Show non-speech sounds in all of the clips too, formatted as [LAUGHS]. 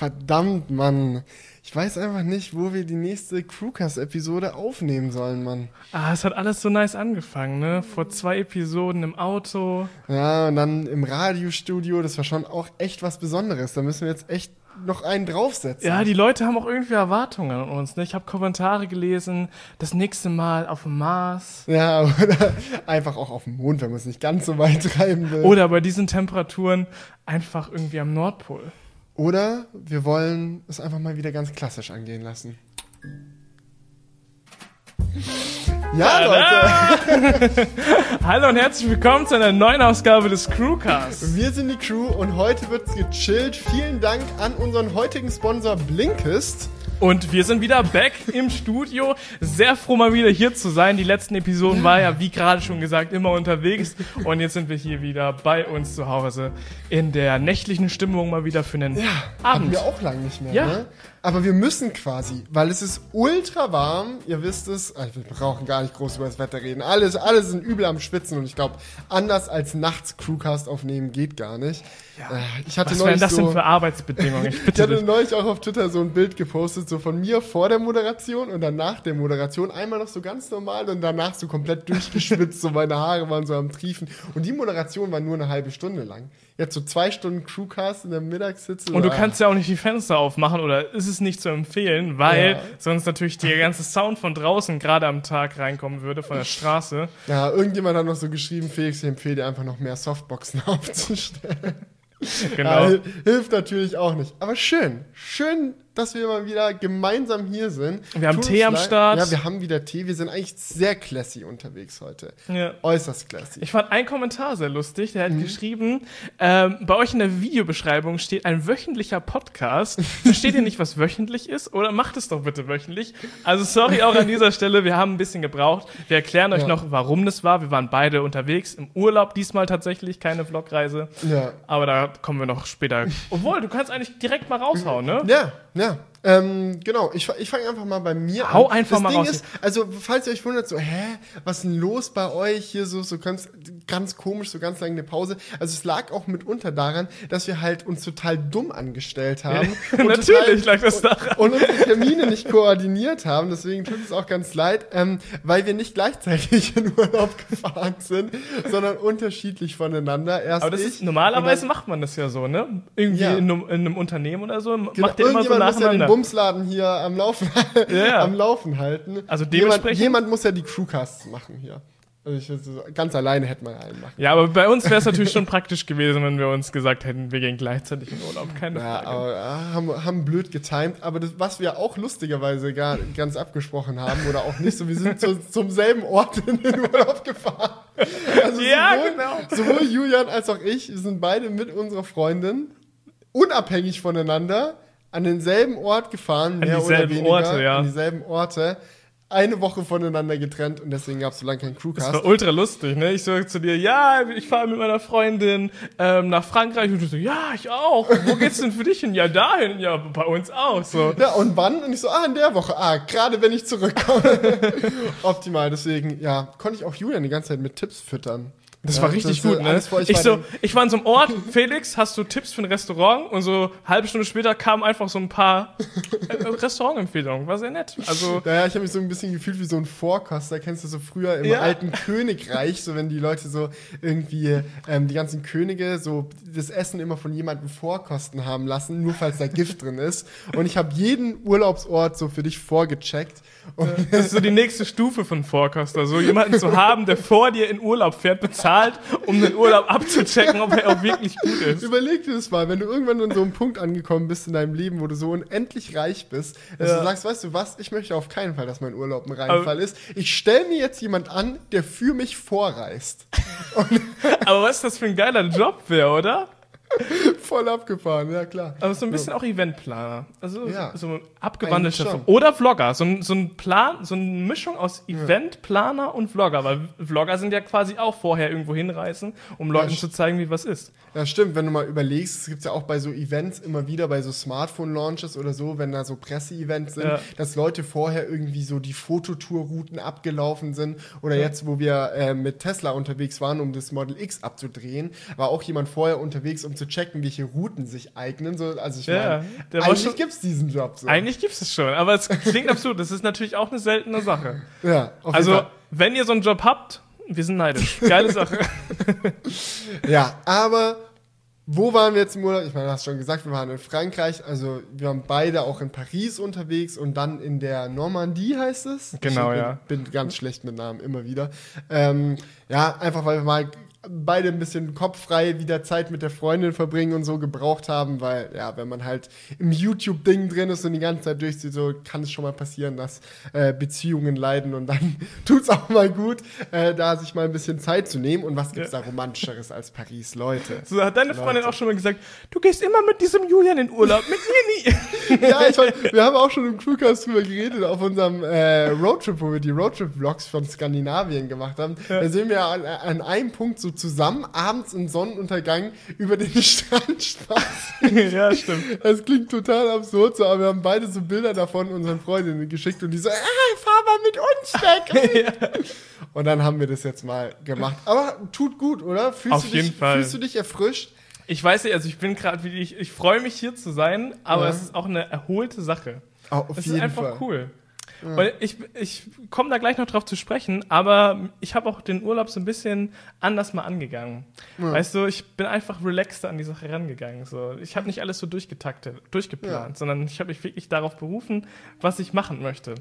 verdammt, Mann. Ich weiß einfach nicht, wo wir die nächste Crewcast-Episode aufnehmen sollen, Mann. Ah, es hat alles so nice angefangen, ne? Vor zwei Episoden im Auto. Ja, und dann im Radiostudio, das war schon auch echt was Besonderes. Da müssen wir jetzt echt noch einen draufsetzen. Ja, die Leute haben auch irgendwie Erwartungen an uns. Ne? Ich habe Kommentare gelesen, das nächste Mal auf dem Mars. Ja, [LAUGHS] oder einfach auch auf dem Mond, wenn man es nicht ganz so weit treiben will. Oder bei diesen Temperaturen einfach irgendwie am Nordpol. Oder wir wollen es einfach mal wieder ganz klassisch angehen lassen. Ja, Leute. [LAUGHS] Hallo und herzlich willkommen zu einer neuen Ausgabe des Crewcasts. Wir sind die Crew und heute wird's gechillt. Vielen Dank an unseren heutigen Sponsor Blinkist. Und wir sind wieder back im Studio. Sehr froh, mal wieder hier zu sein. Die letzten Episoden war ja, wie gerade schon gesagt, immer unterwegs. Und jetzt sind wir hier wieder bei uns zu Hause in der nächtlichen Stimmung mal wieder für einen Ja, Abend. haben wir auch lange nicht mehr, Ja. ne? Aber wir müssen quasi, weil es ist ultra warm, ihr wisst es, also wir brauchen gar nicht groß über das Wetter reden. Alles, alle sind übel am Schwitzen und ich glaube, anders als nachts Crewcast aufnehmen geht gar nicht. Äh, ich hatte Was wären neulich das so, denn für Arbeitsbedingungen? Ich [LAUGHS] Ich hatte dich. neulich auch auf Twitter so ein Bild gepostet, so von mir vor der Moderation und dann nach der Moderation. Einmal noch so ganz normal und danach so komplett durchgeschwitzt, so meine Haare waren so am Triefen. Und die Moderation war nur eine halbe Stunde lang. Jetzt so zwei Stunden Crewcast in der Mittagssitze. Und du Ah. kannst ja auch nicht die Fenster aufmachen oder ist es nicht zu empfehlen, weil Ja. sonst natürlich der ganze Sound von draußen gerade am Tag reinkommen würde von der Straße. Ja, irgendjemand hat noch so geschrieben, Felix, ich empfehle dir einfach noch mehr Softboxen [LAUGHS] aufzustellen. Genau. Ja, hilft natürlich auch nicht. Aber schön. Schön, dass wir mal wieder gemeinsam hier sind. Wir haben Tut Tee am leid- Start. Ja, wir haben wieder Tee. Wir sind eigentlich sehr classy unterwegs heute. Ja. Äußerst classy. Ich fand einen Kommentar sehr lustig. Der hat Mhm. geschrieben, ähm, bei euch in der Videobeschreibung steht ein wöchentlicher Podcast. Versteht ihr nicht, was wöchentlich ist? Oder macht es doch bitte wöchentlich. Also sorry auch an dieser Stelle, wir haben ein bisschen gebraucht. Wir erklären euch Ja. noch, warum das war. Wir waren beide unterwegs, im Urlaub diesmal tatsächlich, keine Vlogreise. Ja. Aber da kommen wir noch später. Obwohl, du kannst eigentlich direkt mal raushauen, ne? Ja, ja. Ähm, genau, ich, ich fange einfach mal bei mir Hau an. einfach das mal Ding raus. ist, also falls ihr euch wundert, so, hä, was ist denn los bei euch hier so, so ganz, ganz komisch, so ganz lange eine Pause. Also es lag auch mitunter daran, dass wir halt uns total dumm angestellt haben. und [LAUGHS] Natürlich total- lag das daran. Und unsere Termine nicht koordiniert haben, deswegen tut es auch ganz leid, ähm, weil wir nicht gleichzeitig [LAUGHS] in Urlaub gefahren sind, sondern unterschiedlich voneinander. Erst Aber das ich ist, normalerweise und macht man das ja so, ne? Irgendwie Ja. in, einem, in einem Unternehmen oder so, dann- macht ihr immer so ja nacheinander. Bumsladen hier am Laufen, [LAUGHS] Ja. am Laufen halten. Also jemand, dementsprechend- jemand muss ja die Crewcasts machen hier. Also ich, ganz alleine hätte man einen machen. Ja, aber bei uns wäre es natürlich schon praktisch gewesen, wenn wir uns gesagt hätten, wir gehen gleichzeitig in Urlaub. Keine Ja, Frage. aber äh, haben, haben blöd getimed. Aber das, was wir auch lustigerweise gar, ganz abgesprochen haben oder auch nicht so, wir sind zu, zum selben Ort in den Urlaub gefahren. Also Ja, sowohl, genau. sowohl Julian als auch ich, sind beide mit unserer Freundin unabhängig voneinander an denselben Ort gefahren, mehr oder dieselben weniger, Orte, ja. an dieselben Orte. Eine Woche voneinander getrennt und deswegen gab es so lange keinen Das Crewcast. war ultra lustig, ne? Ich so zu dir, ja, ich fahre mit meiner Freundin ähm, nach Frankreich. Und du so, ja, ich auch. Wo geht's denn für dich hin? Ja, dahin. Ja, bei uns auch. So. Ja, und wann? Und ich so, ah, in der Woche. Ah, gerade wenn ich zurückkomme. [LAUGHS] Optimal. Deswegen, ja, konnte ich auch Julian die ganze Zeit mit Tipps füttern. Das ja, war richtig das, gut, ne? Ich war so, ich war in so einem Ort, Felix, hast du Tipps für ein Restaurant? Und so halbe Stunde später kamen einfach so ein paar äh, Restaurantempfehlungen. War sehr nett. Also, Naja, ich habe mich so ein bisschen gefühlt wie so ein Vorkoster. Kennst du so früher im Ja. alten Königreich, so wenn die Leute so irgendwie, ähm, die ganzen Könige so das Essen immer von jemandem vorkosten haben lassen, nur falls da Gift drin ist. Und ich habe jeden Urlaubsort so für dich vorgecheckt. Und das ist so die nächste Stufe von Vorkoster. So jemanden zu haben, der vor dir in Urlaub fährt, bezahlt, um den Urlaub abzuchecken, ob er auch wirklich gut ist. Überleg dir das mal, wenn du irgendwann an so einem Punkt angekommen bist in deinem Leben, wo du so unendlich reich bist, dass Ja. du sagst, weißt du was, ich möchte auf keinen Fall, dass mein Urlaub ein Reinfall ist. Ich stelle mir jetzt jemand an, der für mich vorreist. [LAUGHS] Aber was das für ein geiler Job wäre, oder? [LAUGHS] Voll abgefahren, ja klar. Aber so ein bisschen auch Eventplaner. Also Ja. so ein abgewandelter Form. Oder Vlogger. So ein, so ein Plan, so eine Mischung aus Eventplaner und Vlogger. Weil Vlogger sind ja quasi auch vorher irgendwo hinreisen, um Leuten Ja, zu zeigen, wie was ist. Ja, stimmt, wenn du mal überlegst, es gibt ja auch bei so Events immer wieder, bei so Smartphone-Launches oder so, wenn da so Presse-Events sind, Ja. dass Leute vorher irgendwie so die Fototour-Routen abgelaufen sind. Oder jetzt, wo wir äh, mit Tesla unterwegs waren, um das Model X abzudrehen, war auch jemand vorher unterwegs, um zu checken, welche Routen sich eignen. So, also ich Ja, meine, eigentlich schon- gibt's diesen Job so. Eigentlich gibt es schon, aber es klingt [LAUGHS] absurd. Das ist natürlich auch eine seltene Sache. ja, Also, wenn ihr so einen Job habt, wir sind neidisch. Geile Sache. [LAUGHS] Ja, aber wo waren wir jetzt im Urlaub? Ich meine, du hast schon gesagt, wir waren in Frankreich. Also wir waren beide auch in Paris unterwegs und dann in der Normandie heißt es. Genau, ich ja. Bin, bin ganz schlecht mit Namen immer wieder. Ähm, ja, einfach weil wir mal beide ein bisschen kopffrei wieder Zeit mit der Freundin verbringen und so gebraucht haben, weil ja, wenn man halt im YouTube-Ding drin ist und die ganze Zeit durchzieht, so kann es schon mal passieren, dass äh, Beziehungen leiden und dann [LAUGHS] tut's auch mal gut, äh, da sich mal ein bisschen Zeit zu nehmen. Und was gibt's da romantischeres als Paris, Leute? So hat deine Freundin auch schon mal gesagt, du gehst immer mit diesem Julian in Urlaub, mit mir nie. [LAUGHS] ja, ich mein, [LAUGHS] wir haben auch schon im Crewcast drüber geredet, auf unserem äh, Roadtrip, wo wir die Roadtrip-Vlogs von Skandinavien gemacht haben. Da sind wir an, an einem Punkt so zusammen, abends im Sonnenuntergang über den [LAUGHS] Strand spazieren. [LAUGHS] ja, stimmt. Das klingt total absurd, so, aber wir haben beide so Bilder davon unseren Freundinnen geschickt und die so, ah, fahr mal mit uns weg. [LAUGHS] Und dann haben wir das jetzt mal gemacht. Aber tut gut, oder? Fühlst Auf du dich, jeden Fall. Fühlst du dich erfrischt? Ich weiß nicht, also ich bin gerade wie ich, ich freue mich hier zu sein, aber Ja. es ist auch eine erholte Sache. Oh, auf Es jeden ist einfach Fall. cool. Weil ich, ich komme da gleich noch drauf zu sprechen, aber ich habe auch den Urlaub so ein bisschen anders mal angegangen. Weißt du, ich bin einfach relaxter an die Sache rangegangen. So. Ich habe nicht alles so durchgetaktet, durchgeplant, Ja. sondern ich habe mich wirklich darauf berufen, was ich machen möchte.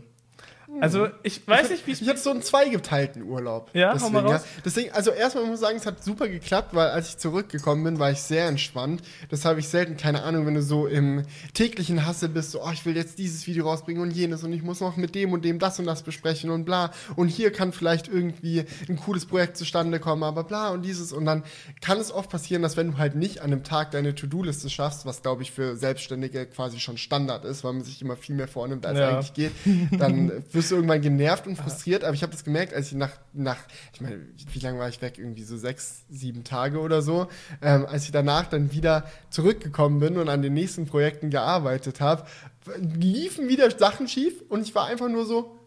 Also ich weiß nicht, wie es Ich hatte so einen zweigeteilten Urlaub. Ja, hau deswegen, mal raus. Deswegen, also erstmal muss ich sagen, es hat super geklappt, weil als ich zurückgekommen bin, war ich sehr entspannt. Das habe ich selten, keine Ahnung, wenn du so im täglichen Hasse bist, so, oh, ich will jetzt dieses Video rausbringen und jenes und ich muss noch mit dem und dem das und das besprechen und bla. Und hier kann vielleicht irgendwie ein cooles Projekt zustande kommen, aber bla und dieses. Und dann kann es oft passieren, dass wenn du halt nicht an einem Tag deine To-Do-Liste schaffst, was glaube ich für Selbstständige quasi schon Standard ist, weil man sich immer viel mehr vornimmt, als Ja. eigentlich geht, dann [LAUGHS] wirst du irgendwann genervt und frustriert. Aber ich habe das gemerkt, als ich nach, nach ich meine, wie lange war ich weg? Irgendwie so sechs, sieben Tage oder so. Ähm, als ich danach dann wieder zurückgekommen bin und an den nächsten Projekten gearbeitet habe, liefen wieder Sachen schief und ich war einfach nur so,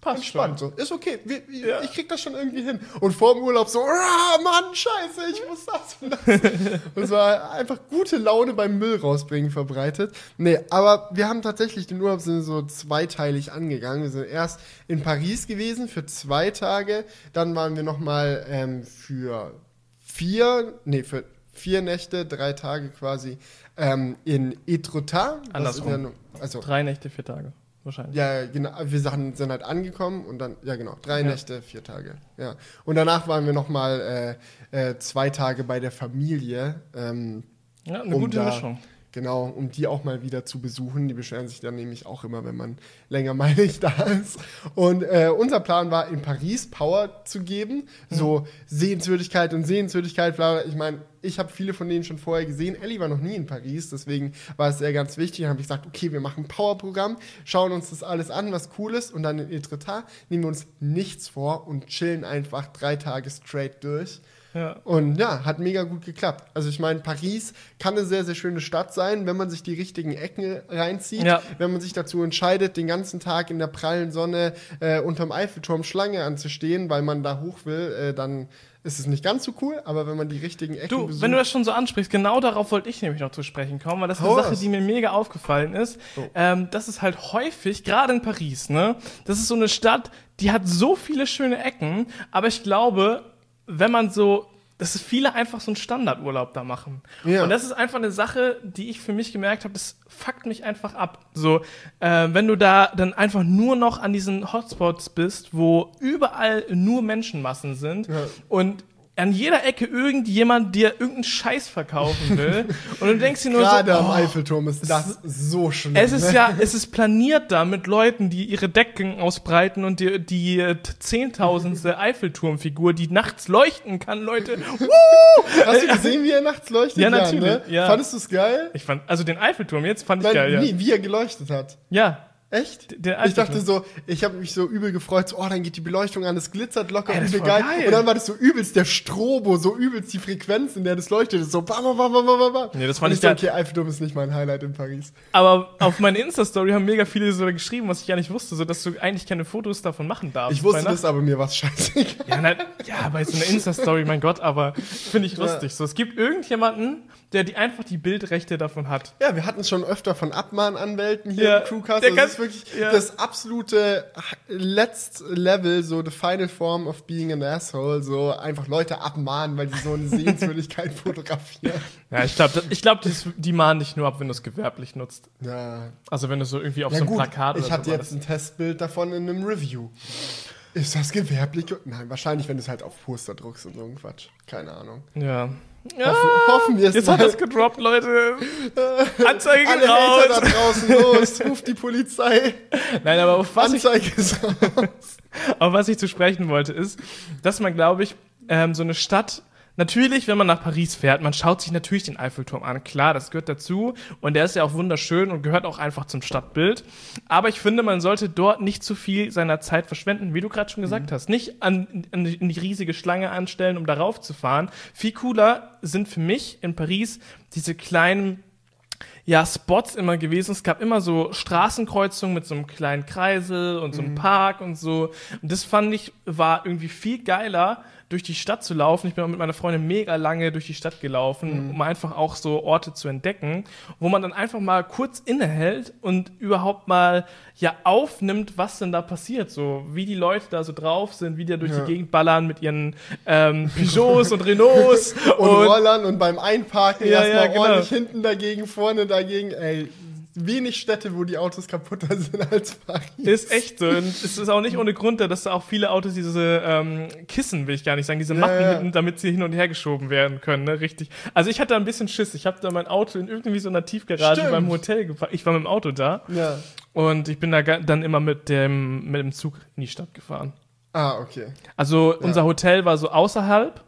passt entspannt. schon. So. Ist okay, wir, Ja. ich krieg das schon irgendwie hin. Und vor dem Urlaub so, ah, Mann, scheiße, ich muss das und das. [LAUGHS] und es war einfach gute Laune beim Müll rausbringen verbreitet. Nee, aber wir haben tatsächlich den Urlaub sind so zweiteilig angegangen. Wir sind erst in Paris gewesen für zwei Tage, dann waren wir nochmal ähm, für vier, nee, für vier Nächte, drei Tage quasi ähm, in Etretat. Andersrum. ja also Drei Nächte, vier Tage. Wahrscheinlich. ja, genau. Wir sind halt angekommen und dann, ja genau, drei Ja. Nächte, vier Tage. Ja. Und danach waren wir noch mal äh, äh, zwei Tage bei der Familie. Ähm, Ja, eine um gute da- Mischung. Genau, um die auch mal wieder zu besuchen. Die beschweren sich dann nämlich auch immer, wenn man länger mal [LAUGHS] nicht da ist. Und äh, unser Plan war, in Paris Power zu geben. So Sehenswürdigkeit und Sehenswürdigkeit. Ich meine, ich habe viele von denen schon vorher gesehen. Ellie war noch nie in Paris, deswegen war es sehr ganz wichtig. Dann habe ich gesagt, okay, wir machen ein Power-Programm, schauen uns das alles an, was cool ist. Und dann in Etretat nehmen wir uns nichts vor und chillen einfach drei Tage straight durch. Ja. Und ja, hat mega gut geklappt. Also ich meine, Paris kann eine sehr, sehr schöne Stadt sein, wenn man sich die richtigen Ecken reinzieht. Ja. Wenn man sich dazu entscheidet, den ganzen Tag in der prallen Sonne äh, unterm Eiffelturm Schlange anzustehen, weil man da hoch will, äh, dann ist es nicht ganz so cool. Aber wenn man die richtigen Ecken Du, besucht... wenn du das schon so ansprichst, genau darauf wollte ich nämlich noch zu sprechen kommen, weil das eine Hau Sache, die mir mega aufgefallen ist. Oh. Ähm, das ist halt häufig, gerade in Paris, ne? Das ist so eine Stadt, die hat so viele schöne Ecken, aber ich glaube, wenn man so dass es viele einfach so einen Standardurlaub da machen. Ja. Und das ist einfach eine Sache, die ich für mich gemerkt habe, das fuckt mich einfach ab. So, äh, wenn du da dann einfach nur noch an diesen Hotspots bist, wo überall nur Menschenmassen sind Ja. und an jeder Ecke irgendjemand dir irgendeinen Scheiß verkaufen will [LAUGHS] und du denkst dir nur Gerade so, am oh, Eiffelturm ist das so schlimm. es ist ne? ja, es ist planiert da mit Leuten, die ihre Decken ausbreiten und die, die äh, zehntausendste Eiffelturmfigur, die nachts leuchten kann, Leute. Hast du gesehen, wie er nachts leuchtet? Ja, natürlich, ne? ja. Fandest du es geil? Ich fand, also den Eiffelturm jetzt fand ich Nein, geil, ja. nee, wie er geleuchtet hat. Ja, Echt? Der ich dachte so, ich habe mich so übel gefreut, so, oh, dann geht die Beleuchtung an, es glitzert locker, Ey, übel geil. geil. Und dann war das so übelst der Strobo, so übelst die Frequenz, in der das leuchtet, so bam, bam, bam, bam, bam, bam. Nee, das fand ich ich so, okay, Eiffelturm ist nicht mein Highlight in Paris. Aber auf meine Insta-Story haben mega viele so geschrieben, was ich gar nicht wusste, so dass du eigentlich keine Fotos davon machen darfst. Ich wusste das, aber mir war's scheißegal. Ja, na, ja, bei so einer Insta-Story, mein Gott, aber finde ich lustig. So, es gibt irgendjemanden, der die einfach die Bildrechte davon hat. Ja, wir hatten es schon öfter von Abmahnanwälten hier Ja, im Crewcast. der Also ist wirklich ja. das absolute letzt Level, so the final form of being an asshole, so einfach Leute abmahnen, weil sie so eine Sehenswürdigkeit [LAUGHS] fotografieren. Ja, ich glaube, ich glaub, die mahnen dich nur ab, wenn du es gewerblich nutzt. Ja, Also wenn du so irgendwie auf ja so einem gut, Plakat oder ich hatte so jetzt ein Testbild davon in einem Review. Ist das gewerblich? Nein, wahrscheinlich, wenn du es halt auf Poster druckst und so ein Quatsch. Keine Ahnung. Ja. ja. Hoffen, hoffen wir es Jetzt mal. hat das gedroppt, Leute. Anzeige Alle Hater raus. da draußen, los, ruft die Polizei. Nein, aber auf was ich Anzeige ist raus. [LAUGHS] Auf was ich zu sprechen wollte, ist, dass man, glaube ich, ähm, so eine Stadt, natürlich, wenn man nach Paris fährt, man schaut sich natürlich den Eiffelturm an. Klar, das gehört dazu. Und der ist ja auch wunderschön und gehört auch einfach zum Stadtbild. Aber ich finde, man sollte dort nicht zu viel seiner Zeit verschwenden, wie du gerade schon gesagt hast. Nicht an, an die, in die riesige Schlange anstellen, um darauf zu fahren. Viel cooler sind für mich in Paris diese kleinen ja, Spots immer gewesen. Es gab immer so Straßenkreuzungen mit so einem kleinen Kreisel und so einem Park und so. Und das fand ich, war irgendwie viel geiler, durch die Stadt zu laufen. Ich bin auch mit meiner Freundin mega lange durch die Stadt gelaufen, um einfach auch so Orte zu entdecken, wo man dann einfach mal kurz innehält und überhaupt mal ja aufnimmt, was denn da passiert, so wie die Leute da so drauf sind, wie die da durch Ja. die Gegend ballern mit ihren ähm, [LAUGHS] Peugeots und Renaults und, Rollern und beim Einparken Ja, erstmal ja, genau. ordentlich hinten dagegen, vorne dagegen. Ey, wenig Städte, wo die Autos kaputter [LAUGHS] sind als Paris. Ist echt so. Und es ist auch nicht ohne Grund, dass da auch viele Autos diese ähm, Kissen, will ich gar nicht sagen, diese Ja, Matten ja. hinten, damit sie hin und her geschoben werden können, ne? Richtig. Also ich hatte ein bisschen Schiss. Ich habe da mein Auto in irgendwie so einer Tiefgarage Stimmt. beim Hotel geparkt. Ich war mit dem Auto da Ja. und ich bin da dann immer mit dem, mit dem Zug in die Stadt gefahren. Ah, okay. Also unser Hotel war so außerhalb,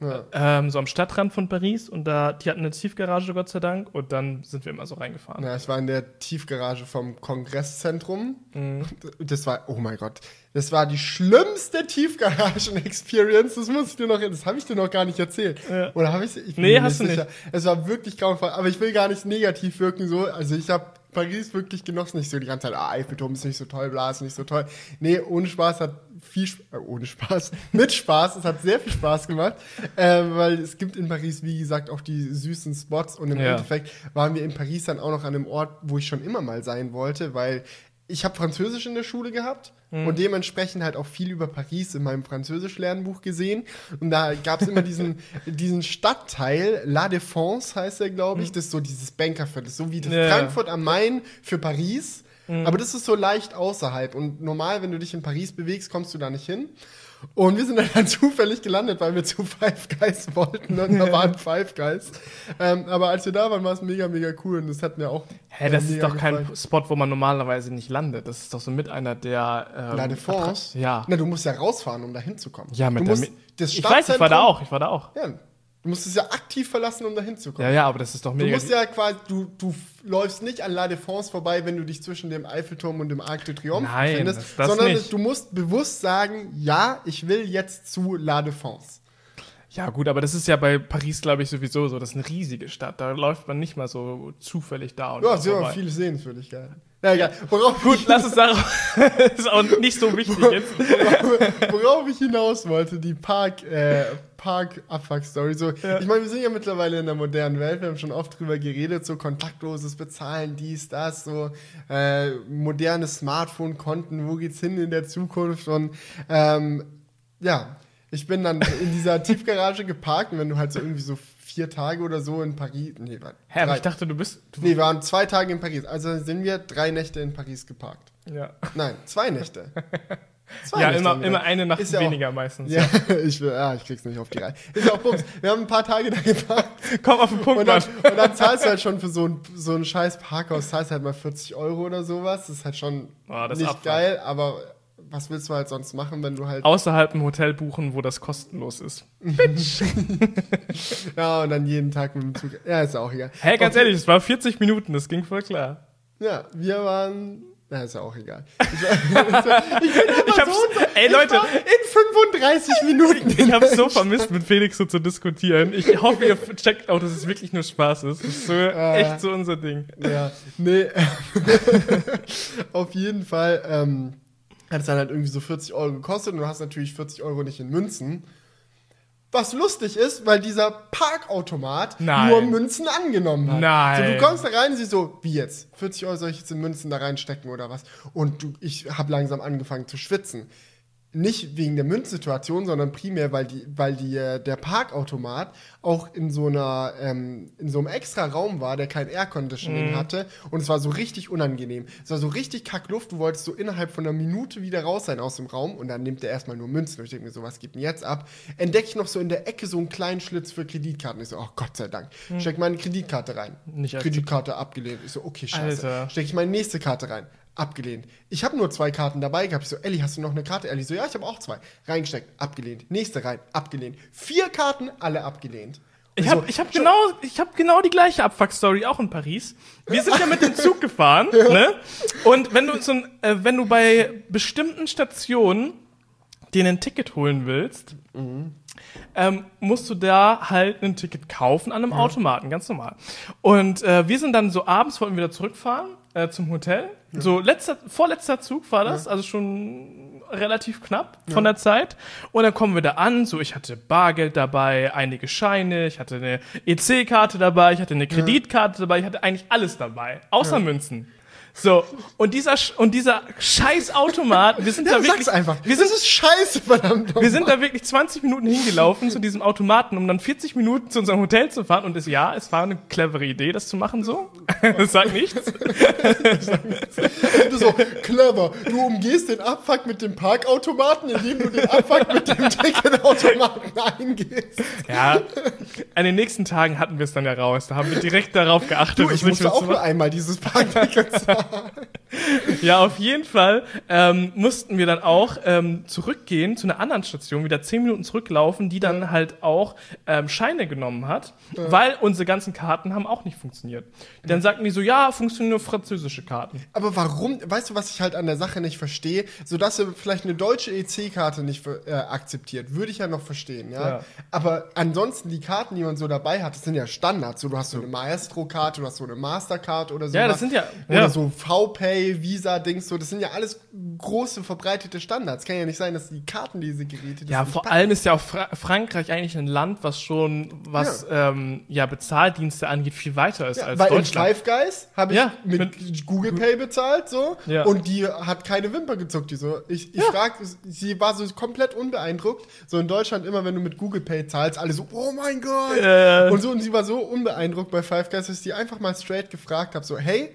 Ja. ähm, so am Stadtrand von Paris und da, die hatten eine Tiefgarage, Gott sei Dank, und dann sind wir immer so reingefahren. Ja, ich war in der Tiefgarage vom Kongreszentrum. Mhm. Das war, oh mein Gott, das war die schlimmste Tiefgaragen-Experience. Das muss ich dir noch, das habe ich dir noch gar nicht erzählt. Ja. Oder habe ich ich Nee, hast du nicht. Es war wirklich grauenvoll, aber ich will gar nicht negativ wirken so. Also ich habe Paris wirklich genossen, nicht so die ganze Zeit, ah, Eiffelturm ist nicht so toll, bla, ist nicht so toll. Nee, ohne Spaß hat viel, äh, ohne Spaß, [LAUGHS] mit Spaß, es hat sehr viel Spaß gemacht, äh, weil es gibt in Paris, wie gesagt, auch die süßen Spots und im Ja. Endeffekt waren wir in Paris dann auch noch an einem Ort, wo ich schon immer mal sein wollte, weil ich habe Französisch in der Schule gehabt und dementsprechend halt auch viel über Paris in meinem Französisch-Lernbuch gesehen. Und da gab es immer diesen, [LAUGHS] diesen Stadtteil, La Défense heißt er, glaube ich, das ist so dieses Bankerviertel, so wie das Ja. Frankfurt am Main für Paris. Aber das ist so leicht außerhalb. Und normal, wenn du dich in Paris bewegst, kommst du da nicht hin. Und wir sind dann [LAUGHS] zufällig gelandet, weil wir zu Five Guys wollten und da waren Five Guys. Ähm, aber als wir da waren, war es mega, mega cool und das hat mir auch. Hä, äh, das ist doch kein gefallen. Spot, wo man normalerweise nicht landet. Das ist doch so mit einer der. Ähm, Défense? Attra- Ja. Na, du musst ja rausfahren, um da hinzukommen. Ja, mit du der musst Mi- das Ich weiß, ich war da auch, ich war da auch. Ja, du musst es ja aktiv verlassen, um da hinzukommen. Ja, ja, aber das ist doch Du mega. musst ja quasi, du, du läufst nicht an La Défense vorbei, wenn du dich zwischen dem Eiffelturm und dem Arc de Triomphe Nein, befindest, das- das sondern nicht. du musst bewusst sagen, ja, ich will jetzt zu La Défense. ja, gut, aber das ist ja bei Paris, glaube ich, sowieso so. Das ist eine riesige Stadt. Da läuft man nicht mal so zufällig da und Ja, aber vorbei. viele Sehenswürdigkeiten. Ja, egal. Worauf, Gut, lass es darauf. [LAUGHS] ist auch nicht so wichtig jetzt. worauf, worauf ich hinaus wollte, die Park, äh, Park-Abfuck-Story. So, Ich meine, wir sind ja mittlerweile in der modernen Welt, wir haben schon oft drüber geredet, so kontaktloses Bezahlen, dies, das, so äh, moderne Smartphone-Konten, wo geht's hin in der Zukunft? Und ähm, ja, ich bin dann in dieser [LAUGHS] Tiefgarage geparkt und wenn du halt so irgendwie so vier Tage oder so in Paris, nee, war Hä, aber drei, ich dachte, du bist. Du, nee, wir waren zwei Tage in Paris, also sind wir drei Nächte in Paris geparkt. ja, Nein, zwei Nächte. [LAUGHS] Zwei ja Nächte immer, immer eine Nacht Ist ja auch- weniger meistens. Ja, [LAUGHS] ich, will, ja, ich krieg's nicht auf die Reihe. Ist ja auch Bums. Wir haben ein paar Tage da geparkt Komm auf den Punkt, und dann, Mann. und dann zahlst du halt schon für so ein, so ein scheiß Parkhaus, zahlst halt mal 40 Euro oder sowas. Das ist halt schon Oh, nicht Abfuck. geil, aber was willst du halt sonst machen, wenn du halt. Außerhalb ein Hotel buchen, wo das kostenlos ist. [LAUGHS] Ja, und dann jeden Tag mit dem Zug. Ja, ist auch egal. Hä, ganz Okay. ehrlich, es war 40 Minuten, das ging voll klar. Ja, wir waren Na, ist ja auch egal. [LAUGHS] Ich, war- [LAUGHS] ich bin Ich hab's- so, ey, ich Leute. in 35 Minuten. Ich habe so vermisst, mit Felix so zu diskutieren. Ich hoffe, ihr checkt auch, dass es wirklich nur Spaß ist. Das ist so echt so unser Ding. Ja, nee. Auf jeden Fall ähm, hat es dann halt irgendwie so 40 Euro gekostet und du hast natürlich 40 Euro nicht in Münzen. Was lustig ist, weil dieser Parkautomat Nein. nur Münzen angenommen hat. Nein. So, du kommst da rein und siehst so, wie jetzt? 40 Euro soll ich jetzt in Münzen da reinstecken oder was? Und du, ich habe langsam angefangen zu schwitzen. Nicht wegen der Münzsituation, sondern primär, weil die, weil die, äh, der Parkautomat auch in so einer, ähm, in so einem extra Raum war, der kein Airconditioning hatte. Und es war so richtig unangenehm. Es war so richtig Kackluft. Du wolltest so innerhalb von einer Minute wieder raus sein aus dem Raum und dann nimmt er erstmal nur Münzen. Und ich denke mir so, was geht denn jetzt ab? Entdecke ich noch so in der Ecke so einen kleinen Schlitz für Kreditkarten. Ich so, oh Gott sei Dank. Steck meine Kreditkarte rein. Nicht Kreditkarte abgelehnt. Ich so, okay, scheiße. Alter. Stecke ich meine nächste Karte rein. Abgelehnt. Ich habe nur zwei Karten dabei gehabt. Ich so, Elli, hast du noch eine Karte? Elli so, ja, ich habe auch zwei. Reingesteckt, abgelehnt. Nächste rein, abgelehnt. Vier Karten, alle abgelehnt. Und Ich habe so, ich hab genau, ich hab genau die gleiche Abfuck-Story auch in Paris. Wir sind ja mit dem Zug gefahren, [LAUGHS] ne? Und wenn du, so ein, äh, wenn du bei bestimmten Stationen dir ein Ticket holen willst, ähm, musst du da halt ein Ticket kaufen an einem Automaten, ganz normal. Und äh, wir sind dann so abends, wollten wir wieder zurückfahren äh, zum Hotel. So letzter, vorletzter Zug war das, also schon relativ knapp von der Zeit. Und dann kommen wir da an, so ich hatte Bargeld dabei, einige Scheine, ich hatte eine EC-Karte dabei, ich hatte eine Kreditkarte dabei, ich hatte eigentlich alles dabei, außer Münzen. So, und dieser, und dieser scheiß Automat, wir sind ja, da wirklich, sag's einfach. wir sind das ist scheiße, verdammt. wir sind da wirklich 20 Minuten hingelaufen zu diesem Automaten, um dann 40 Minuten zu unserem Hotel zu fahren. Und es, ja, es war eine clevere Idee, das zu machen so. [LAUGHS] Das sagt nichts. du so, clever. Du umgehst den Abfuck mit dem Parkautomaten, indem du den Abfuck mit dem Ticketautomaten eingehst. Ja, an den nächsten Tagen hatten wir es dann ja raus. Da haben wir direkt darauf geachtet, Du, das ich musste auch nur einmal dieses Parkticket zahlen. [LAUGHS] Ja, auf jeden Fall ähm, mussten wir dann auch ähm, zurückgehen zu einer anderen Station, wieder 10 Minuten zurücklaufen, die dann halt auch ähm, Scheine genommen hat, weil unsere ganzen Karten haben auch nicht funktioniert. Dann sagten die so, ja, funktionieren nur französische Karten. Aber warum, weißt du, was ich halt an der Sache nicht verstehe? So dass er vielleicht eine deutsche EC-Karte nicht äh, akzeptiert, würde ich ja noch verstehen, ja? Ja. Aber ansonsten die Karten, die man so dabei hat, das sind ja Standards. So, du hast so eine Maestro-Karte, du hast so eine Mastercard oder so. Ja, das sind ja- Oder ja. So VPay, Visa-Dings, so, das sind ja alles große, verbreitete Standards. Kann ja nicht sein, dass die Karten diese Geräte. das Ja, vor packen. allem ist ja auch Fra Frankreich eigentlich ein Land, was schon, was ja, ähm, ja Bezahldienste angeht, viel weiter ist Ja, als weil in Deutschland. Five Guys habe ich Ja, mit, Google Pay bezahlt so Ja. und die hat keine Wimper gezuckt. Die so, ich, ich frag, sie war so komplett unbeeindruckt. So in Deutschland immer, wenn du mit Google Pay zahlst, alle so, oh mein Gott. Äh. Und so und sie war so unbeeindruckt bei Five Guys, dass ich die einfach mal straight gefragt habe, so hey.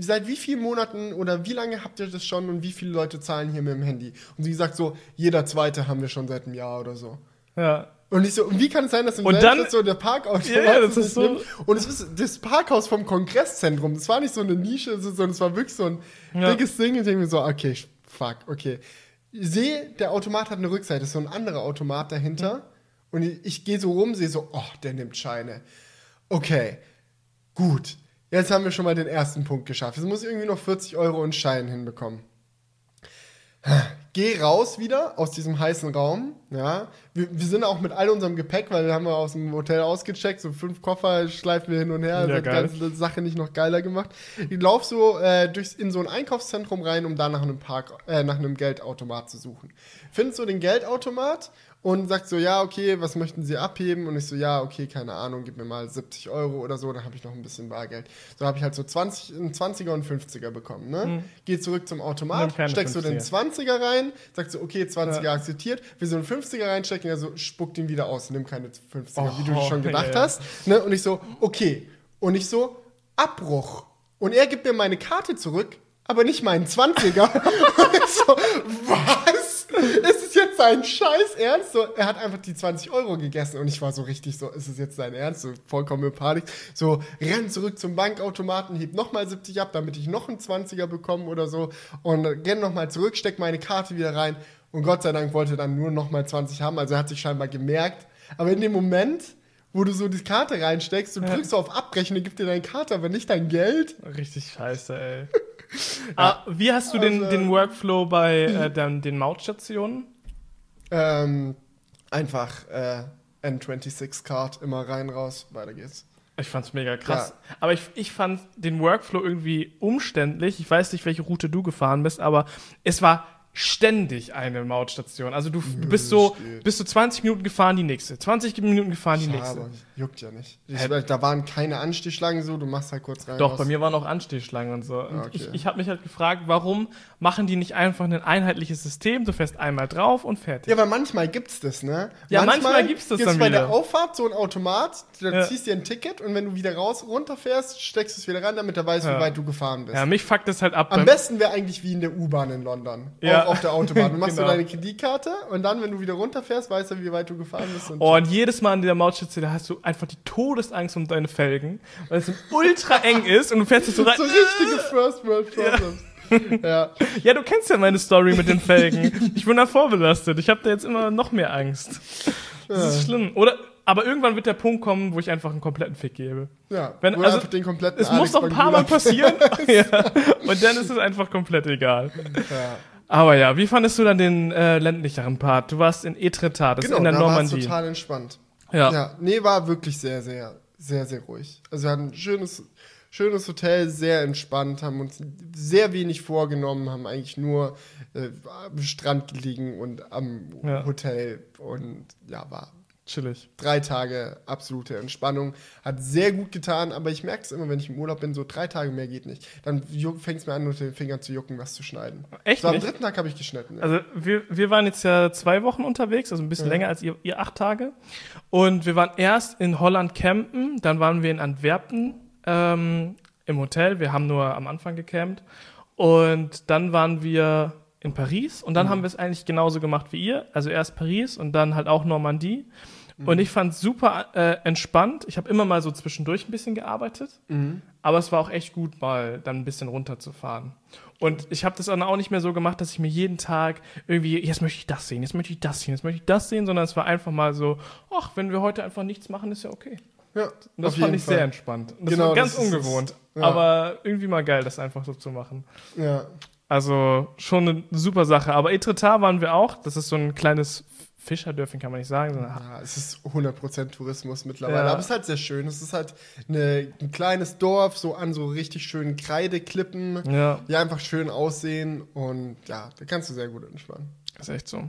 Seit wie vielen Monaten oder wie lange habt ihr das schon und wie viele Leute zahlen hier mit dem Handy? Und sie sagt so, jeder zweite haben wir schon seit einem Jahr oder so. Ja. Und ich so, und wie kann es sein, dass im Und dann- so der Parkhaus Ja, ja, das ist so- Und es ist das Parkhaus vom Kongresszentrum. Das war nicht so eine Nische, so- sondern es war wirklich so ein Ja. dickes Ding. Und ich denke mir so, okay, fuck, okay. Ich sehe, der Automat hat eine Rückseite, ist so ein anderer Automat dahinter. Und ich, ich gehe so rum, sehe so, oh, der nimmt Scheine. Okay, gut. Jetzt haben wir schon mal den ersten Punkt geschafft. Jetzt muss ich irgendwie noch 40 Euro in Schein hinbekommen. Geh raus wieder aus diesem heißen Raum. Ja, wir, wir sind auch mit all unserem Gepäck, weil wir haben wir aus dem Hotel ausgecheckt, so fünf Koffer schleifen wir hin und her, Ja, das hat die ganze Sache nicht noch geiler gemacht. Ich lauf so äh, durchs, in so ein Einkaufszentrum rein, um da nach einem Park, äh, nach einem Geldautomat zu suchen. Findest so den Geldautomat und sagt so, ja, okay, was möchten Sie abheben? Und ich so, ja, okay, keine Ahnung, gib mir mal 70 Euro oder so, dann habe ich noch ein bisschen Bargeld. So habe ich halt so 20, einen 20er und 50er bekommen, ne? Geh zurück zum Automat, steckst du den 50er. 20er rein, sagst du, okay, 20er akzeptiert, wir so einen 50er reinstecken, also spuckt ihn wieder aus, nimm keine 50er, wie du Oh, schon gedacht ja. hast. Ne? Und ich so, okay. Und ich so, Abbruch. Und er gibt mir meine Karte zurück, aber nicht meinen 20er. [LAUGHS] Und ich so, was? Ist es jetzt sein Scheiß Ernst? So, er hat einfach die 20 Euro gegessen und ich war so richtig so, ist es jetzt sein Ernst? So vollkommen Panik. So, renn zurück zum Bankautomaten, heb nochmal 70 ab, damit ich noch einen 20er bekomme oder so. Und renn nochmal zurück, steck meine Karte wieder rein. Und Gott sei Dank wollte er dann nur nochmal 20 haben. Also er hat sich scheinbar gemerkt. Aber in dem Moment, wo du so die Karte reinsteckst, du drückst so auf Abbrechen, dann gibt dir deine Karte, aber nicht dein Geld. Richtig scheiße, ey. [LAUGHS] Ah, wie hast du den, Also- den Workflow bei äh, den, den Mautstationen? Ähm, einfach äh, N26-Card, immer rein, raus, weiter geht's. Ich fand's mega krass. Aber ich, ich fand den Workflow irgendwie umständlich. Ich weiß nicht, welche Route du gefahren bist, aber es war ständig eine Mautstation. Also du, du bist so, bist du 20 Minuten gefahren, die nächste. 20 Minuten gefahren, die Ja, nächste. aber juckt ja nicht. Ich, Hä? da waren keine Anstichschlangen so, du machst halt kurz rein. Doch, raus. bei mir waren auch Anstehschlangen und so. Und Ah, okay. ich, ich habe mich halt gefragt, warum machen die nicht einfach ein einheitliches System? Du fährst einmal drauf und fertig. Ja, weil manchmal gibt's das, ne? Ja, manchmal gibt's das dann bei wieder. der Auffahrt so ein Automat, da Ja. ziehst dir ein Ticket und wenn du wieder raus runterfährst, steckst du es wieder rein, damit er weiß, Ja. wie weit du gefahren bist. Ja, mich fuckt das halt ab. Am besten wäre eigentlich wie in der U-Bahn in London. Ja. Auch auf der Autobahn. Du machst Genau. so deine Kreditkarte und dann, wenn du wieder runterfährst, weiß er, wie weit du gefahren bist. Und Oh, und jedes Mal an der Mautstation, da hast du einfach die Todesangst um deine Felgen, weil es ultra eng ist und du fährst jetzt so rein. so richtige First World Problems. Ja. Ja, du kennst ja meine Story mit den Felgen. Ich bin da vorbelastet. Ich habe da jetzt immer noch mehr Angst. Das ist schlimm. Oder, aber irgendwann wird der Punkt kommen, wo ich einfach einen kompletten Fick gebe. ja. Wenn- also, den kompletten Es muss Alex noch ein paar Mal passieren. [LAUGHS] [LAUGHS] ja. Und dann ist es einfach komplett egal. Ja. Aber ja, wie fandest du dann den äh, ländlicheren Part? Du warst in Etretat, das Genau, ist in der da war es Normandie. total entspannt. Ja. Ja, nee, war wirklich sehr, sehr, sehr, sehr ruhig. Also wir hatten ein schönes, schönes Hotel, sehr entspannt, haben uns sehr wenig vorgenommen, haben eigentlich nur äh, am Strand gelegen und am Ja. Hotel und ja, war Chillig. drei Tage absolute Entspannung. Hat sehr gut getan, aber ich merke es immer, wenn ich im Urlaub bin, so drei Tage mehr geht nicht. Dann fängt es mir an, unter den Fingern zu jucken, was zu schneiden. Echt So am nicht? dritten Tag habe ich geschnitten. ja. Also wir, wir waren jetzt ja zwei Wochen unterwegs, also ein bisschen Ja. länger als ihr, ihr acht Tage. Und wir waren erst in Holland campen, dann waren wir in Antwerpen ähm, im Hotel. Wir haben nur am Anfang gecampt. Und dann waren wir in Paris und dann haben wir es eigentlich genauso gemacht wie ihr. Also erst Paris und dann halt auch Normandie. Und ich fand super äh, entspannt. Ich habe immer mal so zwischendurch ein bisschen gearbeitet. Aber es war auch echt gut, mal dann ein bisschen runterzufahren. Und ich habe das dann auch nicht mehr so gemacht, dass ich mir jeden Tag irgendwie, jetzt möchte ich das sehen, jetzt möchte ich das sehen, jetzt möchte ich das sehen, sondern es war einfach mal so, ach, wenn wir heute einfach nichts machen, ist ja okay. ja, Und das fand ich Fall. sehr entspannt. Das Genau, war ganz das ist es. ungewohnt. Ja. Aber irgendwie mal geil, das einfach so zu machen. Ja. Also schon eine super Sache. Aber Etretat waren wir auch. Das ist so ein kleines Fischerdörfchen, kann man nicht sagen. Ja, es ist 100% Tourismus mittlerweile. Ja. Aber es ist halt sehr schön. Es ist halt eine, ein kleines Dorf, so an so richtig schönen Kreideklippen, Ja, die einfach schön aussehen. Und ja, da kannst du sehr gut entspannen. ist echt so.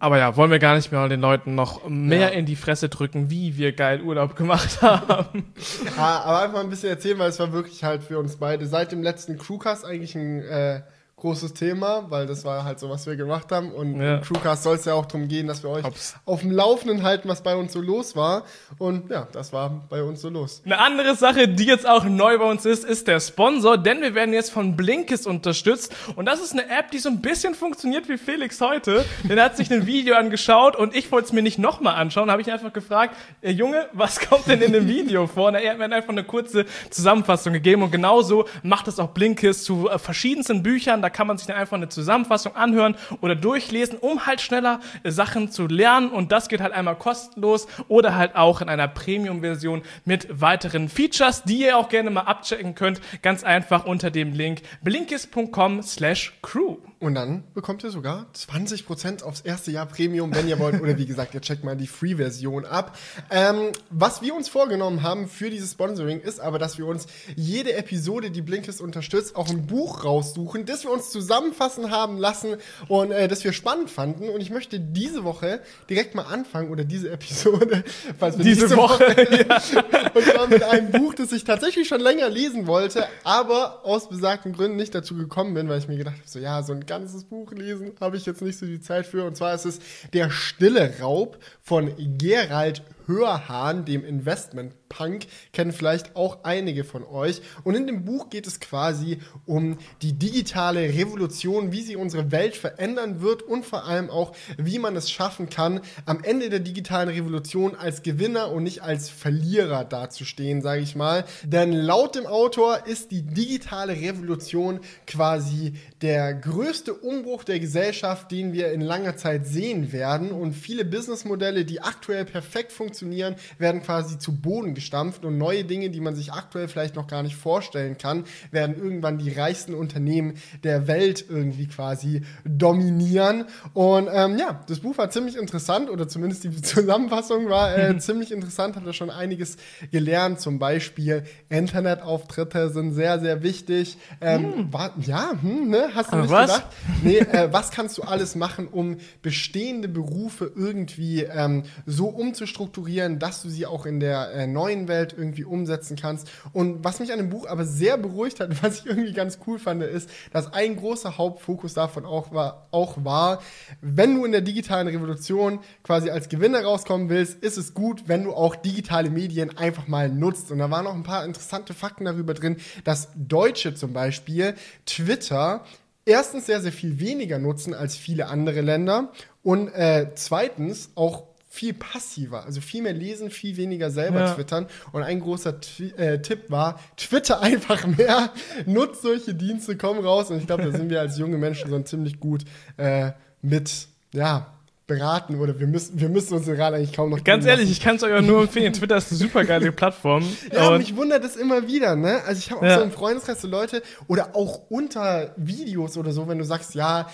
Aber ja, wollen wir gar nicht mehr den Leuten noch mehr Ja. in die Fresse drücken, wie wir geil Urlaub gemacht [LAUGHS] haben. Ja, aber einfach ein bisschen erzählen, weil es war wirklich halt für uns beide seit dem letzten Crewcast eigentlich ein äh, großes Thema, weil das war halt so, was wir gemacht haben. Und Ja. im Crewcast soll es ja auch darum gehen, dass wir euch Ups. auf dem Laufenden halten, was bei uns so los war. Und ja, das war bei uns so los. Eine andere Sache, die jetzt auch neu bei uns ist, ist der Sponsor, denn wir werden jetzt von Blinkist unterstützt. Und das ist eine App, die so ein bisschen funktioniert wie Felix heute. Denn er hat sich ein Video angeschaut und ich wollte es mir nicht nochmal anschauen. Da habe ich einfach gefragt, äh, Junge, was [LAUGHS] kommt denn in dem Video vor? Und er hat mir einfach eine kurze Zusammenfassung gegeben. Und genauso macht es auch Blinkist zu äh, verschiedensten Büchern. Da kann man sich dann einfach eine Zusammenfassung anhören oder durchlesen, um halt schneller äh, Sachen zu lernen. Und das geht halt einmal kostenlos oder halt auch in einer Premium-Version mit weiteren Features, die ihr auch gerne mal abchecken könnt. Ganz einfach unter dem Link blinkist.com slash crew. Und dann bekommt ihr sogar 20% aufs erste Jahr Premium, wenn ihr wollt. Oder wie gesagt, ihr checkt mal die Free-Version ab. Ähm, was wir uns vorgenommen haben für dieses Sponsoring ist aber, dass wir uns jede Episode, die Blinkist unterstützt, auch ein Buch raussuchen, das wir uns zusammenfassen haben lassen und äh, das wir spannend fanden. Und ich möchte diese Woche direkt mal anfangen, oder diese Episode, [LAUGHS] falls wir Diese nächste Woche, [LAUGHS] [LAUGHS] und zwar mit einem Buch, das ich tatsächlich schon länger lesen wollte, aber aus besagten Gründen nicht dazu gekommen bin, weil ich mir gedacht habe, so ja, so ein ganzes Buch lesen habe ich jetzt nicht so die Zeit für. Und zwar ist es Der stille Raub von Gerald Hörhahn, dem Investment Punk, kennen vielleicht auch einige von euch. Und in dem Buch geht es quasi um die digitale Revolution, wie sie unsere Welt verändern wird und vor allem auch, wie man es schaffen kann, am Ende der digitalen Revolution als Gewinner und nicht als Verlierer dazustehen, sage ich mal. Denn laut dem Autor ist die digitale Revolution quasi der größte Umbruch der Gesellschaft, den wir in langer Zeit sehen werden. Und viele Businessmodelle, die aktuell perfekt funktionieren, funktionieren, werden quasi zu Boden gestampft und neue Dinge, die man sich aktuell vielleicht noch gar nicht vorstellen kann, werden irgendwann die reichsten Unternehmen der Welt irgendwie quasi dominieren. Und ähm, ja, das Buch war ziemlich interessant oder zumindest die [LAUGHS] Zusammenfassung war äh, [LAUGHS] ziemlich interessant, hat da schon einiges gelernt. Zum Beispiel Internetauftritte sind sehr, sehr wichtig. Ähm, hm. ja, hm, ne? hast du Aber nicht was? gedacht? Nee, [LAUGHS] äh, was kannst du alles machen, um bestehende Berufe irgendwie ähm, so umzustrukturieren, dass du sie auch in der äh, neuen Welt irgendwie umsetzen kannst? Und was mich an dem Buch aber sehr beruhigt hat, [LAUGHS] was ich irgendwie ganz cool fand, ist, dass ein großer Hauptfokus davon auch war, auch war, wenn du in der digitalen Revolution quasi als Gewinner rauskommen willst, ist es gut, wenn du auch digitale Medien einfach mal nutzt. Und da waren noch ein paar interessante Fakten darüber drin, dass Deutsche zum Beispiel Twitter erstens sehr, sehr viel weniger nutzen als viele andere Länder und äh, zweitens auch viel passiver, also viel mehr lesen, viel weniger selber Ja. twittern. Und ein großer Twi äh, Tipp war, twitter [LAUGHS] einfach mehr, nutzt solche Dienste, komm raus. Und ich glaube, da sind wir als junge Menschen so ziemlich gut äh, mit, ja, beraten oder wir müssen, wir müssen uns den Rat eigentlich kaum noch Ganz ehrlich, ich kann es euch auch nur empfehlen. [LAUGHS] Twitter ist eine super geile Plattform. Ja, Und mich wundert es immer wieder, ne? Also ich habe auch Ja. so im Freundeskreis so Leute oder auch unter Videos oder so, wenn du sagst, ja,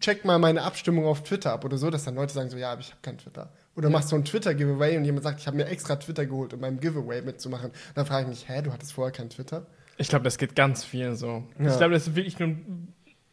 check mal meine Abstimmung auf Twitter ab oder so, dass dann Leute sagen so, ja, aber ich habe kein Twitter. Oder machst so ein Twitter-Giveaway und jemand sagt, ich habe mir extra Twitter geholt, um beim Giveaway mitzumachen. Dann frage ich mich, hä, du hattest vorher kein Twitter? ich glaube, das geht ganz vielen so. Ja. Ich glaube, das ist wirklich nur,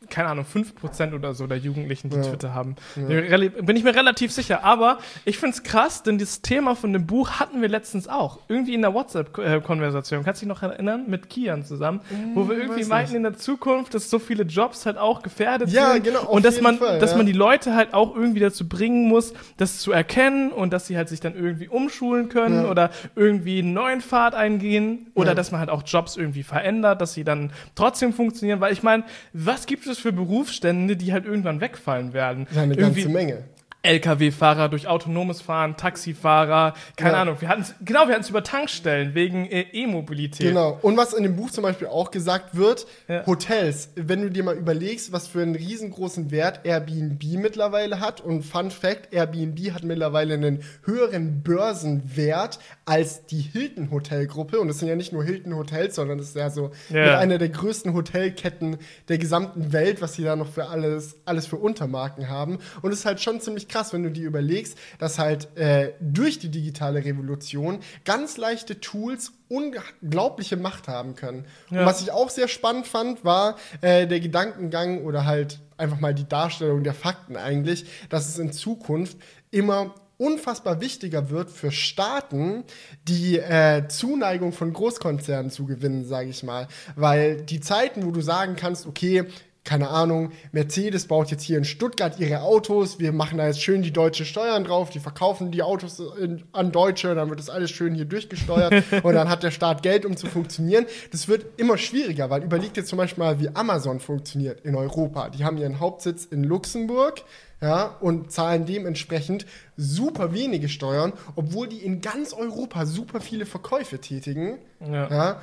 keine Ahnung, 5% oder so der Jugendlichen, die Ja. Twitter haben. Rel- Bin ich mir relativ sicher. Aber ich finde es krass, denn dieses Thema von dem Buch hatten wir letztens auch. Irgendwie in der WhatsApp-Konversation. Kannst du dich noch erinnern? Mit Kian zusammen. wo wir irgendwie weiß meinten in der Zukunft, dass so viele Jobs halt auch gefährdet Ja, sind. genau, Und dass man, Fall, dass ja. man die Leute halt auch irgendwie dazu bringen muss, das zu erkennen und dass sie halt sich dann irgendwie umschulen können Ja. oder irgendwie einen neuen Pfad eingehen oder Ja. dass man halt auch Jobs irgendwie verändert, dass sie dann trotzdem funktionieren, weil ich meine, was gibt es für Berufsstände, die halt irgendwann wegfallen werden? Ja, eine irgendwie ganze Menge. LKW-Fahrer durch autonomes Fahren, Taxifahrer, keine Ja. Ahnung. Wir hatten genau, wir hatten es über Tankstellen wegen äh, E-Mobilität. Genau. Und was in dem Buch zum Beispiel auch gesagt wird, Ja. Hotels, wenn du dir mal überlegst, was für einen riesengroßen Wert Airbnb mittlerweile hat und Fun Fact, Airbnb hat mittlerweile einen höheren Börsenwert als die Hilton Hotelgruppe und das sind ja nicht nur Hilton Hotels, sondern das ist ja so Ja. einer der größten Hotelketten der gesamten Welt, was sie da noch für alles alles für Untermarken haben und es ist halt schon ziemlich krass, wenn du dir überlegst, dass halt äh, durch die digitale Revolution ganz leichte Tools unglaubliche Macht haben können. Und Ja. was ich auch sehr spannend fand, war äh, der Gedankengang oder halt einfach mal die Darstellung der Fakten eigentlich, dass es in Zukunft immer unfassbar wichtiger wird für Staaten, die äh, Zuneigung von Großkonzernen zu gewinnen, sage ich mal. Weil die Zeiten, wo du sagen kannst, okay, keine Ahnung, Mercedes baut jetzt hier in Stuttgart ihre Autos, wir machen da jetzt schön die deutschen Steuern drauf, die verkaufen die Autos in, an Deutsche, dann wird das alles schön hier durchgesteuert [LAUGHS] und dann hat der Staat Geld, um zu funktionieren. Das wird immer schwieriger, weil überlegt jetzt zum Beispiel mal, wie Amazon funktioniert in Europa. Die haben ihren Hauptsitz in Luxemburg, ja, und zahlen dementsprechend super wenige Steuern, obwohl die in ganz Europa super viele Verkäufe tätigen. Ja. Ja.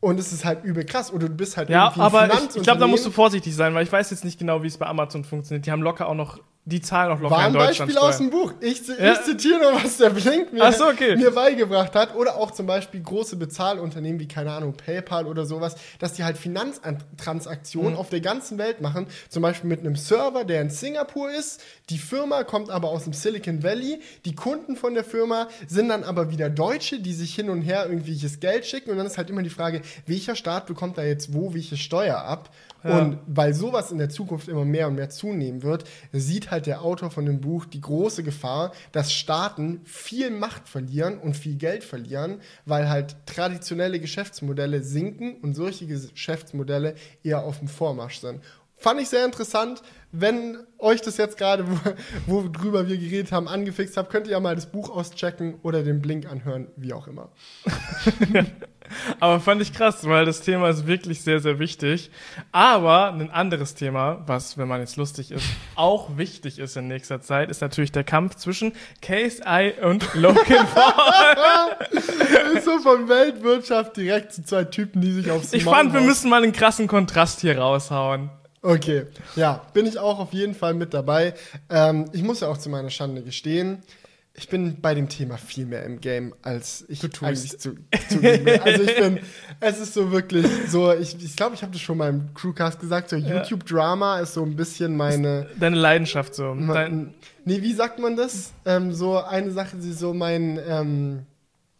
Und es ist halt übel krass. Oder du bist halt Ja, irgendwie aber ich, ich glaube, da musst du vorsichtig sein, weil ich weiß jetzt nicht genau, wie es bei Amazon funktioniert. Die haben locker auch noch, die zahlen auch locker War in ein Deutschland Beispiel aus dem Buch. Ich, zi- Ja. ich zitiere nur, was der Blink mir, so, okay. mir beigebracht hat. Oder auch zum Beispiel große Bezahlunternehmen wie, keine Ahnung, PayPal oder sowas, dass die halt Finanztransaktionen Mhm. auf der ganzen Welt machen. Zum Beispiel mit einem Server, der in Singapur ist. Die Firma kommt aber aus dem Silicon Valley. Die Kunden von der Firma sind dann aber wieder Deutsche, die sich hin und her irgendwelches Geld schicken. Und dann ist halt immer die Frage, welcher Staat bekommt da jetzt wo welche Steuer ab? Ja. Und weil sowas in der Zukunft immer mehr und mehr zunehmen wird, sieht halt der Autor von dem Buch die große Gefahr, dass Staaten viel Macht verlieren und viel Geld verlieren, weil halt traditionelle Geschäftsmodelle sinken und solche Geschäftsmodelle eher auf dem Vormarsch sind. Fand ich sehr interessant. Wenn euch das jetzt gerade, wo- worüber wir geredet haben, angefixt habt, könnt ihr ja mal das Buch auschecken oder den Blink anhören, wie auch immer. [LAUGHS] Aber fand ich krass, weil das Thema ist wirklich sehr, sehr wichtig. Aber ein anderes Thema, was, wenn man jetzt lustig ist, auch wichtig ist in nächster Zeit, ist natürlich der Kampf zwischen Case I und Logan [LAUGHS] Paul. ist so von Weltwirtschaft direkt zu zwei Typen, die sich aufs Ich Maul fand, wir hauen. müssen mal einen krassen Kontrast hier raushauen. Okay, ja, bin ich auch auf jeden Fall mit dabei. Ähm, ich muss ja auch zu meiner Schande gestehen, ich bin bei dem Thema viel mehr im Game, als ich Du tust. eigentlich zu, zugebe. Also ich bin, es ist so wirklich so, ich ich, glaube, ich habe das schon mal im Crewcast gesagt, so YouTube-Drama ist so ein bisschen meine, Deine Leidenschaft so. Dein, nee, wie sagt man das? Ähm, so eine Sache, die so mein, ähm,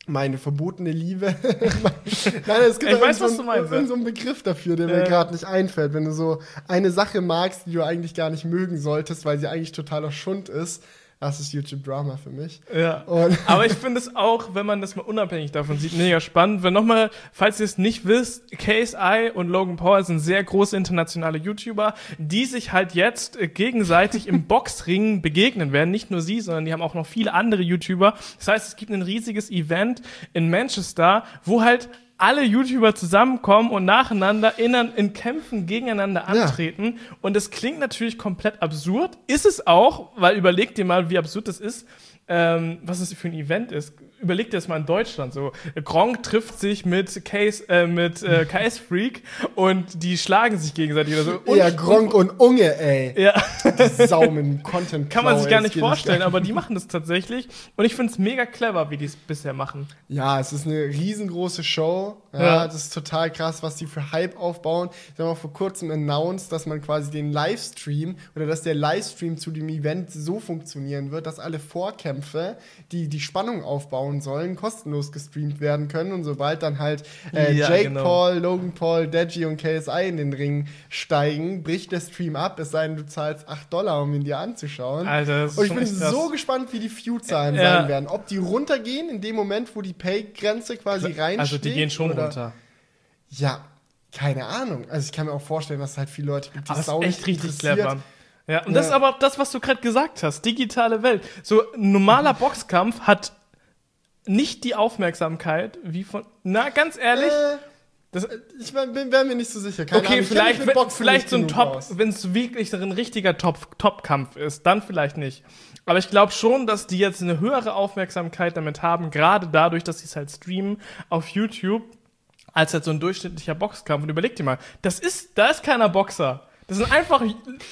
meine verbotene Liebe. [LAUGHS] Nein, es gibt Ich weiß, so was einen- du meinst, irgend so einen Begriff dafür, der mir Ja. gerade nicht einfällt. Wenn du so eine Sache magst, die du eigentlich gar nicht mögen solltest, weil sie eigentlich totaler Schund ist, das ist YouTube-Drama für mich. Ja. Und [LAUGHS] Aber ich finde es auch, wenn man das mal unabhängig davon sieht, mega spannend. Wenn nochmal, falls ihr es nicht wisst, KSI und Logan Paul sind sehr große internationale YouTuber, die sich halt jetzt äh, gegenseitig im [LAUGHS] Boxring begegnen werden. Nicht nur sie, sondern die haben auch noch viele andere YouTuber. Das heißt, es gibt ein riesiges Event in Manchester, wo halt alle YouTuber zusammenkommen und nacheinander in, in Kämpfen gegeneinander Ja. antreten. Und das klingt natürlich komplett absurd. Ist es auch, weil überleg dir mal, wie absurd das ist, ähm, was es für ein Event ist. Überleg dir das mal in Deutschland so. Gronk trifft sich mit Case, äh, mit äh, [LAUGHS] KS Freak und die schlagen sich gegenseitig oder so. Und, ja, Gronk und Unge, ey. Ja, Die Sau mit dem Content. [LAUGHS] kann man sich gar nicht vorstellen, aber die machen das tatsächlich. Und ich finde es mega clever, wie die es bisher machen. Ja, es ist eine riesengroße Show. Ja, Ja. das ist total krass, was die für Hype aufbauen. Sie haben auch vor kurzem announced, dass man quasi den Livestream oder dass der Livestream zu dem Event so funktionieren wird, dass alle Vorkämpfe, die die Spannung aufbauen sollen, kostenlos gestreamt werden können. Und sobald dann halt äh, Ja, Jake genau. Paul, Logan Paul, Deji und KSI in den Ring steigen, bricht der Stream ab, es sei denn, du zahlst 8 Dollar, um ihn dir anzuschauen. Alter, das ist Und ich bin so gespannt, wie die View-Zahlen Ja. sein werden. Ob die runtergehen in dem Moment, wo die Pay-Grenze quasi reinsteht. Also die gehen schon oder, runter. Ja, keine Ahnung. Also ich kann mir auch vorstellen, dass es halt viele Leute gibt, die Aber das sau ist echt richtig clever. Ja, und das Ja. ist aber das, was du gerade gesagt hast. Digitale Welt. So ein normaler Boxkampf hat nicht die Aufmerksamkeit wie von. Na, ganz ehrlich. Äh, Das, ich bin, bin wär mir nicht so sicher. Keine okay, Ahnung, ich vielleicht, vielleicht so ein Top, wenn es wirklich so ein richtiger Top- Top-Kampf ist, dann vielleicht nicht. Aber ich glaube schon, dass die jetzt eine höhere Aufmerksamkeit damit haben, gerade dadurch, dass sie es halt streamen auf YouTube, als halt so ein durchschnittlicher Boxkampf. Und überleg dir mal, das ist, da ist keiner Boxer. Das sind einfach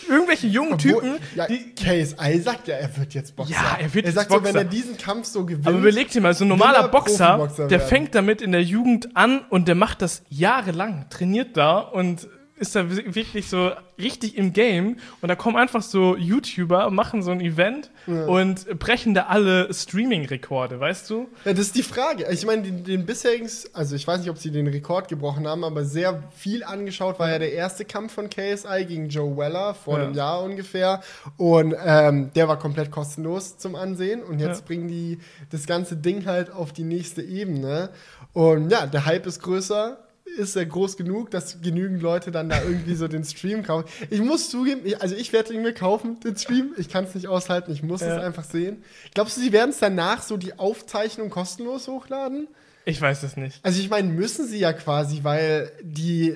irgendwelche jungen Typen, ja, die, KSI sagt ja, er wird jetzt Boxer. Ja, er wird er jetzt sagt so, wenn Boxer. er diesen Kampf so gewinnt. Aber überleg dir mal, so ein normaler er Boxer, der fängt damit in der Jugend an und der macht das jahrelang, trainiert da und ist da wi- wirklich so richtig im Game und da kommen einfach so YouTuber, machen so ein Event und brechen da alle Streaming-Rekorde, weißt du? Ja, das ist die Frage. Ich meine, den, den bisherigen, also ich weiß nicht, ob sie den Rekord gebrochen haben, aber sehr viel angeschaut war ja der erste Kampf von KSI gegen Joe Weller vor Ja. einem Jahr ungefähr. Und ähm, der war komplett kostenlos zum Ansehen. Und jetzt Ja. bringen die das ganze Ding halt auf die nächste Ebene. Und ja, der Hype ist größer. Ist er groß genug, dass genügend Leute dann da irgendwie so den Stream kaufen? Ich muss zugeben, ich, also ich werde ihn mir kaufen, den Stream. Ich kann es nicht aushalten, ich muss Ja. es einfach sehen. Glaubst du, sie werden es danach so die Aufzeichnung kostenlos hochladen? Ich weiß es nicht. Also ich meine, müssen sie ja quasi, weil die,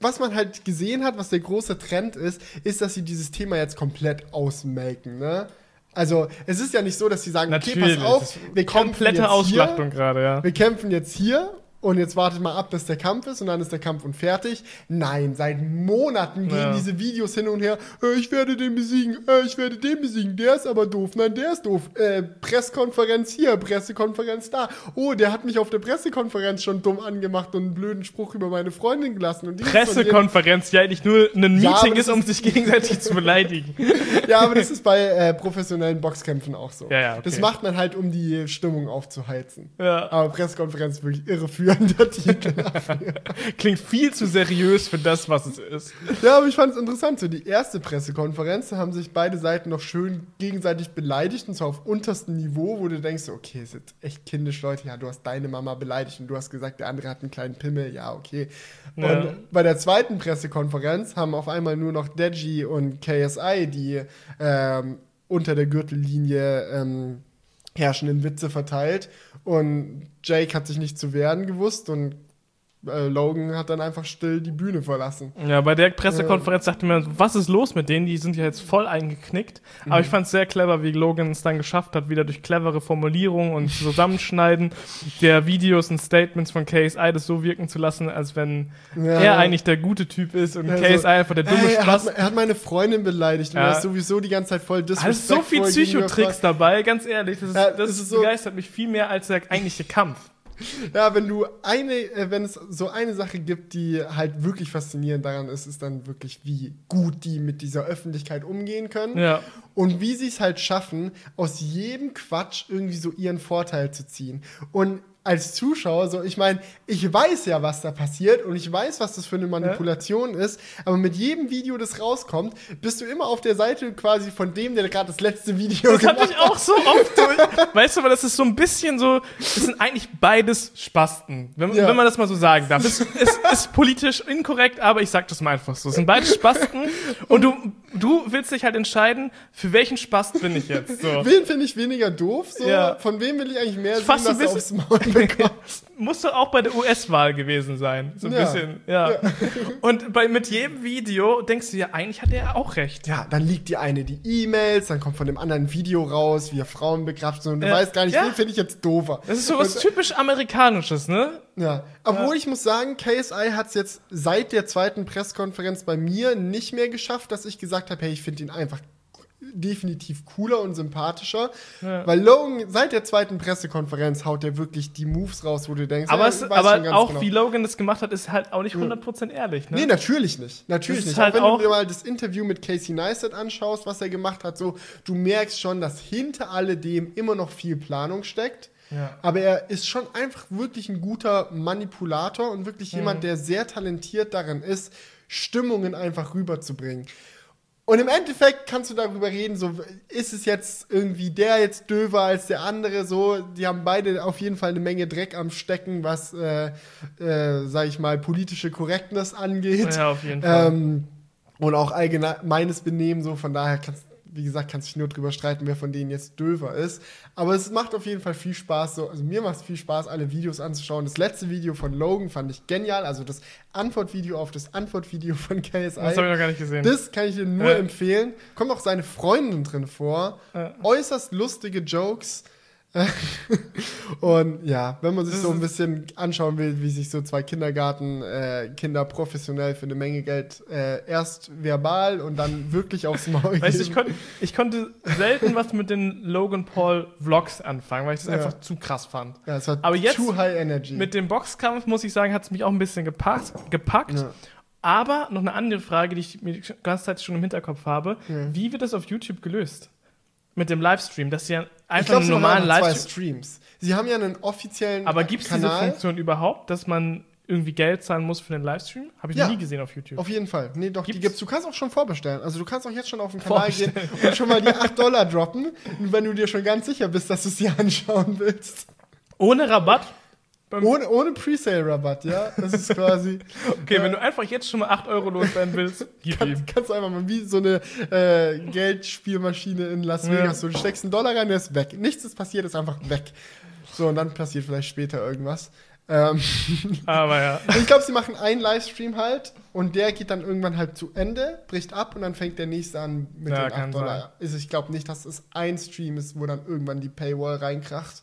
was man halt gesehen hat, was der große Trend ist, ist, dass sie dieses Thema jetzt komplett ausmelken, ne? Also es ist ja nicht so, dass sie sagen, okay, Natürlich. pass auf, wir kämpfen komplette jetzt Ausschlachtung hier, gerade, ja. wir kämpfen jetzt hier und jetzt wartet mal ab, bis der Kampf ist und dann ist der Kampf und fertig. Nein, seit Monaten gehen Ja. diese Videos hin und her. Äh, ich werde den besiegen, äh, ich werde den besiegen. Der ist aber doof. Nein, der ist doof. Äh, Pressekonferenz hier, Pressekonferenz da. Oh, der hat mich auf der Pressekonferenz schon dumm angemacht und einen blöden Spruch über meine Freundin gelassen. Pressekonferenz, die eigentlich nur ein Ja, Meeting das ist, um sich gegenseitig zu beleidigen. [LAUGHS] Ja, aber das ist bei äh, professionellen Boxkämpfen auch so. Ja, ja, okay. Das macht man halt, um die Stimmung aufzuheizen. Ja. Aber Pressekonferenz ist wirklich irreführender Titel. [LAUGHS] Klingt viel zu seriös für das, was es ist. Ja, aber ich fand es interessant. So die erste Pressekonferenz, da haben sich beide Seiten noch schön gegenseitig beleidigt und zwar auf unterstem Niveau, wo du denkst, okay, ist jetzt echt kindisch, Leute. Ja, du hast deine Mama beleidigt und du hast gesagt, der andere hat einen kleinen Pimmel. Ja, okay. Ja. Und bei der zweiten Pressekonferenz haben auf einmal nur noch Deji und KSI die ähm, unter der Gürtellinie ähm, herrschenden Witze verteilt. Und Jake hat sich nicht zu wehren gewusst und äh, Logan hat dann einfach still die Bühne verlassen. Ja, bei der Pressekonferenz dachte man, was ist los mit denen? Die sind ja jetzt voll eingeknickt. Aber ich fand es sehr clever, wie Logan es dann geschafft hat, wieder durch clevere Formulierungen und Zusammenschneiden der Videos und Statements von KSI das so wirken zu lassen, als wenn Ja. er eigentlich der gute Typ ist und Ja, so, KSI einfach der dumme Ey, er, hat, Spaß. er hat meine Freundin beleidigt und Ja. er ist sowieso die ganze Zeit voll Da ist so viel disrespectful Psychotricks dabei, ganz ehrlich. Das, ist, Ja, das ist so- begeistert mich viel mehr als der eigentliche Kampf. Ja, wenn du eine, äh, wenn es so eine Sache gibt, die halt wirklich faszinierend daran ist, ist dann wirklich, wie gut die mit dieser Öffentlichkeit umgehen können. Ja. Und wie sie es halt schaffen, aus jedem Quatsch irgendwie so ihren Vorteil zu ziehen. Und als Zuschauer, so, ich meine, ich weiß ja, was da passiert und ich weiß, was das für eine Manipulation ist, aber mit jedem Video, das rauskommt, bist du immer auf der Seite quasi von dem, der gerade das letzte Video Das gemacht hatte ich auch so oft [LAUGHS] durch. Weißt du, aber das ist so ein bisschen so, das sind eigentlich beides Spasten, wenn, Ja. wenn man das mal so sagen darf. Es ist, ist politisch inkorrekt, aber ich sag das mal einfach so. Es sind beides Spasten [LAUGHS] und du, du willst dich halt entscheiden, für welchen Spast bin ich jetzt. So. Wen finde ich weniger doof? So? Ja. Von wem will ich eigentlich mehr sehen, Fast dass ein er aufs Maul bekommt? [LAUGHS] Muss doch auch bei der US-Wahl gewesen sein. So ein Ja. bisschen, ja. [LAUGHS] Und bei, mit jedem Video denkst du ja, eigentlich hat er auch recht. Ja, dann liegt die eine die E-Mails, dann kommt von dem anderen ein Video raus, wie er Frauen bekraftet und du Ja. weißt gar nicht, Ja. wen finde ich jetzt doofer. Das ist so was typisch Amerikanisches, ne? Ja, obwohl ich muss sagen, KSI hat es jetzt seit der zweiten Pressekonferenz bei mir nicht mehr geschafft, dass ich gesagt habe, hey, ich finde ihn einfach definitiv cooler und sympathischer. Ja. Weil Logan seit der zweiten Pressekonferenz haut er wirklich die Moves raus, wo du denkst, Aber, ja, es, aber auch genau. wie Logan das gemacht hat, ist halt auch nicht 100% ehrlich, ne? Nee, natürlich nicht. Natürlich nicht. halt auch wenn auch- du dir mal das Interview mit Casey Neistat anschaust, was er gemacht hat, so, du merkst schon, dass hinter alledem immer noch viel Planung steckt. Ja. Aber er ist schon einfach wirklich ein guter Manipulator und wirklich Mhm. jemand, der sehr talentiert darin ist, Stimmungen einfach rüberzubringen. Und im Endeffekt kannst du darüber reden, so ist es jetzt irgendwie der jetzt döver als der andere, so, die haben beide auf jeden Fall eine Menge Dreck am Stecken, was, äh, äh, sag ich mal, politische Korrektness angeht. Ja, auf jeden Fall. Ähm, und auch allgemeines Benehmen, so von daher kannst wie gesagt, kannst dich nur drüber streiten, wer von denen jetzt döver ist. Aber es macht auf jeden Fall viel Spaß. So, also mir macht es viel Spaß, alle Videos anzuschauen. Das letzte Video von Logan fand ich genial. Also das Antwortvideo auf das Antwortvideo von KSI. Das habe ich noch gar nicht gesehen. Das kann ich dir nur Ja. empfehlen. Kommt auch seine Freundin drin vor. Ja. Äußerst lustige Jokes. [LAUGHS] Und ja, wenn man sich so ein bisschen anschauen will, wie sich so zwei Kindergarten-Kinder professionell für eine Menge Geld äh, erst verbal und dann wirklich aufs Maul Weißt du, ich, geben. kon ich konnte selten was mit den Logan Paul Vlogs anfangen, weil ich das Ja. einfach zu krass fand. ja, es war Aber jetzt too high energy. Mit dem Boxkampf, muss ich sagen, hat es mich auch ein bisschen gepackt. gepackt. Ja. Aber noch eine andere Frage, die ich mir die ganze Zeit schon im Hinterkopf habe. Wie wird das auf YouTube gelöst? Mit dem Livestream, dass sie ja einfach glaube, einen sie normalen einfach zwei Livestream. Streams. Sie haben ja einen offiziellen Aber gibt es diese. Funktion überhaupt, dass man irgendwie Geld zahlen muss für den Livestream? Habe ich Ja. noch nie gesehen auf YouTube. Auf jeden Fall. Nee, doch, die Gibt's? gibt's. Du kannst auch schon vorbestellen. Also du kannst auch jetzt schon auf den Kanal gehen und schon mal die 8 Dollar droppen, [LAUGHS] wenn du dir schon ganz sicher bist, dass du es dir [LAUGHS] anschauen willst. Ohne Rabatt? Ohne, ohne Presale-Rabatt, ja? Das ist quasi. [LAUGHS] Okay, Ja. wenn du einfach jetzt schon mal 8 Euro loswerden willst, [LAUGHS] gib ihm. Kannst, du einfach mal wie so eine äh, Geldspielmaschine in Las Ja. Vegas. So, du steckst einen Dollar rein, der ist weg. Nichts ist passiert, ist einfach weg. So, und dann passiert vielleicht später irgendwas. Ähm, [LAUGHS] Aber ja. ich glaube, sie machen einen Livestream halt und der geht dann irgendwann halt zu Ende, bricht ab und dann fängt der nächste an mit Ja, den kann 8 Dollar. Also ich glaube nicht, dass es ein Stream ist, wo dann irgendwann die Paywall reinkracht.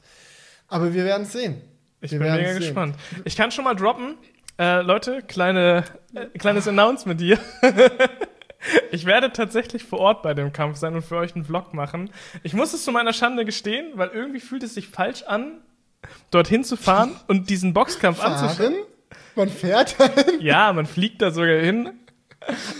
Aber wir werden es sehen. Ich Wir bin mega sehen. gespannt. Ich kann schon mal droppen. Äh, Leute, kleine, äh, kleines Announcement hier. [LAUGHS] ich werde tatsächlich vor Ort bei dem Kampf sein und für euch einen Vlog machen. Ich muss es zu meiner Schande gestehen, weil irgendwie fühlt es sich falsch an, dorthin zu fahren [LAUGHS] und diesen Boxkampf anzuschauen. Fahren? Man fährt dahin. Ja, man fliegt da sogar hin.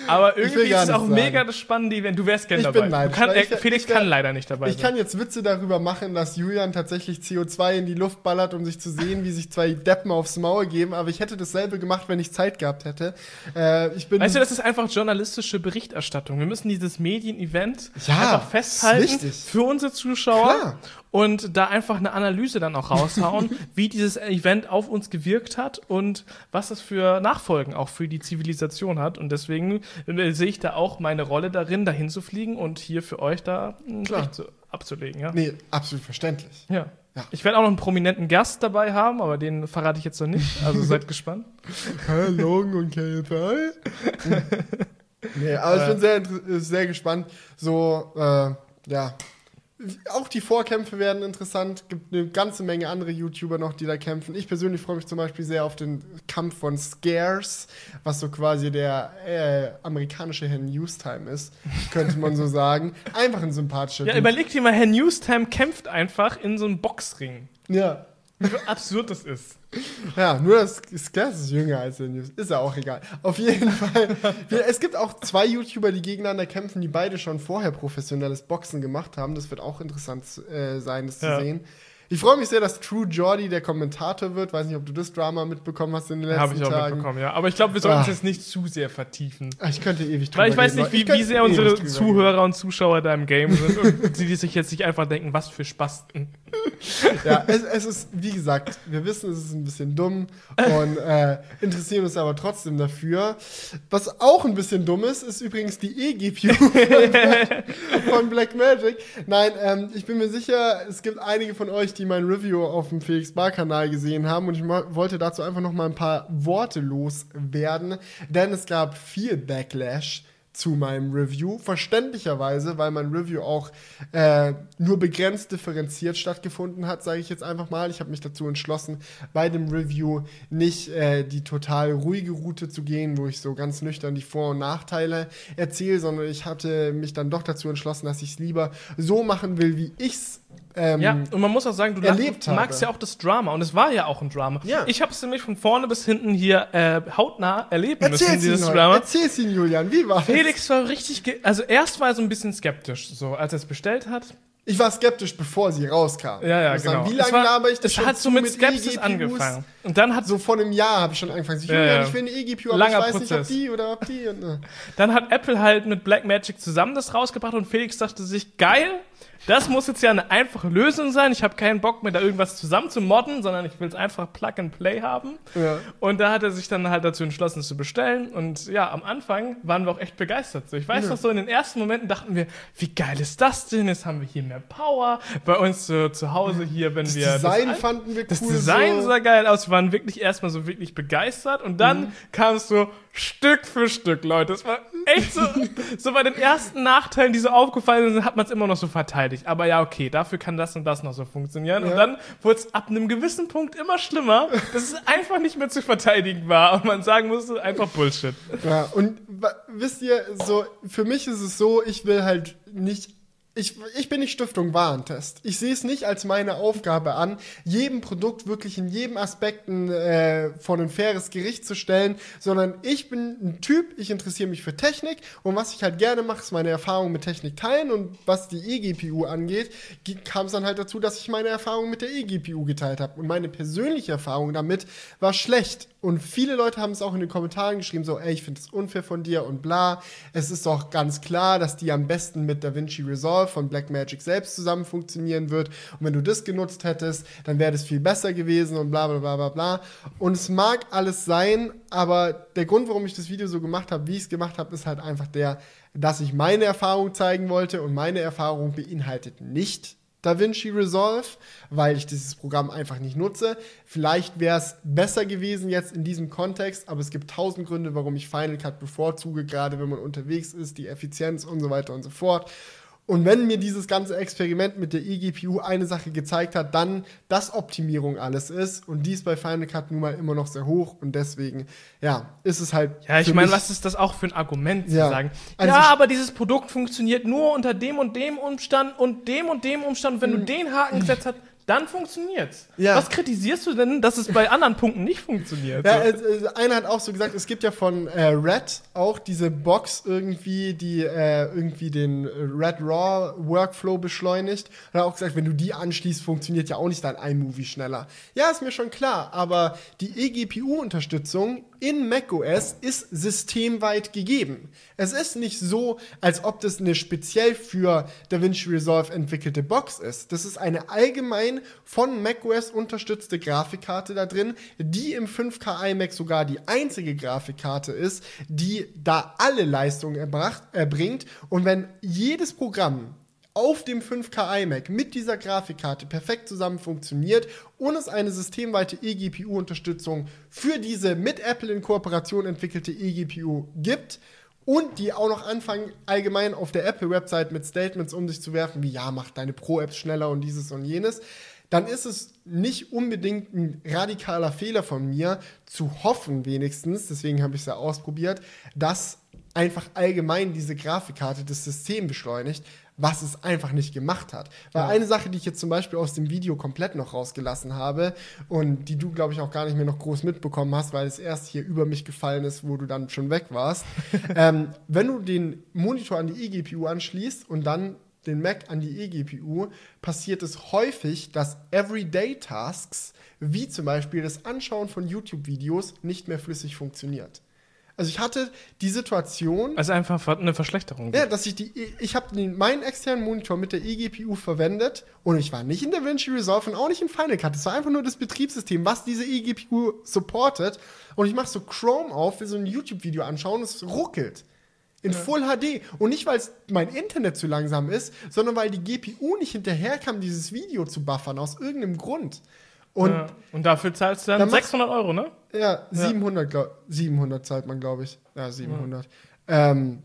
Aber irgendwie ist es auch sagen. mega das spannende Event. Du wärst gerne Ich dabei. bin neidisch, kann, weil äh, ich- Felix ich kann leider nicht dabei Ich sein. kann jetzt Witze darüber machen, dass Julian tatsächlich CO2 in die Luft ballert, um sich zu sehen, wie sich zwei Deppen aufs Maul geben. Aber ich hätte dasselbe gemacht, wenn ich Zeit gehabt hätte. Äh, ich bin Weißt du, das ist einfach journalistische Berichterstattung. Wir müssen dieses Medien-Event Ja, einfach festhalten für unsere Zuschauer Klar. Und da einfach eine Analyse dann auch raushauen, [LAUGHS] wie dieses Event auf uns gewirkt hat und was das für Nachfolgen auch für die Zivilisation hat. Und deswegen äh, sehe ich da auch meine Rolle darin, dahin zu fliegen und hier für euch da einen Klar. Zu abzulegen, ja? Nee, absolut verständlich. Ja. Ja. Ich werde auch noch einen prominenten Gast dabei haben, aber den verrate ich jetzt noch nicht. Also [LAUGHS] seid gespannt. Logan und KFI? [LAUGHS] nee, aber ich bin sehr, inter- sehr gespannt. So, äh, ja. Auch die Vorkämpfe werden interessant. Gibt eine ganze Menge andere YouTuber noch, die da kämpfen. Ich persönlich freue mich zum Beispiel sehr auf den Kampf von Scares, was so quasi der äh, amerikanische Herr Newstime ist, könnte man so sagen. Einfach ein sympathischer Ja, Dude. überleg dir mal, Herr Newstime kämpft einfach in so einem Boxring. Ja. Wie absurd das ist. Ja, nur das Scares ist jünger als der News. Ist ja auch egal. Auf jeden Fall. Es gibt auch zwei YouTuber, die gegeneinander kämpfen, die beide schon vorher professionelles Boxen gemacht haben. Das wird auch interessant äh, sein, das Ja. zu sehen. Ich freue mich sehr, dass True Jordi der Kommentator wird. Weiß nicht, ob du das Drama mitbekommen hast in den letzten Habe ich auch Tagen. mitbekommen, ja. Aber ich glaube, wir sollten es Ah. jetzt nicht zu sehr vertiefen. Ah, Ich könnte ewig drüber Weil ich weiß nicht, wie, wie sehr unsere Zuhörer und Zuschauer da im Game sind und [LAUGHS] sie die sich jetzt nicht einfach denken, was für Spasten. Ja, es, es ist, wie gesagt, wir wissen, es ist ein bisschen dumm und äh, interessieren uns aber trotzdem dafür. Was auch ein bisschen dumm ist, ist übrigens die E-GPU [LAUGHS] von Blackmagic. Nein, ähm, ich bin mir sicher, es gibt einige von euch, die mein Review auf dem Felix Bar Kanal gesehen haben und ich wollte dazu einfach noch mal ein paar Worte loswerden, denn es gab viel Backlash zu meinem Review. Verständlicherweise, weil mein Review auch äh, nur begrenzt differenziert stattgefunden hat, sage ich jetzt einfach mal. Ich habe mich dazu entschlossen, bei dem Review nicht äh, die total ruhige Route zu gehen, wo ich so ganz nüchtern die Vor- und Nachteile erzähle, sondern ich hatte mich dann doch dazu entschlossen, dass ich es lieber so machen will, wie ich's ähm, Ja, und man muss auch sagen, du erlebt magst habe. ja auch das Drama und es war ja auch ein Drama. Ja. Ich habe es nämlich von vorne bis hinten hier äh, hautnah erleben Erzähl's müssen, dieses Ihnen, Drama. erzähl's Ihnen, Julian, wie war's? Felix war richtig, ge also erst war er so ein bisschen skeptisch, so als er es bestellt hat. Ich war skeptisch, bevor sie rauskam. Ja, ja, genau. Sagen, wie lange war- laber ich das Es schon hat so zu mit Skepsis angefangen. Und dann hat So vor einem Jahr habe ich schon angefangen. Ich, Ja, Julian, ja. ich will eine E-GPU, aber Langer ich weiß nicht, ob Prozess. die oder ob die. Und, äh. Dann hat Apple halt mit Blackmagic zusammen das rausgebracht und Felix dachte sich, geil, das muss jetzt ja eine einfache Lösung sein. Ich habe keinen Bock mehr, da irgendwas zusammen zu modden, sondern ich will es einfach Plug and Play haben. Ja. Und da hat er sich dann halt dazu entschlossen, es zu bestellen. Und ja, am Anfang waren wir auch echt begeistert. So, ich weiß noch so, in den ersten Momenten dachten wir, wie geil ist das denn? Jetzt haben wir hier mehr Power. Bei uns äh, zu Hause hier, wenn Das wir Design das fanden wir cool. das Design so. sah geil aus. Wir waren wirklich erstmal so wirklich begeistert. Und dann Mhm. kam es so Stück für Stück, Leute. Es war echt so, [LAUGHS] so bei den ersten Nachteilen, die so aufgefallen sind, hat man es immer noch so verteidigt. Aber ja, okay, dafür kann das und das noch so funktionieren. Und Ja. dann wurde es ab einem gewissen Punkt immer schlimmer, dass es einfach nicht mehr zu verteidigen war. Und man sagen musste, einfach Bullshit. Ja, und wisst ihr, so, für mich ist es so, ich will halt nicht. Ich, ich bin nicht Stiftung Warentest. Ich sehe es nicht als meine Aufgabe an, jedem Produkt wirklich in jedem Aspekt äh, vor ein faires Gericht zu stellen, sondern ich bin ein Typ, ich interessiere mich für Technik und was ich halt gerne mache, ist meine Erfahrung mit Technik teilen und was die eGPU angeht, ge- kam es dann halt dazu, dass ich meine Erfahrung mit der eGPU geteilt habe und meine persönliche Erfahrung damit war schlecht und viele Leute haben es auch in den Kommentaren geschrieben, so, ey, ich finde es unfair von dir und bla. Es ist doch ganz klar, dass die am besten mit DaVinci Resolve von Blackmagic selbst zusammen funktionieren wird. Und wenn du das genutzt hättest, dann wäre das viel besser gewesen und bla bla bla bla bla. Und es mag alles sein, aber der Grund, warum ich das Video so gemacht habe, wie ich es gemacht habe, ist halt einfach der, dass ich meine Erfahrung zeigen wollte und meine Erfahrung beinhaltet nicht DaVinci Resolve, weil ich dieses Programm einfach nicht nutze. Vielleicht wäre es besser gewesen jetzt in diesem Kontext, aber es gibt tausend Gründe, warum ich Final Cut bevorzuge, gerade wenn man unterwegs ist, die Effizienz und so weiter und so fort. Und wenn mir dieses ganze Experiment mit der eGPU eine Sache gezeigt hat, dann, dass Optimierung alles ist und dies bei Final Cut nun mal immer noch sehr hoch und deswegen, ja, ist es halt. Ja, ich meine, was ist das auch für ein Argument Ja. zu sagen? Also ja, aber dieses Produkt funktioniert nur unter dem und dem Umstand und dem und dem Umstand. Wenn du den Haken gesetzt hast, dann funktioniert's. Ja. Was kritisierst du denn, dass es bei anderen Punkten nicht funktioniert? Ja, äh, einer hat auch so gesagt, es gibt ja von äh, Red auch diese Box irgendwie, die äh, irgendwie den Red Raw Workflow beschleunigt. Und er hat auch gesagt, wenn du die anschließt, funktioniert ja auch nicht dein iMovie schneller. Ja, ist mir schon klar, aber die eGPU-Unterstützung in macOS ist systemweit gegeben. Es ist nicht so, als ob das eine speziell für DaVinci Resolve entwickelte Box ist. Das ist eine allgemein von macOS unterstützte Grafikkarte da drin, die im 5K iMac sogar die einzige Grafikkarte ist, die da alle Leistungen erbracht, erbringt. Und wenn jedes Programm auf dem 5K iMac mit dieser Grafikkarte perfekt zusammen funktioniert und es eine systemweite eGPU-Unterstützung für diese mit Apple in Kooperation entwickelte eGPU gibt und die auch noch anfangen, allgemein auf der Apple-Website mit Statements um sich zu werfen, wie ja, mach deine Pro-Apps schneller und dieses und jenes, dann ist es nicht unbedingt ein radikaler Fehler von mir, zu hoffen wenigstens, deswegen habe ich es ja ausprobiert, dass einfach allgemein diese Grafikkarte das System beschleunigt, was es einfach nicht gemacht hat. Weil Ja. eine Sache, die ich jetzt zum Beispiel aus dem Video komplett noch rausgelassen habe und die du, glaube ich, auch gar nicht mehr noch groß mitbekommen hast, weil es erst hier über mich gefallen ist, wo du dann schon weg warst. [LAUGHS] ähm, wenn du den Monitor an die eGPU anschließt und dann den Mac an die eGPU, passiert es häufig, dass Everyday-Tasks, wie zum Beispiel das Anschauen von YouTube-Videos, nicht mehr flüssig funktioniert. Also ich hatte die Situation, Also einfach eine Verschlechterung. ja, dass ich die, ich habe meinen externen Monitor mit der eGPU verwendet und ich war nicht in DaVinci Resolve und auch nicht in Final Cut. Es war einfach nur das Betriebssystem, was diese eGPU supportet. Und ich mache so Chrome auf, will so ein YouTube-Video anschauen, und es ruckelt. In Full HD. Und nicht, weil mein Internet zu langsam ist, sondern weil die GPU nicht hinterherkam, dieses Video zu buffern, aus irgendeinem Grund. Und ja. Und dafür zahlst du dann Dann machst- 600 Euro, ne? ja, 700, glaub, 700 zahlt man, glaube ich. Ja, 700. Ähm,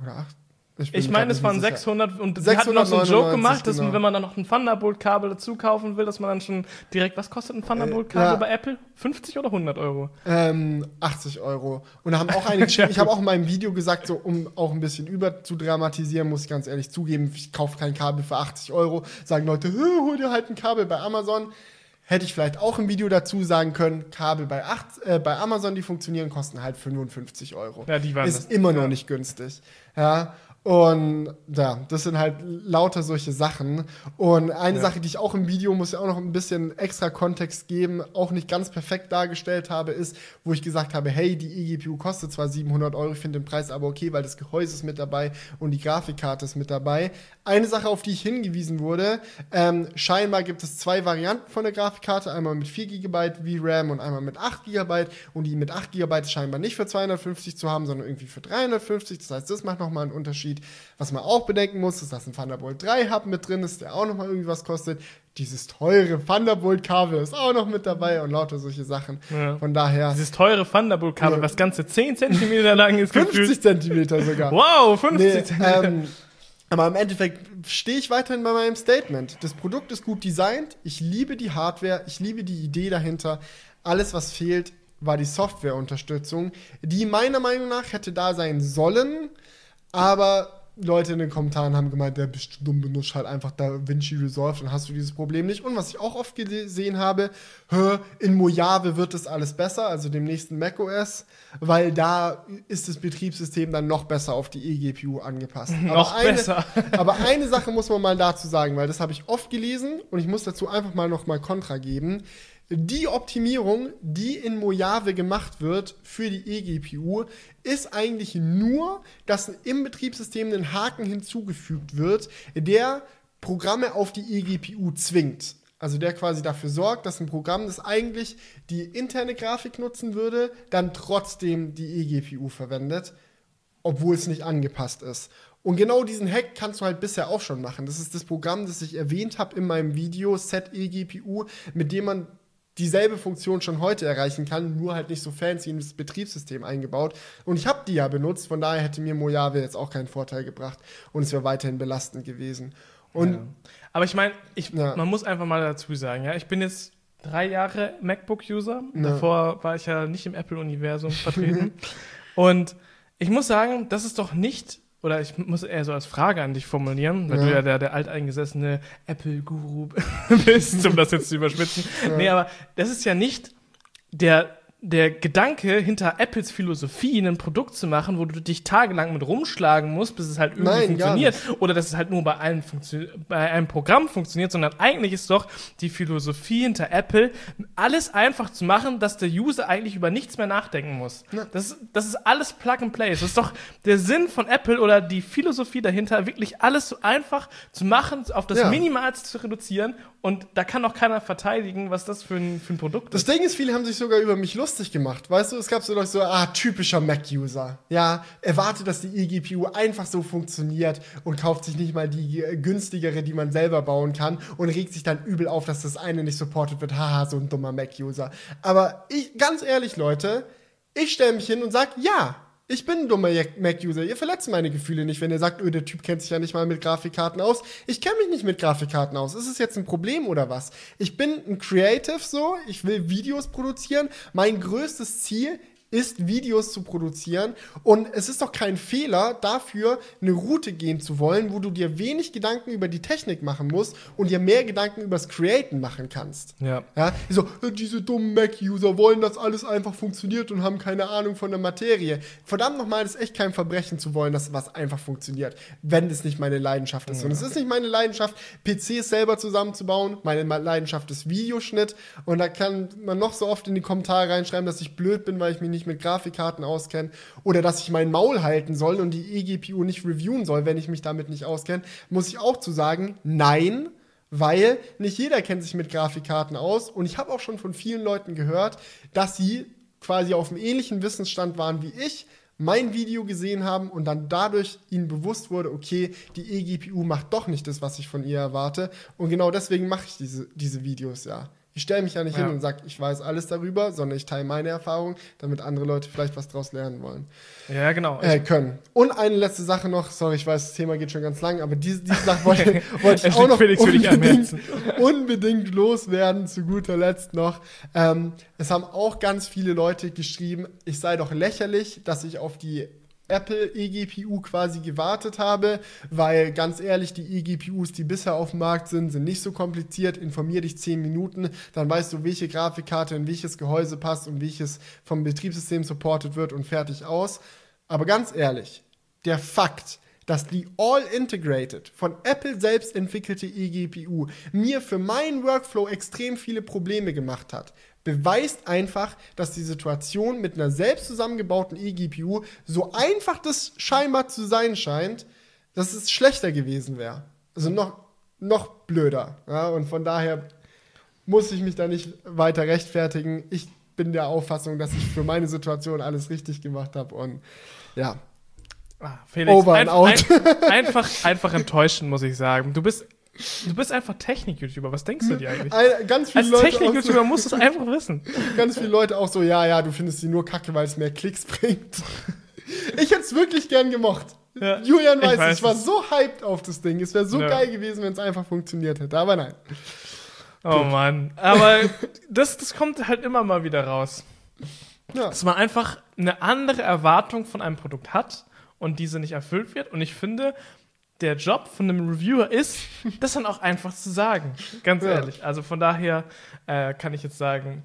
oder 8. bin Ich grad meine, es waren sicher. 600 und sie hatten noch so einen 699, Joke gemacht, dass genau. wenn man dann noch ein Thunderbolt-Kabel dazu kaufen will, dass man dann schon direkt, was kostet ein Thunderbolt-Kabel Äh, ja. bei Apple? 50 oder 100 Euro? Ähm, 80 Euro. Und da haben auch einige [LAUGHS] geschrieben, ich habe auch in meinem Video gesagt, so um auch ein bisschen über zu dramatisieren, muss ich ganz ehrlich zugeben, ich kaufe kein Kabel für 80 Euro. Sagen Leute, "Hä, hol dir halt ein Kabel bei Amazon. Hätte ich vielleicht auch im Video dazu sagen können, Kabel bei, 8, äh, bei Amazon, die funktionieren, kosten halt 55 Euro. Ja, die waren Ist das. immer noch Ja. nicht günstig. Ja. Und ja, das sind halt lauter solche Sachen. Und eine Ja. Sache, die ich auch im Video, muss ja auch noch ein bisschen extra Kontext geben, auch nicht ganz perfekt dargestellt habe, ist, wo ich gesagt habe, hey, die eGPU kostet zwar 700 Euro, ich finde den Preis aber okay, weil das Gehäuse ist mit dabei und die Grafikkarte ist mit dabei. Eine Sache, auf die ich hingewiesen wurde, ähm, scheinbar gibt es zwei Varianten von der Grafikkarte, einmal mit 4 GB VRAM und einmal mit 8 GB und die mit 8 GB ist scheinbar nicht für 250 zu haben, sondern irgendwie für 350. Das heißt, das macht nochmal einen Unterschied. Was man auch bedenken muss, ist, dass ein Thunderbolt 3 Hub mit drin ist, der auch nochmal irgendwie was kostet. Dieses teure Thunderbolt-Kabel ist auch noch mit dabei und lauter solche Sachen. Ja. Von daher Dieses teure Thunderbolt-Kabel, Ja. was ganze 10 Zentimeter lang ist, [LAUGHS] 50 gefühlt. Zentimeter sogar. Wow, 50 Nee, Zentimeter. ähm, aber im Endeffekt stehe ich weiterhin bei meinem Statement. Das Produkt ist gut designt. Ich liebe die Hardware. Ich liebe die Idee dahinter. Alles, was fehlt, war die Softwareunterstützung, die meiner Meinung nach hätte da sein sollen. Aber Leute in den Kommentaren haben gemeint, der bist du dumm, benutzt halt einfach DaVinci Resolve, dann hast du dieses Problem nicht. Und was ich auch oft gesehen habe, hör, in Mojave wird es alles besser, also dem nächsten macOS, weil da ist das Betriebssystem dann noch besser auf die eGPU angepasst. [LAUGHS] Noch eine, besser. [LAUGHS] aber eine Sache muss man mal dazu sagen, weil das habe ich oft gelesen und ich muss dazu einfach mal noch mal Kontra geben. Die Optimierung, die in Mojave gemacht wird für die eGPU, ist eigentlich nur, dass im Betriebssystem ein Haken hinzugefügt wird, der Programme auf die eGPU zwingt. Also der quasi dafür sorgt, dass ein Programm, das eigentlich die interne Grafik nutzen würde, dann trotzdem die eGPU verwendet obwohl es nicht angepasst ist. Und genau diesen Hack kannst du halt bisher auch schon machen. Das ist das Programm, das ich erwähnt habe in meinem Video, Set eGPU, mit dem man dieselbe Funktion schon heute erreichen kann, nur halt nicht so fancy in das Betriebssystem eingebaut. Und ich habe die ja benutzt, von daher hätte mir Mojave jetzt auch keinen Vorteil gebracht und es wäre weiterhin belastend gewesen. Und Ja. Aber ich meine, Ja. man muss einfach mal dazu sagen, ja, ich bin jetzt drei Jahre MacBook-User. Ja. Davor war ich ja nicht im Apple-Universum vertreten. [LAUGHS] Und ich muss sagen, das ist doch nicht, oder ich muss eher so als Frage an dich formulieren, weil Ja. du ja der, der alteingesessene Apple-Guru [LAUGHS] bist, um das jetzt zu überspitzen. Nee, aber das ist ja nicht der, der Gedanke hinter Apples Philosophie, ein Produkt zu machen, wo du dich tagelang mit rumschlagen musst, bis es halt irgendwie Nein, funktioniert. Oder dass es halt nur bei einem, bei einem Programm funktioniert, sondern eigentlich ist doch die Philosophie hinter Apple, alles einfach zu machen, dass der User eigentlich über nichts mehr nachdenken muss. Das, das ist alles Plug and Play. Das ist doch der Sinn von Apple oder die Philosophie dahinter, wirklich alles so einfach zu machen, auf das Ja. Minimalste zu reduzieren. Und da kann auch keiner verteidigen, was das für ein, für ein Produkt das ist. Ding ist, viele haben sich sogar über mich lustig lustig gemacht. Weißt du, es gab so Leute so, ah, typischer Mac-User. Ja, erwartet, dass die eGPU einfach so funktioniert und kauft sich nicht mal die äh, günstigere, die man selber bauen kann und regt sich dann übel auf, dass das eine nicht supported wird. Haha, so ein dummer Mac-User. Aber ich, ganz ehrlich, Leute, ich stelle mich hin und sage, ja, ich bin ein dummer Mac-User. Ihr verletzt meine Gefühle nicht, wenn ihr sagt, öh, der Typ kennt sich ja nicht mal mit Grafikkarten aus. Ich kenne mich nicht mit Grafikkarten aus. Ist es jetzt ein Problem oder was? Ich bin ein Creative so. Ich will Videos produzieren. Mein größtes Ziel ist, Videos zu produzieren. Und es ist doch kein Fehler, dafür eine Route gehen zu wollen, wo du dir wenig Gedanken über die Technik machen musst und dir mehr Gedanken übers Createn machen kannst. Ja. Ja, so, äh, diese dummen Mac-User wollen, dass alles einfach funktioniert und haben keine Ahnung von der Materie. Verdammt nochmal, das ist echt kein Verbrechen zu wollen, dass was einfach funktioniert, wenn es nicht meine Leidenschaft ist. Und es ist nicht meine Leidenschaft, PCs selber zusammenzubauen. Meine Leidenschaft ist Videoschnitt. Und da kann man noch so oft in die Kommentare reinschreiben, dass ich blöd bin, weil ich mich nicht mit Grafikkarten auskenne. Oder dass ich mein Maul halten soll und die eGPU nicht reviewen soll, wenn ich mich damit nicht auskenne. Muss ich auch zu sagen, nein, weil nicht jeder kennt sich mit Grafikkarten aus. Und ich habe auch schon von vielen Leuten gehört, dass sie quasi auf einem ähnlichen Wissensstand waren wie ich, mein Video gesehen haben und dann dadurch ihnen bewusst wurde, okay, die eGPU macht doch nicht das, was ich von ihr erwarte. Und genau deswegen mache ich diese, diese Videos ja. Ich stelle mich ja nicht Ja. hin und sage, ich weiß alles darüber, sondern ich teile meine Erfahrung, damit andere Leute vielleicht was draus lernen wollen. Ja, genau. Äh, können. Und eine letzte Sache noch, sorry, ich weiß, das Thema geht schon ganz lang, aber diese, diese Sache wollte, [LAUGHS] wollte ich auch noch unbedingt, [LAUGHS] unbedingt loswerden, zu guter Letzt noch. Ähm, es haben auch ganz viele Leute geschrieben, ich sei doch lächerlich, dass ich auf die Apple eGPU quasi gewartet habe, weil ganz ehrlich, die eGPUs, die bisher auf dem Markt sind, sind nicht so kompliziert. Informier dich 10 Minuten, dann weißt du, welche Grafikkarte in welches Gehäuse passt und welches vom Betriebssystem supported wird und fertig aus. Aber ganz ehrlich, der Fakt, dass die All-Integrated von Apple selbst entwickelte eGPU mir für meinen Workflow extrem viele Probleme gemacht hat, beweist einfach, dass die Situation mit einer selbst zusammengebauten eGPU so einfach das scheinbar zu sein scheint, dass es schlechter gewesen wäre. Also noch, noch blöder. Ja? Und von daher muss ich mich da nicht weiter rechtfertigen. Ich bin der Auffassung, dass ich für meine Situation alles richtig gemacht habe und ja, Ah, Felix, Over and out. ein, einfach, einfach enttäuschend, muss ich sagen. Du bist, du bist einfach Technik-YouTuber. Was denkst du dir eigentlich? Ganz viele Als Leute auch so, Technik-YouTuber musst du es einfach wissen. [LAUGHS] ganz viele Leute auch so, ja, ja, du findest sie nur kacke, weil es mehr Klicks bringt. [LAUGHS] Ich hätte es wirklich gern gemocht. Ja, Julian ich weiß, weiß ich war es. so hyped auf das Ding. Es wäre so Ja. geil gewesen, wenn es einfach funktioniert hätte. Aber nein. Oh Mann. Aber das, das kommt halt immer mal wieder raus. Ja. Dass man einfach eine andere Erwartung von einem Produkt hat und diese nicht erfüllt wird. Und ich finde, der Job von einem Reviewer ist, [LAUGHS] das dann auch einfach zu sagen. Ganz Ja. ehrlich. Also von daher äh, kann ich jetzt sagen,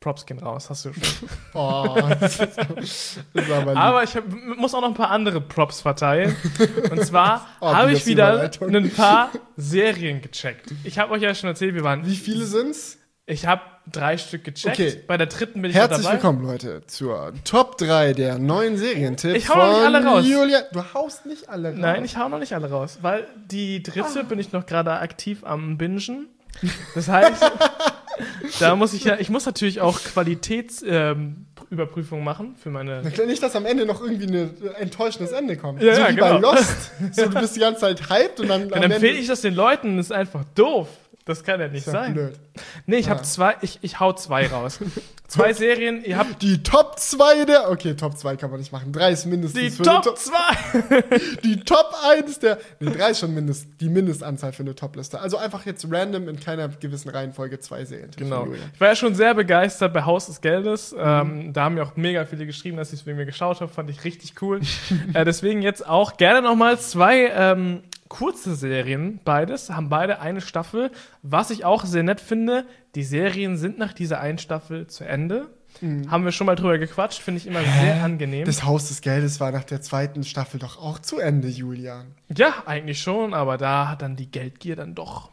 Props gehen raus, hast du schon. [LAUGHS] Oh, das ist, das ist aber. [LAUGHS] Aber ich hab, muss auch noch ein paar andere Props verteilen. Und zwar Oh, habe ich wieder ein paar Serien gecheckt. Ich habe euch ja schon erzählt, wir waren. Wie viele sind's? Ich habe drei Stück gecheckt. Okay. Bei der dritten bin ich Herzlich dabei. willkommen, Leute, zur Top 3 der neuen Serientipps Ich hau noch nicht alle raus. Julian. Du haust nicht alle raus. Nein, ich hau noch nicht alle raus, weil die dritte bin ich noch gerade aktiv am Bingen. Das heißt, [LAUGHS] da muss ich ja, ich muss natürlich auch Qualitätsüberprüfung ähm, machen für meine. Na klar, Nicht, dass am Ende noch irgendwie ein enttäuschendes Ende kommt. Ja, so ja, wie bei genau. Lost. [LAUGHS] So, du bist die ganze Zeit hyped und dann. Dann empfehle ich das den Leuten, das ist einfach doof. Das kann ja nicht ja sein. blöd. Nee, ich habe Ah. zwei, ich, ich hau zwei raus. [LAUGHS] zwei Serien, ihr habt Die Top 2 der. Okay, Top 2 kann man nicht machen. 3 ist mindestens. die Top 2. [LAUGHS] die Top 1 der. Nee, 3 ist schon mindest, die Mindestanzahl für eine Top-Liste. Also einfach jetzt random in keiner gewissen Reihenfolge zwei Serien. Genau. Ich war ja schon sehr begeistert bei Haus des Geldes. Mhm. Ähm, da haben mir auch mega viele geschrieben, dass sie es wegen mir geschaut haben. Fand ich richtig cool. [LAUGHS] äh, deswegen jetzt auch gerne nochmal zwei ähm, kurze Serien. Beides. Haben beide eine Staffel. Was ich auch sehr nett finde, die Serien sind nach dieser einen Staffel zu Ende. Haben wir schon mal drüber gequatscht. Finde ich immer sehr angenehm. Mhm. Das Haus des Geldes war nach der zweiten Staffel doch auch zu Ende, Julian. ja, eigentlich schon. Aber da hat dann die Geldgier dann doch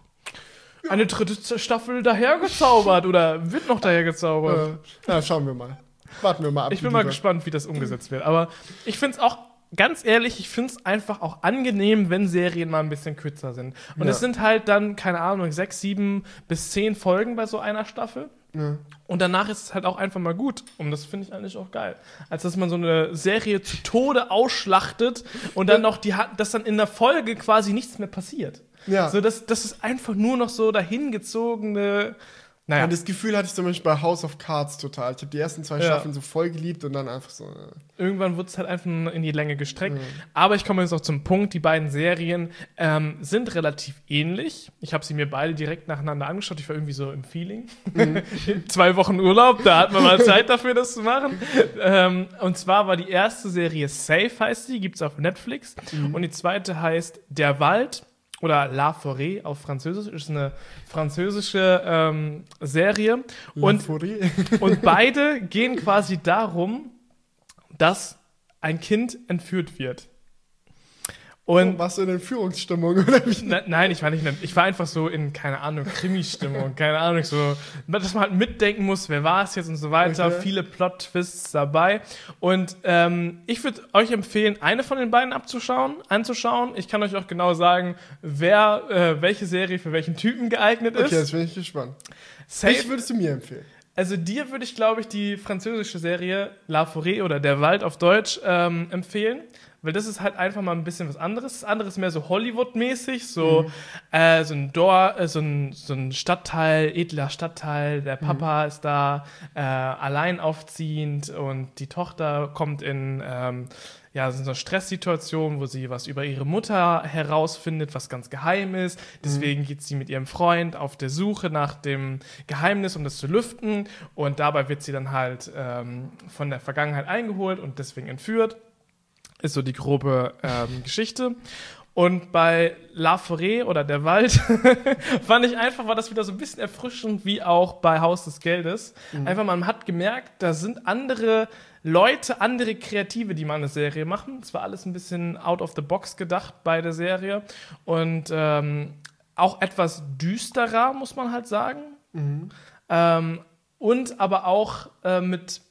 eine dritte Staffel dahergezaubert. oder wird noch dahergezaubert. Äh, na, schauen wir mal. Warten wir mal ab. Ich bin mal gespannt, wie das umgesetzt wird. Aber ich finde es auch, ganz ehrlich, ich finde es einfach auch angenehm, wenn Serien mal ein bisschen kürzer sind. Und Ja. es sind halt dann, keine Ahnung, sechs, sieben bis zehn Folgen bei so einer Staffel. Ja. Und danach ist es halt auch einfach mal gut. Und das finde ich eigentlich auch geil. Als dass man so eine Serie zu Tode ausschlachtet und dann noch die hat, dass dann in der Folge quasi nichts mehr passiert. Ja. So, das, das ist einfach nur noch so dahingezogene. Naja. Und das Gefühl hatte ich zum Beispiel bei House of Cards total. Ich habe die ersten zwei Ja. Staffeln so voll geliebt und dann einfach so. äh, Irgendwann wird es halt einfach nur in die Länge gestreckt. Aber ich komme jetzt auch zum Punkt, die beiden Serien ähm, sind relativ ähnlich. Ich habe sie mir beide direkt nacheinander angeschaut. Ich war irgendwie so im Feeling. [LAUGHS] Zwei Wochen Urlaub, da hat man mal [LAUGHS] Zeit dafür, das zu machen. Ähm, und zwar war die erste Serie Safe, heißt die, gibt es auf Netflix. Und die zweite heißt Der Wald oder La Forêt auf Französisch. Ist eine französische ähm, Serie. Und Euphorie. [LAUGHS] und beide gehen quasi darum, dass ein Kind entführt wird. Und warst du in Führungsstimmung oder wie? Ne- nein, ich war nicht, ich war einfach so in, keine Ahnung, Krimi-Stimmung, keine Ahnung, so, dass man halt mitdenken muss, wer war es jetzt und so weiter, Okay. viele Plot-Twists dabei. Und ähm, ich würde euch empfehlen, eine von den beiden abzuschauen, anzuschauen. Ich kann euch auch genau sagen, wer, äh, welche Serie für welchen Typen geeignet Okay, ist. jetzt bin ich gespannt. Safe, Welche würdest du mir empfehlen? also dir würde ich, glaube ich, die französische Serie La Forêt oder Der Wald auf Deutsch ähm, empfehlen. Weil das ist halt einfach mal ein bisschen was anderes. Das andere ist mehr so Hollywood-mäßig, so, äh, so ein Dor, äh, so ein, so ein Stadtteil, edler Stadtteil, der Papa ist da äh, allein aufziehend und die Tochter kommt in ähm, ja, so eine Stresssituation, wo sie was über ihre Mutter herausfindet, was ganz geheim ist. Deswegen geht sie mit ihrem Freund auf der Suche nach dem Geheimnis, um das zu lüften. Und dabei wird sie dann halt ähm, von der Vergangenheit eingeholt und deswegen entführt. Ist so die grobe ähm, Geschichte. Und bei La Forêt oder Der Wald [LAUGHS] fand ich einfach, war das wieder so ein bisschen erfrischend wie auch bei Haus des Geldes. Einfach, man hat gemerkt, da sind andere Leute, andere Kreative, die mal eine Serie machen. Es war alles ein bisschen out of the box gedacht bei der Serie. Und ähm, auch etwas düsterer, muss man halt sagen. Ähm, und aber auch äh, mit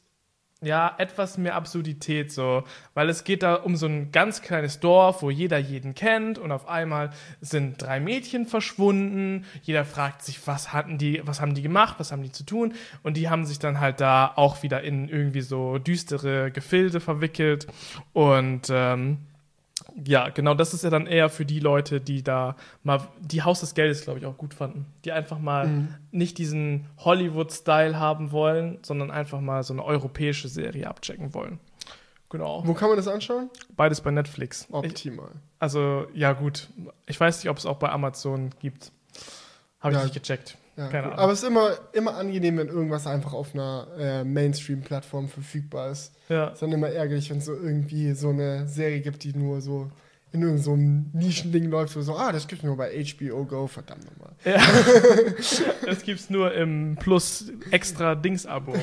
ja, etwas mehr Absurdität so, weil es geht da um so ein ganz kleines Dorf, wo jeder jeden kennt und auf einmal sind drei Mädchen verschwunden. Jeder fragt sich, was hatten die, was haben die gemacht, was haben die zu tun? Und die haben sich dann halt da auch wieder in irgendwie so düstere Gefilde verwickelt. Und ähm, ja, genau, das ist ja dann eher für die Leute, die da mal, die Haus des Geldes, glaube ich, auch gut fanden. Die einfach mal nicht diesen Hollywood-Style haben wollen, sondern einfach mal so eine europäische Serie abchecken wollen. Genau. Wo kann man das anschauen? Beides bei Netflix. Ich, Optimal. also, ja, gut. Ich weiß nicht, ob es auch bei Amazon gibt. Habe ich Ja. nicht gecheckt. Ja, Keine. Ahnung. Aber es ist immer, immer angenehm, wenn irgendwas einfach auf einer äh, Mainstream-Plattform verfügbar ist. Ja. Es ist dann immer ärgerlich, wenn es so irgendwie so eine Serie gibt, die nur so in irgendeinem so Nischending läuft, wo so, ah, das gibt's nur bei HBO Go, verdammt nochmal. ja. [LAUGHS] das gibt's nur im Plus extra Dings-Abo.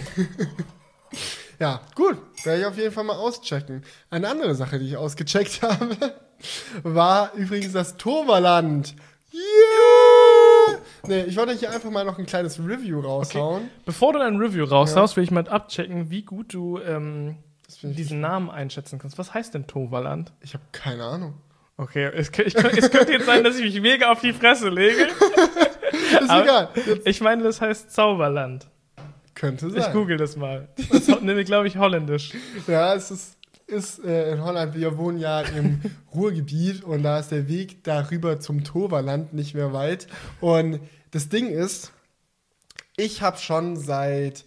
Ja, gut, werde ich auf jeden Fall mal auschecken. Eine andere Sache, die ich ausgecheckt [LAUGHS] habe, war übrigens das Toverland. Yeah! [LAUGHS] Nee, ich wollte hier einfach mal noch ein kleines Review raushauen. Bevor du dein Review raushaust, will ich mal abchecken, wie gut du ähm, ich- diesen Namen einschätzen kannst. Was heißt denn Toverland? Ich habe keine Ahnung. Okay, es, ich, es könnte jetzt sein, dass ich mich mega auf die Fresse lege. [LAUGHS] Ist Aber- egal. Jetzt Ich meine, das heißt Zauberland. könnte Ich sein. google das mal. Das [LAUGHS] nämlich, glaube ich, holländisch. Ja, es ist, ist äh, in Holland. Wir wohnen ja im [LAUGHS] Ruhrgebiet und da ist der Weg darüber zum Toverland nicht mehr weit. Und das Ding ist, ich habe schon seit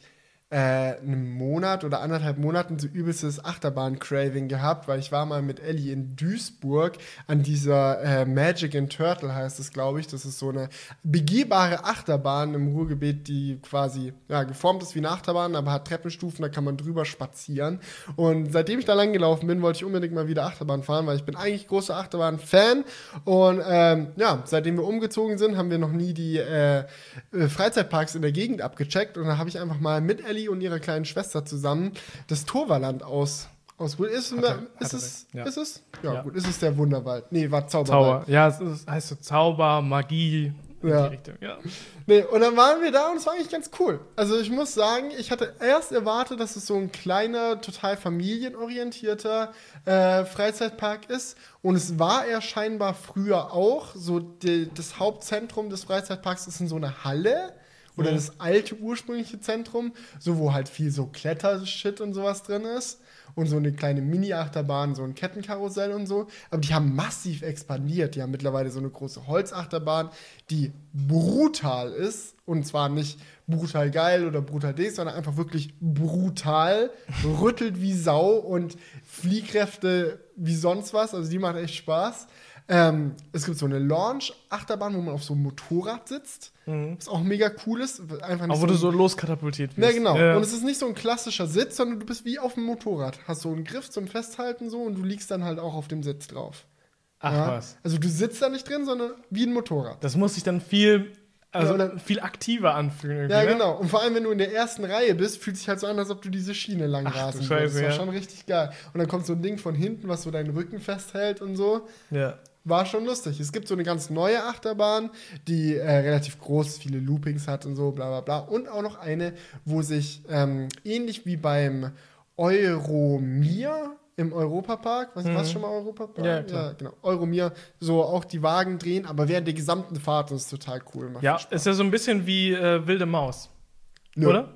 äh, einem Monat oder anderthalb Monaten so übelstes Achterbahn-Craving gehabt, weil ich war mal mit Ellie in Duisburg an dieser äh, Magic and Turtle heißt es, glaube ich. Das ist so eine begehbare Achterbahn im Ruhrgebiet, die quasi ja, geformt ist wie eine Achterbahn, aber hat Treppenstufen, da kann man drüber spazieren. Und seitdem ich da lang gelaufen bin, wollte ich unbedingt mal wieder Achterbahn fahren, weil ich bin eigentlich großer Achterbahn-Fan. Und ähm, ja, seitdem wir umgezogen sind, haben wir noch nie die äh, äh, Freizeitparks in der Gegend abgecheckt. Und da habe ich einfach mal mit Ellie und ihrer kleinen Schwester zusammen das Torvaland aus. aus ist, Hat er- ist, hat es? ja. Ist es? Ja, Ja. gut. Ist es der Wunderwald? Nee, war Zauberwald. Zauber. Ja, es ist, heißt so Zauber, Magie. In Ja. die Richtung. Ja. Nee, und dann waren wir da und es war eigentlich ganz cool. Also ich muss sagen, ich hatte erst erwartet, dass es so ein kleiner, total familienorientierter äh, Freizeitpark ist. Und es war er scheinbar früher auch. So die, das Hauptzentrum des Freizeitparks ist in so einer Halle. Oder Mhm. das alte ursprüngliche Zentrum, so wo halt viel so Klettershit und sowas drin ist und so eine kleine Mini-Achterbahn, so ein Kettenkarussell und so. Aber die haben massiv expandiert. Die haben mittlerweile so eine große Holzachterbahn, die brutal ist und zwar nicht brutal geil oder brutal dick, sondern einfach wirklich brutal, rüttelt wie Sau und Fliehkräfte wie sonst was. Also die macht echt Spaß. Ähm, es gibt so eine Launch-Achterbahn, wo man auf so einem Motorrad sitzt. Was auch mega cool ist. Einfach nicht Auch wo du so loskatapultiert wirst. ja, genau. Ja. Und es ist nicht so ein klassischer Sitz, sondern du bist wie auf dem Motorrad. Hast so einen Griff zum Festhalten so und du liegst dann halt auch auf dem Sitz drauf. Ach Ja? was. Also du sitzt da nicht drin, sondern wie ein Motorrad. Das muss sich dann viel, also Ja, viel aktiver anfühlen. Ja, ne? genau. Und vor allem, wenn du in der ersten Reihe bist, fühlt sich halt so an, als ob du diese Schiene lang Ach, rasen würdest. Das war ja. schon richtig geil. Und dann kommt so ein Ding von hinten, was so deinen Rücken festhält und so. Ja. War schon lustig. Es gibt so eine ganz neue Achterbahn, die äh, relativ groß, viele Loopings hat und so, bla bla bla. Und auch noch eine, wo sich ähm, ähnlich wie beim Euromir im Europapark, was Mhm. was schon mal Europapark? Ja, klar. genau. Euromir, so auch die Wagen drehen, aber während der gesamten Fahrt ist total cool. Macht Ja, ist ja so ein bisschen wie äh, Wilde Maus, Nö. oder?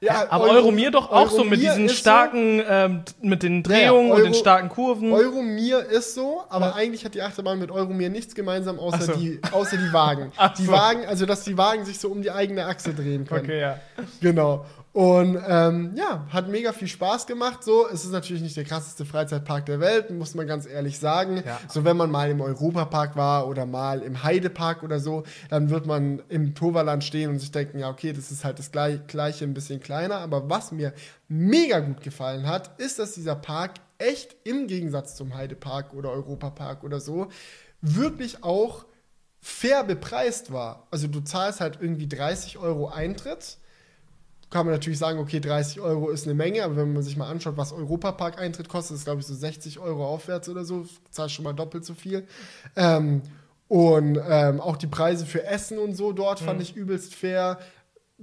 Ja, Aber Euro- Euromir doch auch so mit Euromir diesen ist so- starken, ähm, mit den Ja, ja, Drehungen und den Euro- starken Kurven. Euromir ist so, aber Ja. eigentlich hat die Achterbahn mit Euromir nichts gemeinsam, außer, so. die, außer die Wagen. [LAUGHS] Ach die so. Wagen, also dass die Wagen sich so um die eigene Achse drehen können. okay, ja. Genau. Und ähm, ja, hat mega viel Spaß gemacht. So, es ist natürlich nicht der krasseste Freizeitpark der Welt, muss man ganz ehrlich sagen. Ja. So, wenn man mal im Europapark war oder mal im Heidepark oder so, dann wird man im Toverland stehen und sich denken, ja, okay, das ist halt das gleich- gleiche, ein bisschen kleiner. Aber was mir mega gut gefallen hat, ist, dass dieser Park echt im Gegensatz zum Heidepark oder Europapark oder so wirklich auch fair bepreist war. Also du zahlst halt irgendwie 30 Euro Eintritt kann man natürlich sagen, okay, 30 Euro ist eine Menge, aber wenn man sich mal anschaut, was Europapark-Eintritt kostet, ist glaube ich so 60 Euro aufwärts oder so, zahlst schon mal doppelt so viel. Ähm, und ähm, auch die Preise für Essen und so dort Mhm. fand ich übelst fair.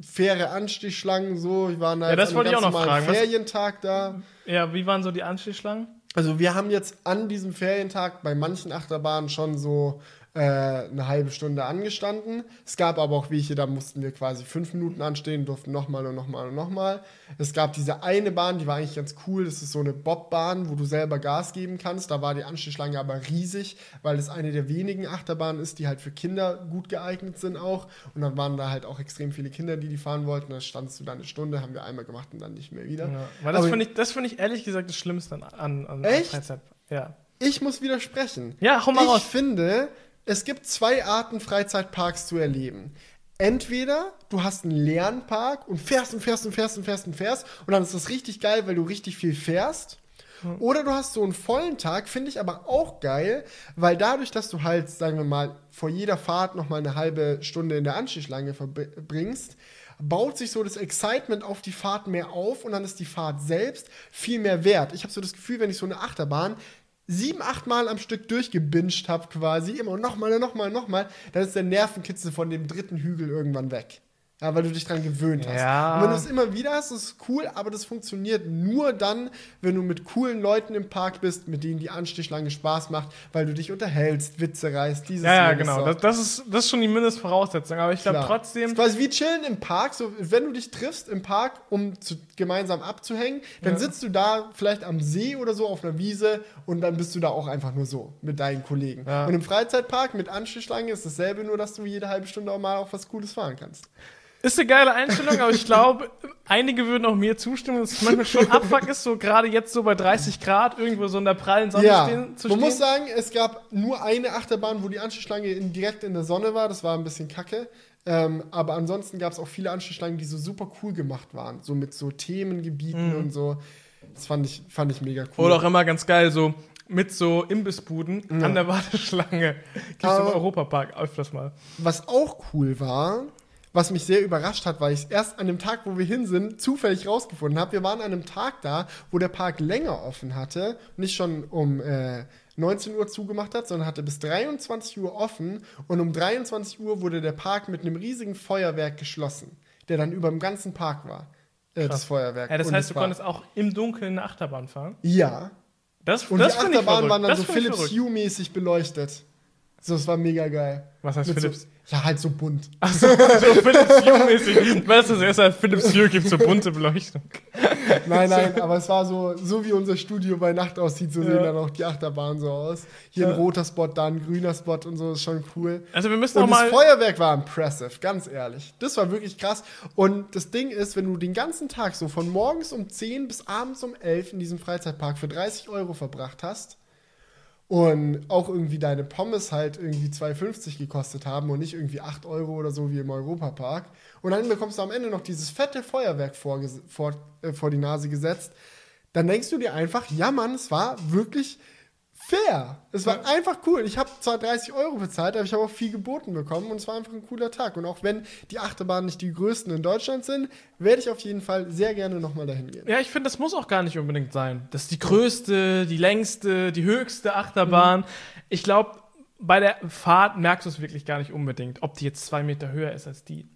Faire Anstichschlangen, so. Wir waren da Ja, das wollte ich auch noch fragen. Was- Ferientag da. Ja, wie waren so die Anstehschlangen? Also wir haben jetzt an diesem Ferientag bei manchen Achterbahnen schon so äh, eine halbe Stunde angestanden. Es gab aber auch welche, da mussten wir quasi fünf Minuten anstehen, durften nochmal und nochmal und nochmal. Es gab diese eine Bahn, die war eigentlich ganz cool. Das ist so eine Bobbahn, wo du selber Gas geben kannst. Da war die Anstehschlange aber riesig, weil es eine der wenigen Achterbahnen ist, die halt für Kinder gut geeignet sind auch. Und dann waren da halt auch extrem viele Kinder, die die fahren wollten. Da standst du da eine Stunde, haben wir einmal gemacht und dann nicht mehr wieder. Ja. Weil das finde ich, das finde ich ehrlich gesagt das Schlimmste an, an, an Echt? Freizeit. Ja. Ich muss widersprechen. Ja, hau mal ich raus. finde, es gibt zwei Arten, Freizeitparks zu erleben. Entweder du hast einen leeren Park und fährst und fährst und fährst und fährst und fährst und dann ist das richtig geil, weil du richtig viel fährst. Oder du hast so einen vollen Tag, finde ich aber auch geil, weil dadurch, dass du halt, sagen wir mal, vor jeder Fahrt noch mal eine halbe Stunde in der Anstichschlange verbringst, baut sich so das Excitement auf die Fahrt mehr auf und dann ist die Fahrt selbst viel mehr wert. Ich habe so das Gefühl, wenn ich so eine Achterbahn sieben, acht Mal am Stück durchgebinged habe quasi, immer nochmal, nochmal, nochmal, dann ist der Nervenkitzel von dem dritten Hügel irgendwann weg. Ja, weil du dich dran gewöhnt hast. Ja. Und wenn du es immer wieder hast, ist es cool, aber das funktioniert nur dann, wenn du mit coolen Leuten im Park bist, mit denen die Anstichschlange Spaß macht, weil du dich unterhältst, Witze reißt, dieses Ja, ja, genau. Das, das, ist, das ist schon die Mindestvoraussetzung. Aber ich glaube trotzdem. Das ist quasi wie chillen im Park. So, wenn du dich triffst im Park, um zu, gemeinsam abzuhängen, dann Ja. sitzt du da vielleicht am See oder so auf einer Wiese und dann bist du da auch einfach nur so mit deinen Kollegen. Ja. Und im Freizeitpark mit Anstichschlange ist dasselbe, nur dass du jede halbe Stunde auch mal auf was Cooles fahren kannst. Ist eine geile Einstellung, aber ich glaube, einige würden auch mir zustimmen, dass es manchmal schon Abfuck ist, so gerade jetzt so bei 30 Grad irgendwo so in der prallen Sonne ja, stehen, zu man stehen. muss sagen, es gab nur eine Achterbahn, wo die Anstichschlange in, direkt in der Sonne war. Das war ein bisschen kacke. Ähm, aber ansonsten gab es auch viele Anstichschlangen, die so super cool gemacht waren. So mit so Themengebieten und so. Das fand ich, fand ich mega cool. Oder auch immer ganz geil, so mit so Imbissbuden an der Warteschlange. Gibt's im Aber- Europapark öfters mal. Was auch cool war, was mich sehr überrascht hat, weil ich es erst an dem Tag, wo wir hin sind, zufällig rausgefunden habe. Wir waren an einem Tag da, wo der Park länger offen hatte, nicht schon um äh, 19 Uhr zugemacht hat, sondern hatte bis 23 Uhr offen und um 23 Uhr wurde der Park mit einem riesigen Feuerwerk geschlossen, der dann über dem ganzen Park war. Äh, das Feuerwerk. Ja, das heißt, du war- konntest auch im Dunkeln eine Achterbahn fahren. Ja. Das, Und das die Achterbahnen verrückt. waren dann Das so Philips. Hue-mäßig beleuchtet. So, es war mega geil. Was heißt Mit Philips? So, ja, halt so bunt. Achso, so Philips Hue-mäßig. Weißt du, das erste Philips Hue gibt so bunte Beleuchtung. Nein, nein, aber es war so, so wie unser Studio bei Nacht aussieht, so Ja. sehen dann auch die Achterbahnen so aus. Hier ein Ja. roter Spot, da ein grüner Spot und so, ist schon cool. Also wir müssen Und noch das. Feuerwerk war impressive, ganz ehrlich. Das war wirklich krass. Und das Ding ist, wenn du den ganzen Tag so von morgens um 10 bis abends um 11 in diesem Freizeitpark für 30 Euro verbracht hast und auch irgendwie deine Pommes halt irgendwie 2,50 gekostet haben und nicht irgendwie 8 Euro oder so wie im Europapark. Und dann bekommst du am Ende noch dieses fette Feuerwerk vor, vor, äh, vor die Nase gesetzt. Dann denkst du dir einfach, ja Mann, es war wirklich fair. Es war einfach cool. Ich habe zwar 30 Euro bezahlt, aber ich habe auch viel geboten bekommen und es war einfach ein cooler Tag. Und auch wenn die Achterbahnen nicht die größten in Deutschland sind, werde ich auf jeden Fall sehr gerne nochmal dahin gehen. Ja, ich finde, das muss auch gar nicht unbedingt sein. Das ist die größte, die längste, die höchste Achterbahn. Mhm. Ich glaube, bei der Fahrt merkst du es wirklich gar nicht unbedingt, ob die jetzt zwei Meter höher ist als die.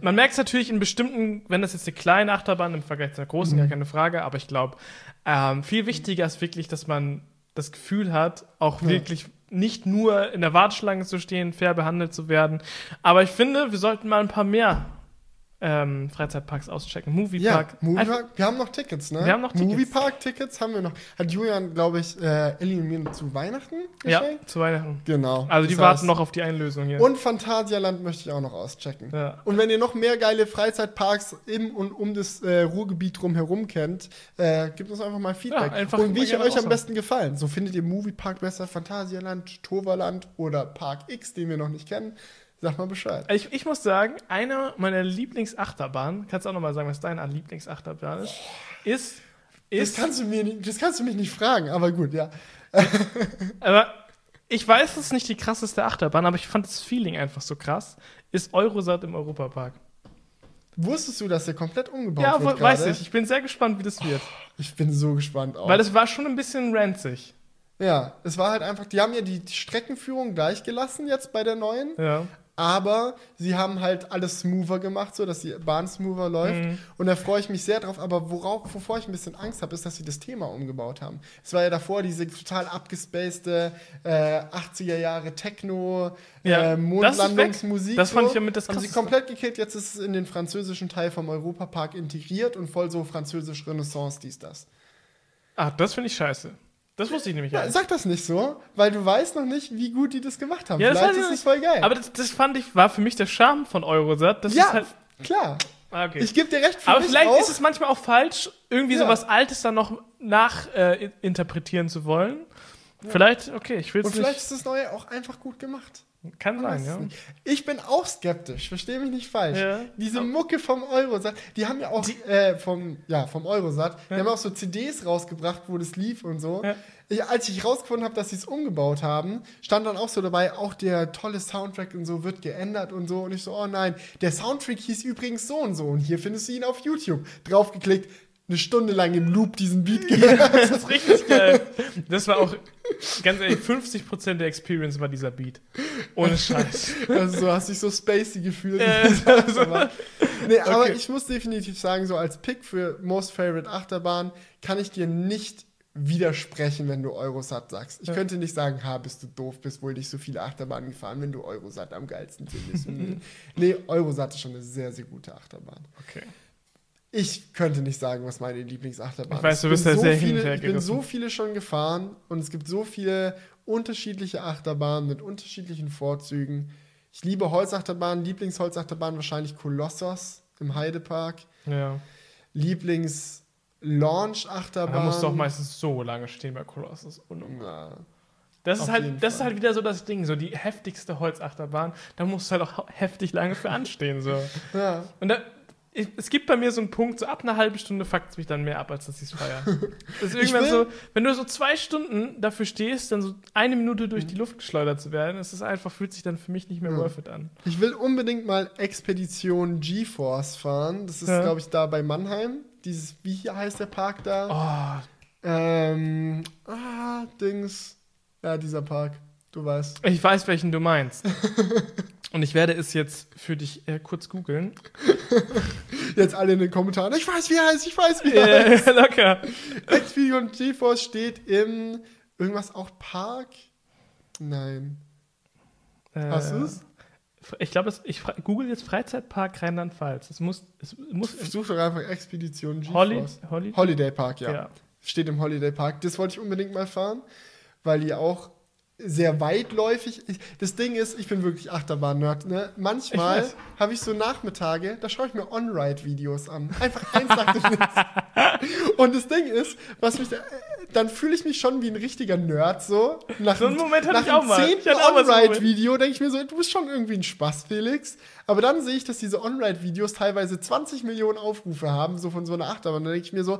Man merkt es natürlich in bestimmten, wenn das jetzt eine kleine Achterbahn im Vergleich zu einer großen, Mhm. gar keine Frage, aber ich glaube, ähm, viel wichtiger ist wirklich, dass man das Gefühl hat, auch Ja. wirklich nicht nur in der Warteschlange zu stehen, fair behandelt zu werden. Aber ich finde, wir sollten mal ein paar mehr ähm, Freizeitparks auschecken. Ja, Moviepark. Einfach- Moviepark, wir haben noch Tickets, ne? Wir haben noch Tickets. Moviepark-Tickets haben wir noch. Hat Julian, glaube ich, äh, Ellie und mir zu Weihnachten Ja, geschenkt? zu Weihnachten. Genau. Also die Das warten heißt- noch auf die Einlösung hier. Und Phantasialand möchte ich auch noch auschecken. Ja. Und wenn ihr noch mehr geile Freizeitparks im und um das äh, Ruhrgebiet drumherum kennt, äh, gebt uns einfach mal Feedback. Ja, einfach und wie ich euch am besten gefallen. So findet ihr Moviepark besser, Phantasialand, Toverland oder Park X, den wir noch nicht kennen. Sag mal Bescheid. Ich, ich muss sagen, eine meiner Lieblingsachterbahnen, kannst du auch noch mal sagen, was deine Lieblingsachterbahn ist, ist, Das ist kannst, du mir nicht, das kannst du mich nicht fragen, aber gut, ja. [LAUGHS] aber ich weiß, es ist nicht die krasseste Achterbahn, aber ich fand das Feeling einfach so krass, ist Eurosat im Europapark. Wusstest du, dass der komplett umgebaut Ja, wird? wo- weiß gerade? ich. Ich bin sehr gespannt, wie das wird. Ich bin so gespannt auch. Weil es war schon ein bisschen ranzig. ja, es war halt einfach, die haben ja die, die Streckenführung gleich gelassen jetzt bei der neuen. Ja. Aber sie haben halt alles smoother gemacht, so dass die Bahn smoother läuft. Mhm. Und da freue ich mich sehr drauf. Aber worauf, wovor ich ein bisschen Angst habe, ist, dass sie das Thema umgebaut haben. Es war ja davor diese total abgespacede äh, 80er Jahre Techno, Ja, äh, das ist weg. Mondlandungsmusik. Das fand so. ich ja mit das Haben sie komplett gekillt. Jetzt ist es in den französischen Teil vom Europapark integriert und voll so französisch Renaissance, dies, das. Ah, das finde ich scheiße. Das wusste ich nämlich Ja, nicht. sag das nicht so, weil du weißt noch nicht, wie gut die das gemacht haben. Ja, das Vielleicht ist nicht. es voll geil. Aber das, das fand ich, war für mich der Charme von Eurosat. Das ja, ist halt. klar. Ah, okay. Ich gebe dir recht. Für Aber vielleicht auch. ist es manchmal auch falsch, irgendwie Ja. so was Altes dann noch nachinterpretieren äh, zu wollen. Vielleicht, okay, ich will es Und vielleicht nicht. ist das Neue auch einfach gut gemacht. Kann sein, ja. nicht. Ich bin auch skeptisch, verstehe mich nicht falsch. Ja. Diese Mucke vom Eurosat, die haben ja auch äh, vom, ja, vom Eurosat, die haben auch so CDs rausgebracht, wo das lief und so. Ja. Ich, als ich rausgefunden habe, dass sie es umgebaut haben, stand dann auch so dabei, auch der tolle Soundtrack und so wird geändert und so. Und ich so, oh nein, der Soundtrack hieß übrigens so und so. Und hier findest du ihn auf YouTube. Draufgeklickt, eine Stunde lang im Loop diesen Beat gehört. Das ist richtig geil. Das war auch, ganz ehrlich, 50% der Experience war dieser Beat. Ohne Scheiß. Also so hast dich so spacey gefühlt. Äh, [LAUGHS] aber, nee, aber Okay. ich muss definitiv sagen, so als Pick für Most Favorite Achterbahn kann ich dir nicht widersprechen, wenn du Eurosat sagst. Ich Ja. könnte nicht sagen, ha, bist du doof, bist wohl nicht so viele Achterbahnen gefahren, wenn du Eurosat am geilsten findest. [LAUGHS] nee, Eurosat ist schon eine sehr, sehr gute Achterbahn. Okay. Ich könnte nicht sagen, was meine Lieblingsachterbahn Ich weiß, du ist. bist bin da sehr viele, Ich bin so viele schon gefahren und es gibt so viele unterschiedliche Achterbahnen mit unterschiedlichen Vorzügen. Ich liebe Holzachterbahnen, Lieblingsholzachterbahn wahrscheinlich Kolossos im Heidepark. Ja. Lieblings-Launch-Achterbahn. Da musst du auch meistens so lange stehen bei Colossus. Und Ja. Das ist halt, das ist halt wieder so das Ding, so die heftigste Holzachterbahn. Da musst du halt auch heftig lange für anstehen, so. ja. Und da, ich, es gibt bei mir so einen Punkt, so ab einer halben Stunde fuckt es mich dann mehr ab, als dass ich es feiere. [LAUGHS] Das ist Ich irgendwann so, wenn du so zwei Stunden dafür stehst, dann so eine Minute Mhm. durch die Luft geschleudert zu werden, ist es einfach, fühlt sich dann für mich nicht mehr Ja. worth it an. Ich will unbedingt mal Expedition GeForce fahren. Das ist, Ja. glaube ich, da bei Mannheim. Dieses, wie hier heißt der Park da? Oh, Ähm, ah, Dings. Ja, dieser Park. Du weißt. ich weiß, welchen du meinst. [LAUGHS] Und ich werde es jetzt für dich äh, kurz googeln. [LAUGHS] Jetzt alle in den Kommentaren. Ich weiß, wie er heißt, ich weiß, wie er heißt. [LAUGHS] Locker. Expedition GeForce steht im irgendwas auch Park? Nein. Äh, Hast du es? Ich glaube, ich google jetzt Freizeitpark Rheinland-Pfalz. Es muss, es muss Such doch einfach Expedition Holly, GeForce. Holly, Holiday Park, ja. ja. Steht im Holiday Park. Das wollte ich unbedingt mal fahren, weil die auch sehr weitläufig. Das Ding ist, ich bin wirklich Achterbahn-Nerd. Ne? Manchmal habe ich so Nachmittage, da schaue ich mir On-Ride-Videos an. Einfach eins nach dem nächsten. Und das Ding ist, was mich da, dann fühle ich mich schon wie ein richtiger Nerd so. Nach So einen Moment hatte nach ich auch mal. zehnten einen Moment. On-Ride-Video denke ich mir so, du bist schon irgendwie ein Spaß, Felix. Aber dann sehe ich, dass diese On-Ride-Videos teilweise 20 Millionen Aufrufe haben, so von so einer Achterbahn. Dann denke ich mir so,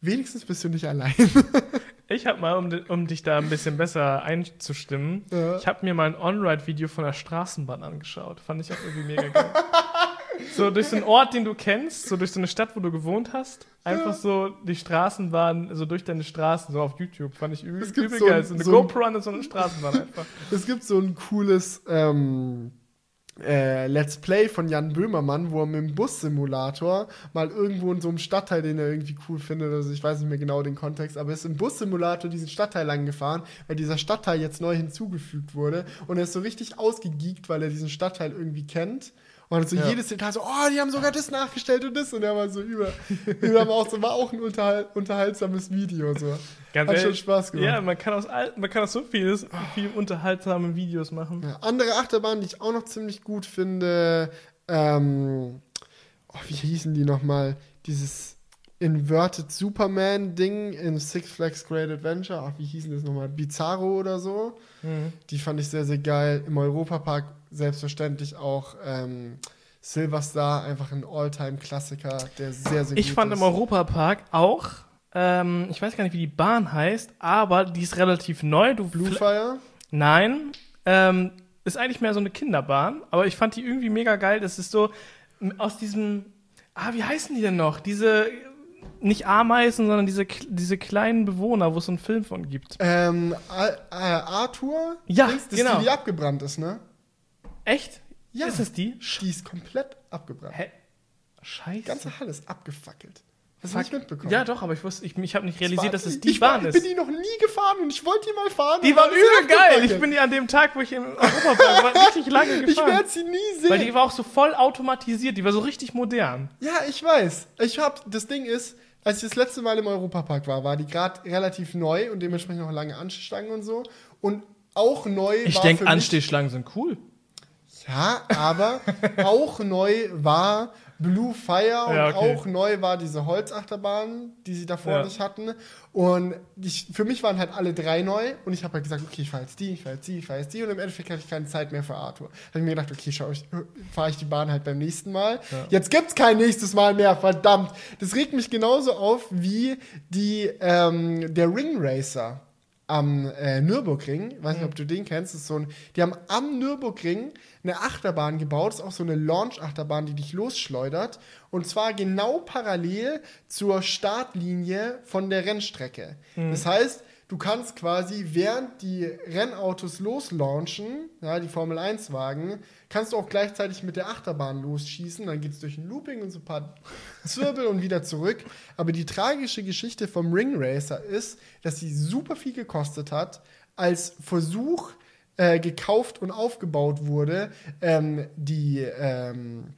wenigstens bist du nicht allein. [LAUGHS] Ich habe mal, um, um dich da ein bisschen besser einzustimmen, Ja. ich habe mir mal ein On-Ride-Video von der Straßenbahn angeschaut. Fand ich auch irgendwie mega geil. [LAUGHS] so durch so einen Ort, den du kennst, so durch so eine Stadt, wo du gewohnt hast, einfach so die Straßenbahn, so durch deine Straßen, so auf YouTube. Fand ich übel, Es gibt übel so ein- geil. So eine so ein- GoPro an so eine Straßenbahn einfach. Es gibt so ein cooles ähm, äh, Let's Play von Jan Böhmermann, wo er mit dem Bussimulator mal irgendwo in so einem Stadtteil, den er irgendwie cool findet, also ich weiß nicht mehr genau den Kontext, aber er ist im Bussimulator diesen Stadtteil lang gefahren, weil dieser Stadtteil jetzt neu hinzugefügt wurde und er ist so richtig ausgegeekt, weil er diesen Stadtteil irgendwie kennt. Und hat so Ja. jedes Detail so, oh, die haben sogar das nachgestellt und das. Und er war so über. [LAUGHS] über auch so, war auch ein unterhal unterhaltsames Video. So. Ganz Hat schon ehrlich, Spaß gemacht. Ja, man kann aus, man kann aus so vieles, viel unterhaltsame Videos machen. Ja, andere Achterbahn, die ich auch noch ziemlich gut finde, ähm, oh, wie hießen die nochmal? Dieses Inverted Superman-Ding in Six Flags Great Adventure. Ach, wie hießen das nochmal? Bizarro oder so. Mhm. Die fand ich sehr, sehr geil. Im Europapark selbstverständlich auch ähm, Silverstar, einfach ein All-Time-Klassiker, der sehr, sehr Ich gut fand ist. im Europapark auch, ähm, ich weiß gar nicht, wie die Bahn heißt, aber die ist relativ neu. Du Bluefire. Nein, ähm, ist eigentlich mehr so eine Kinderbahn, aber ich fand die irgendwie mega geil. Das ist so aus diesem, ah, wie heißen die denn noch? Diese, nicht Ameisen, sondern diese, diese kleinen Bewohner, wo es so einen Film von gibt. Ähm, äh, Arthur. Ja, das genau. Die, die abgebrannt ist, ne? Echt? Ja. Ist das die? Die ist komplett abgebrannt. Hä? Scheiße. Die ganze Halle ist abgefackelt. Hast du nicht mitbekommen? Ja, doch, aber ich wusste, ich, ich habe nicht realisiert, dass es ich, die ich war- Bahn Ich ist. bin die noch nie gefahren und ich wollte die mal fahren. Die war übel geil. Ich bin die an dem Tag, wo ich im Europapark war, richtig lange [LAUGHS] Ich gefahren. werde sie nie sehen. weil die war auch so voll automatisiert, die war so richtig modern. ja, ich weiß. Ich hab, das Ding ist, als ich das letzte Mal im Europapark war, war die gerade relativ neu und dementsprechend noch lange Anstangen und so. Und auch neu Ich war denke, für mich- Anstehschlangen sind cool. Ja, aber [LAUGHS] auch neu war Blue Fire und Ja, okay. auch neu war diese Holzachterbahn, die sie davor Ja. nicht hatten. Und ich, für mich waren halt alle drei neu und ich habe halt gesagt, okay, ich fahre jetzt die, ich fahre jetzt die, ich fahre jetzt die und im Endeffekt hatte ich keine Zeit mehr für Arthur. Da habe ich mir gedacht, okay, schau, ich, fahre ich die Bahn halt beim nächsten Mal. Ja. Jetzt gibt's kein nächstes Mal mehr, verdammt. Das regt mich genauso auf wie die, ähm, der Ring Racer am äh, Nürburgring. Weiß nicht, ob du den kennst. Ist so ein, die haben am Nürburgring eine Achterbahn gebaut. Ist auch so eine Launch-Achterbahn, die dich losschleudert. Und zwar genau parallel zur Startlinie von der Rennstrecke. Das heißt, du kannst quasi, während die Rennautos loslaunchen, ja, die Formel-1-Wagen, kannst du auch gleichzeitig mit der Achterbahn losschießen. Dann geht es durch ein Looping und so ein paar Zwirbel und wieder zurück. Aber die tragische Geschichte vom Ring Racer ist, dass sie super viel gekostet hat, als Versuch äh, gekauft und aufgebaut wurde, ähm, die ähm,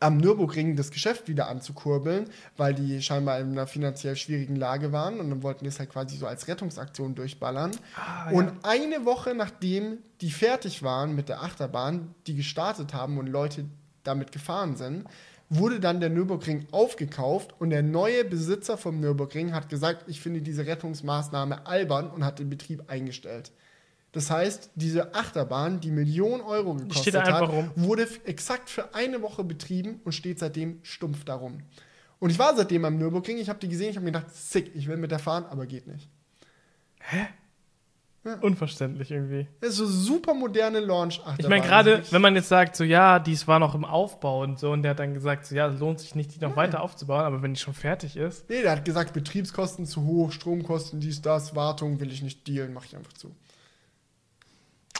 am Nürburgring das Geschäft wieder anzukurbeln, weil die scheinbar in einer finanziell schwierigen Lage waren und dann wollten die es halt quasi so als Rettungsaktion durchballern. Ah, und eine Woche nachdem die fertig waren mit der Achterbahn, die gestartet haben und Leute damit gefahren sind, wurde dann der Nürburgring aufgekauft und der neue Besitzer vom Nürburgring hat gesagt, ich finde diese Rettungsmaßnahme albern und hat den Betrieb eingestellt. Das heißt, diese Achterbahn, die Millionen Euro gekostet hat, rum. wurde exakt für eine Woche betrieben und steht seitdem stumpf darum. Und ich war seitdem am Nürburgring, ich habe die gesehen, ich habe mir gedacht, sick, ich will mit der fahren, aber geht nicht. Unverständlich irgendwie. Das ist so super moderne Launch-Achterbahn. Ich meine, gerade wenn man jetzt sagt, so ja, dies war noch im Aufbau und so, und der hat dann gesagt, so ja, es lohnt sich nicht, die noch weiter aufzubauen, aber wenn die schon fertig ist. Nee, der hat gesagt, Betriebskosten zu hoch, Stromkosten, dies, das, Wartung will ich nicht dealen, mache ich einfach zu.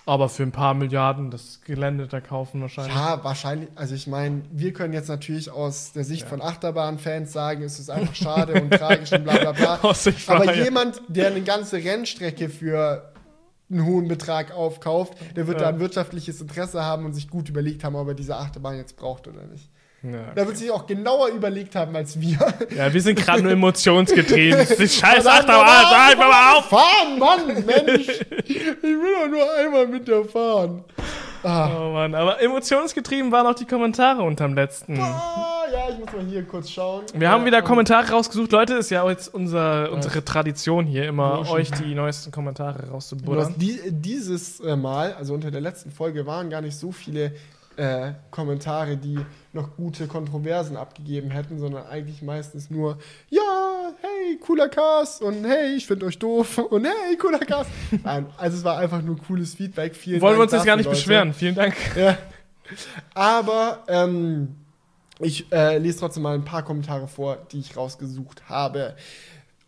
Aber für ein paar Milliarden das Gelände da kaufen wahrscheinlich. Ja, wahrscheinlich. Also ich meine, wir können jetzt natürlich aus der Sicht von Achterbahn-Fans sagen, es ist einfach schade und tragisch und bla bla bla. [LAUGHS] Aber ja. jemand, der eine ganze Rennstrecke für einen hohen Betrag aufkauft, der wird Ja. da ein wirtschaftliches Interesse haben und sich gut überlegt haben, ob er diese Achterbahn jetzt braucht oder nicht. Ja. Da wird sich auch genauer überlegt haben als wir. ja, wir sind gerade nur emotionsgetrieben. [LAUGHS] Scheiß Achterbahn, sag mal auf! Fahren, Mann, Mensch! [LAUGHS] Ich will doch nur einmal mit der fahren. Ah. Oh Mann, aber emotionsgetrieben waren auch die Kommentare unterm letzten. Ah, ja, ich muss mal hier kurz schauen. Wir haben Ja, wieder ähm, Kommentare rausgesucht. Leute, ist ja auch jetzt unser, unsere Tradition hier, immer Loschen. euch die neuesten Kommentare rauszubuddern. die, dieses äh, Mal, also unter der letzten Folge, waren gar nicht so viele äh, Kommentare, die noch gute Kontroversen abgegeben hätten, sondern eigentlich meistens nur, ja, hey, cooler Cast und hey, ich finde euch doof und hey, cooler Cast. [LAUGHS] Nein, also es war einfach nur cooles Feedback. Vielen Wollen wir Dank uns jetzt gar dafür, nicht Leute. beschweren. Vielen Dank. [LAUGHS] Ja. Aber ähm, ich äh, lese trotzdem mal ein paar Kommentare vor, die ich rausgesucht habe.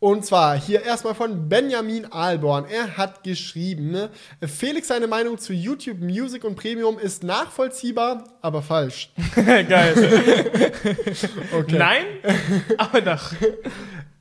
Und zwar hier erstmal von Benjamin Alborn. Er hat geschrieben, ne, Felix seine Meinung zu YouTube Music und Premium ist nachvollziehbar, aber falsch. [LAUGHS] Geil. [LAUGHS] Okay. Nein, aber doch.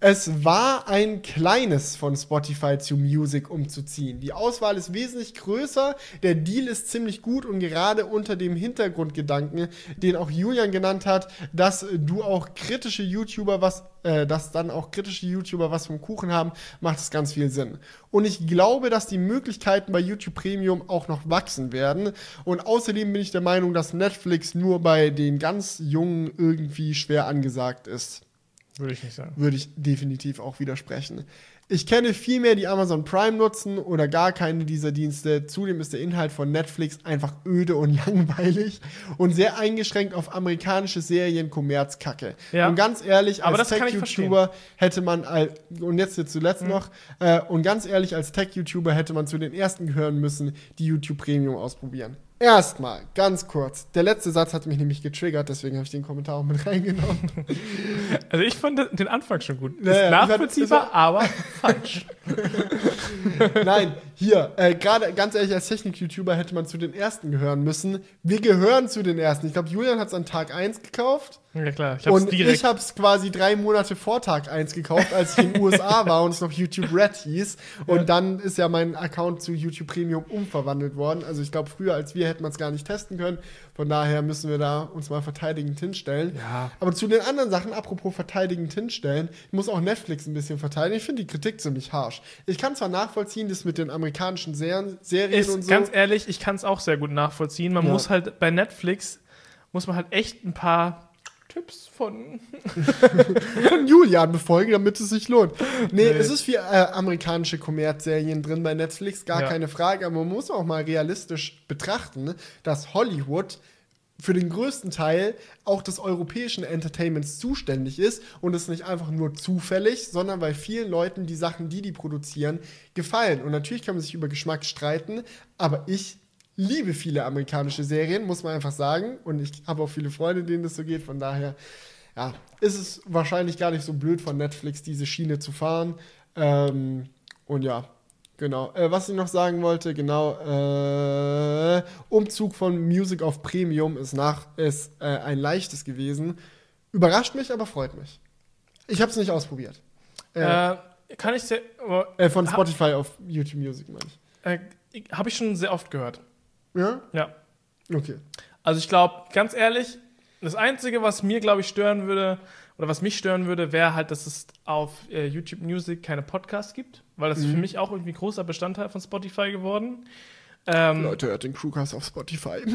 Es war ein kleines von Spotify zu Music umzuziehen. Die Auswahl ist wesentlich größer, der Deal ist ziemlich gut und gerade unter dem Hintergrundgedanken, den auch Julian genannt hat, dass du auch kritische YouTuber was, äh, dass dann auch kritische YouTuber was vom Kuchen haben, macht es ganz viel Sinn. Und ich glaube, dass die Möglichkeiten bei YouTube Premium auch noch wachsen werden. Und außerdem bin ich der Meinung, dass Netflix nur bei den ganz Jungen irgendwie schwer angesagt ist Würde ich nicht sagen. würde ich definitiv auch widersprechen. Ich kenne viel mehr, die Amazon Prime nutzen oder gar keine dieser Dienste. Zudem ist der Inhalt von Netflix einfach öde und [LAUGHS] langweilig und sehr eingeschränkt auf amerikanische Serien Kommerzkacke. Ja. Und ganz ehrlich, als Tech-YouTuber hätte man, und jetzt hier zuletzt Mhm. noch, äh, und ganz ehrlich, als Tech-YouTuber hätte man zu den ersten gehören müssen, die YouTube Premium ausprobieren. Erstmal, ganz kurz. Der letzte Satz hat mich nämlich getriggert, deswegen habe ich den Kommentar auch mit reingenommen. [LAUGHS] Also ich fand den Anfang schon gut. Ja, ist ja, ich fand- nachvollziehbar, aber [LAUGHS] falsch. Nein, hier, äh, gerade ganz ehrlich, als Technik-YouTuber hätte man zu den ersten gehören müssen. Wir gehören zu den ersten. Ich glaube, Julian hat es an Tag 1 gekauft. Ja klar, ich hab's und direkt. ich habe es quasi drei Monate vor Tag 1 gekauft, als ich in den USA [LAUGHS] war und es noch YouTube Red hieß. Und dann ist ja mein Account zu YouTube Premium umverwandelt worden. Also ich glaube, früher als wir hätten man es gar nicht testen können. Von daher müssen wir da uns mal verteidigend hinstellen. Ja. Aber zu den anderen Sachen, apropos verteidigend hinstellen, ich muss auch Netflix ein bisschen verteidigen. Ich finde die Kritik ziemlich harsch. Ich kann zwar nachvollziehen, das mit den amerikanischen Serien, Serien und ist, so. ganz ehrlich, ich kann es auch sehr gut nachvollziehen. Man Ja. muss halt bei Netflix, muss man halt echt ein paar Tipps von von Julian befolgen, damit es sich lohnt. Nee, Nee. es ist viel äh, amerikanische Kommerzserien drin bei Netflix, gar Ja. keine Frage, aber man muss auch mal realistisch betrachten, dass Hollywood für den größten Teil auch des europäischen Entertainments zuständig ist und es nicht einfach nur zufällig, sondern bei vielen Leuten die Sachen, die die produzieren, gefallen. Und natürlich kann man sich über Geschmack streiten, aber ich liebe viele amerikanische Serien, muss man einfach sagen. Und ich habe auch viele Freunde, denen das so geht. Von daher, ja, ist es wahrscheinlich gar nicht so blöd von Netflix, diese Schiene zu fahren. Ähm, und ja, genau. Äh, was ich noch sagen wollte, genau, äh, Umzug von Music auf Premium ist nach ist äh, ein leichtes gewesen. Überrascht mich, aber freut mich. Ich habe es nicht ausprobiert. Äh, äh, kann ich sehr, äh, von Spotify auf YouTube Music, meine ich. habe ich schon sehr oft gehört. Ja? Ja. Okay. Also ich glaube, ganz ehrlich, das Einzige, was mir, glaube ich, stören würde, oder was mich stören würde, wäre halt, dass es auf äh, YouTube Music keine Podcasts gibt, weil das ist für mich auch irgendwie großer Bestandteil von Spotify geworden. Ähm, Leute, hört den Crewcast auf Spotify. [LAUGHS]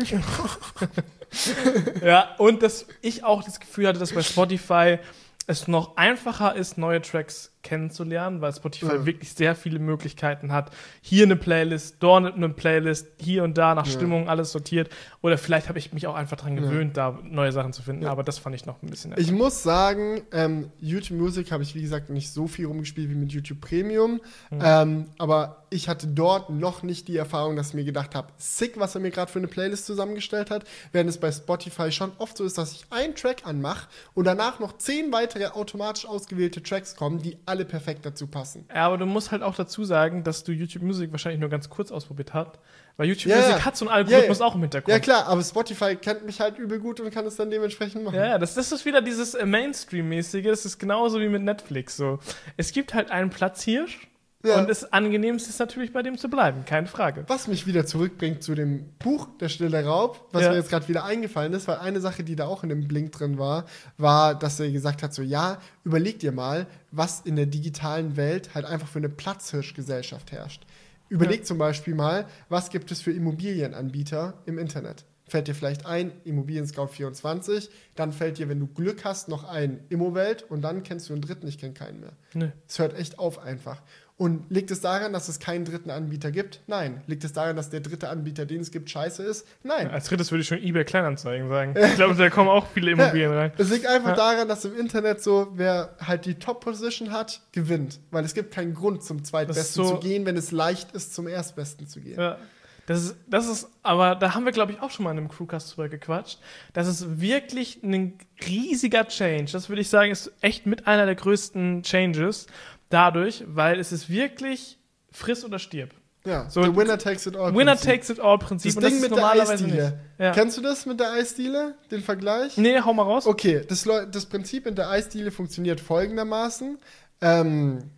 Ja, und dass ich auch das Gefühl hatte, dass bei Spotify es noch einfacher ist, neue Tracks kennenzulernen, weil Spotify Ja. wirklich sehr viele Möglichkeiten hat. Hier eine Playlist, dort eine Playlist, hier und da nach Ja. Stimmung alles sortiert. Oder vielleicht habe ich mich auch einfach daran Ja. gewöhnt, da neue Sachen zu finden. Ja. Aber das fand ich noch ein bisschen Ich muss sagen, ähm, YouTube Music habe ich, wie gesagt, nicht so viel rumgespielt wie mit YouTube Premium. Ähm, aber ich hatte dort noch nicht die Erfahrung, dass ich mir gedacht habe, sick, was er mir gerade für eine Playlist zusammengestellt hat. Während es bei Spotify schon oft so ist, dass ich einen Track anmache und danach noch zehn weitere automatisch ausgewählte Tracks kommen, die alle perfekt dazu passen. Ja, aber du musst halt auch dazu sagen, dass du YouTube Music wahrscheinlich nur ganz kurz ausprobiert hast. Weil YouTube Ja, Music ja. hat so einen Algorithmus Ja, auch im Hintergrund. Ja klar, aber Spotify kennt mich halt übel gut und kann es dann dementsprechend machen. Ja, das, das ist wieder dieses äh, Mainstream-mäßige. Das ist genauso wie mit Netflix. So, es gibt halt einen Platzhirsch Ja. Und das Angenehmste ist natürlich bei dem zu bleiben, keine Frage. Was mich wieder zurückbringt zu dem Buch Der Stille Raub, was Ja. mir jetzt gerade wieder eingefallen ist, weil eine Sache, die da auch in dem Blink drin war, war, dass er gesagt hat, so ja, überleg dir mal, was in der digitalen Welt halt einfach für eine Platzhirschgesellschaft herrscht. Überleg zum Beispiel mal, was gibt es für Immobilienanbieter im Internet? Fällt dir vielleicht ein, Immobilien Scout 24, dann fällt dir, wenn du Glück hast, noch ein Immowelt und dann kennst du einen dritten, ich kenne keinen mehr. Es hört echt auf einfach. Und liegt es daran, dass es keinen dritten Anbieter gibt? Nein. Liegt es daran, dass der dritte Anbieter, den es gibt, scheiße ist? Nein. Als drittes würde ich schon eBay Kleinanzeigen sagen. Ich glaube, da kommen auch viele [LAUGHS] Immobilien rein. Es liegt einfach Ja. daran, dass im Internet so, wer halt die Top-Position hat, gewinnt. Weil es gibt keinen Grund, zum Zweitbesten so- zu gehen, wenn es leicht ist, zum Erstbesten zu gehen. Ja. Das ist, das ist, aber da haben wir, glaube ich, auch schon mal in einem Crewcast drüber gequatscht. Das ist wirklich ein riesiger Change. Das würde ich sagen, ist echt mit einer der größten Changes dadurch, weil es ist wirklich friss oder stirb. Ja, So- the winner takes it all. Winner Prinzip. takes it all Prinzip. Das und das Ding ist mit der Eisdiele. Ja. Kennst du das mit der Eisdiele? Den Vergleich? Nee, hau mal raus. Okay, das, das Prinzip in der Eisdiele funktioniert folgendermaßen. Ähm,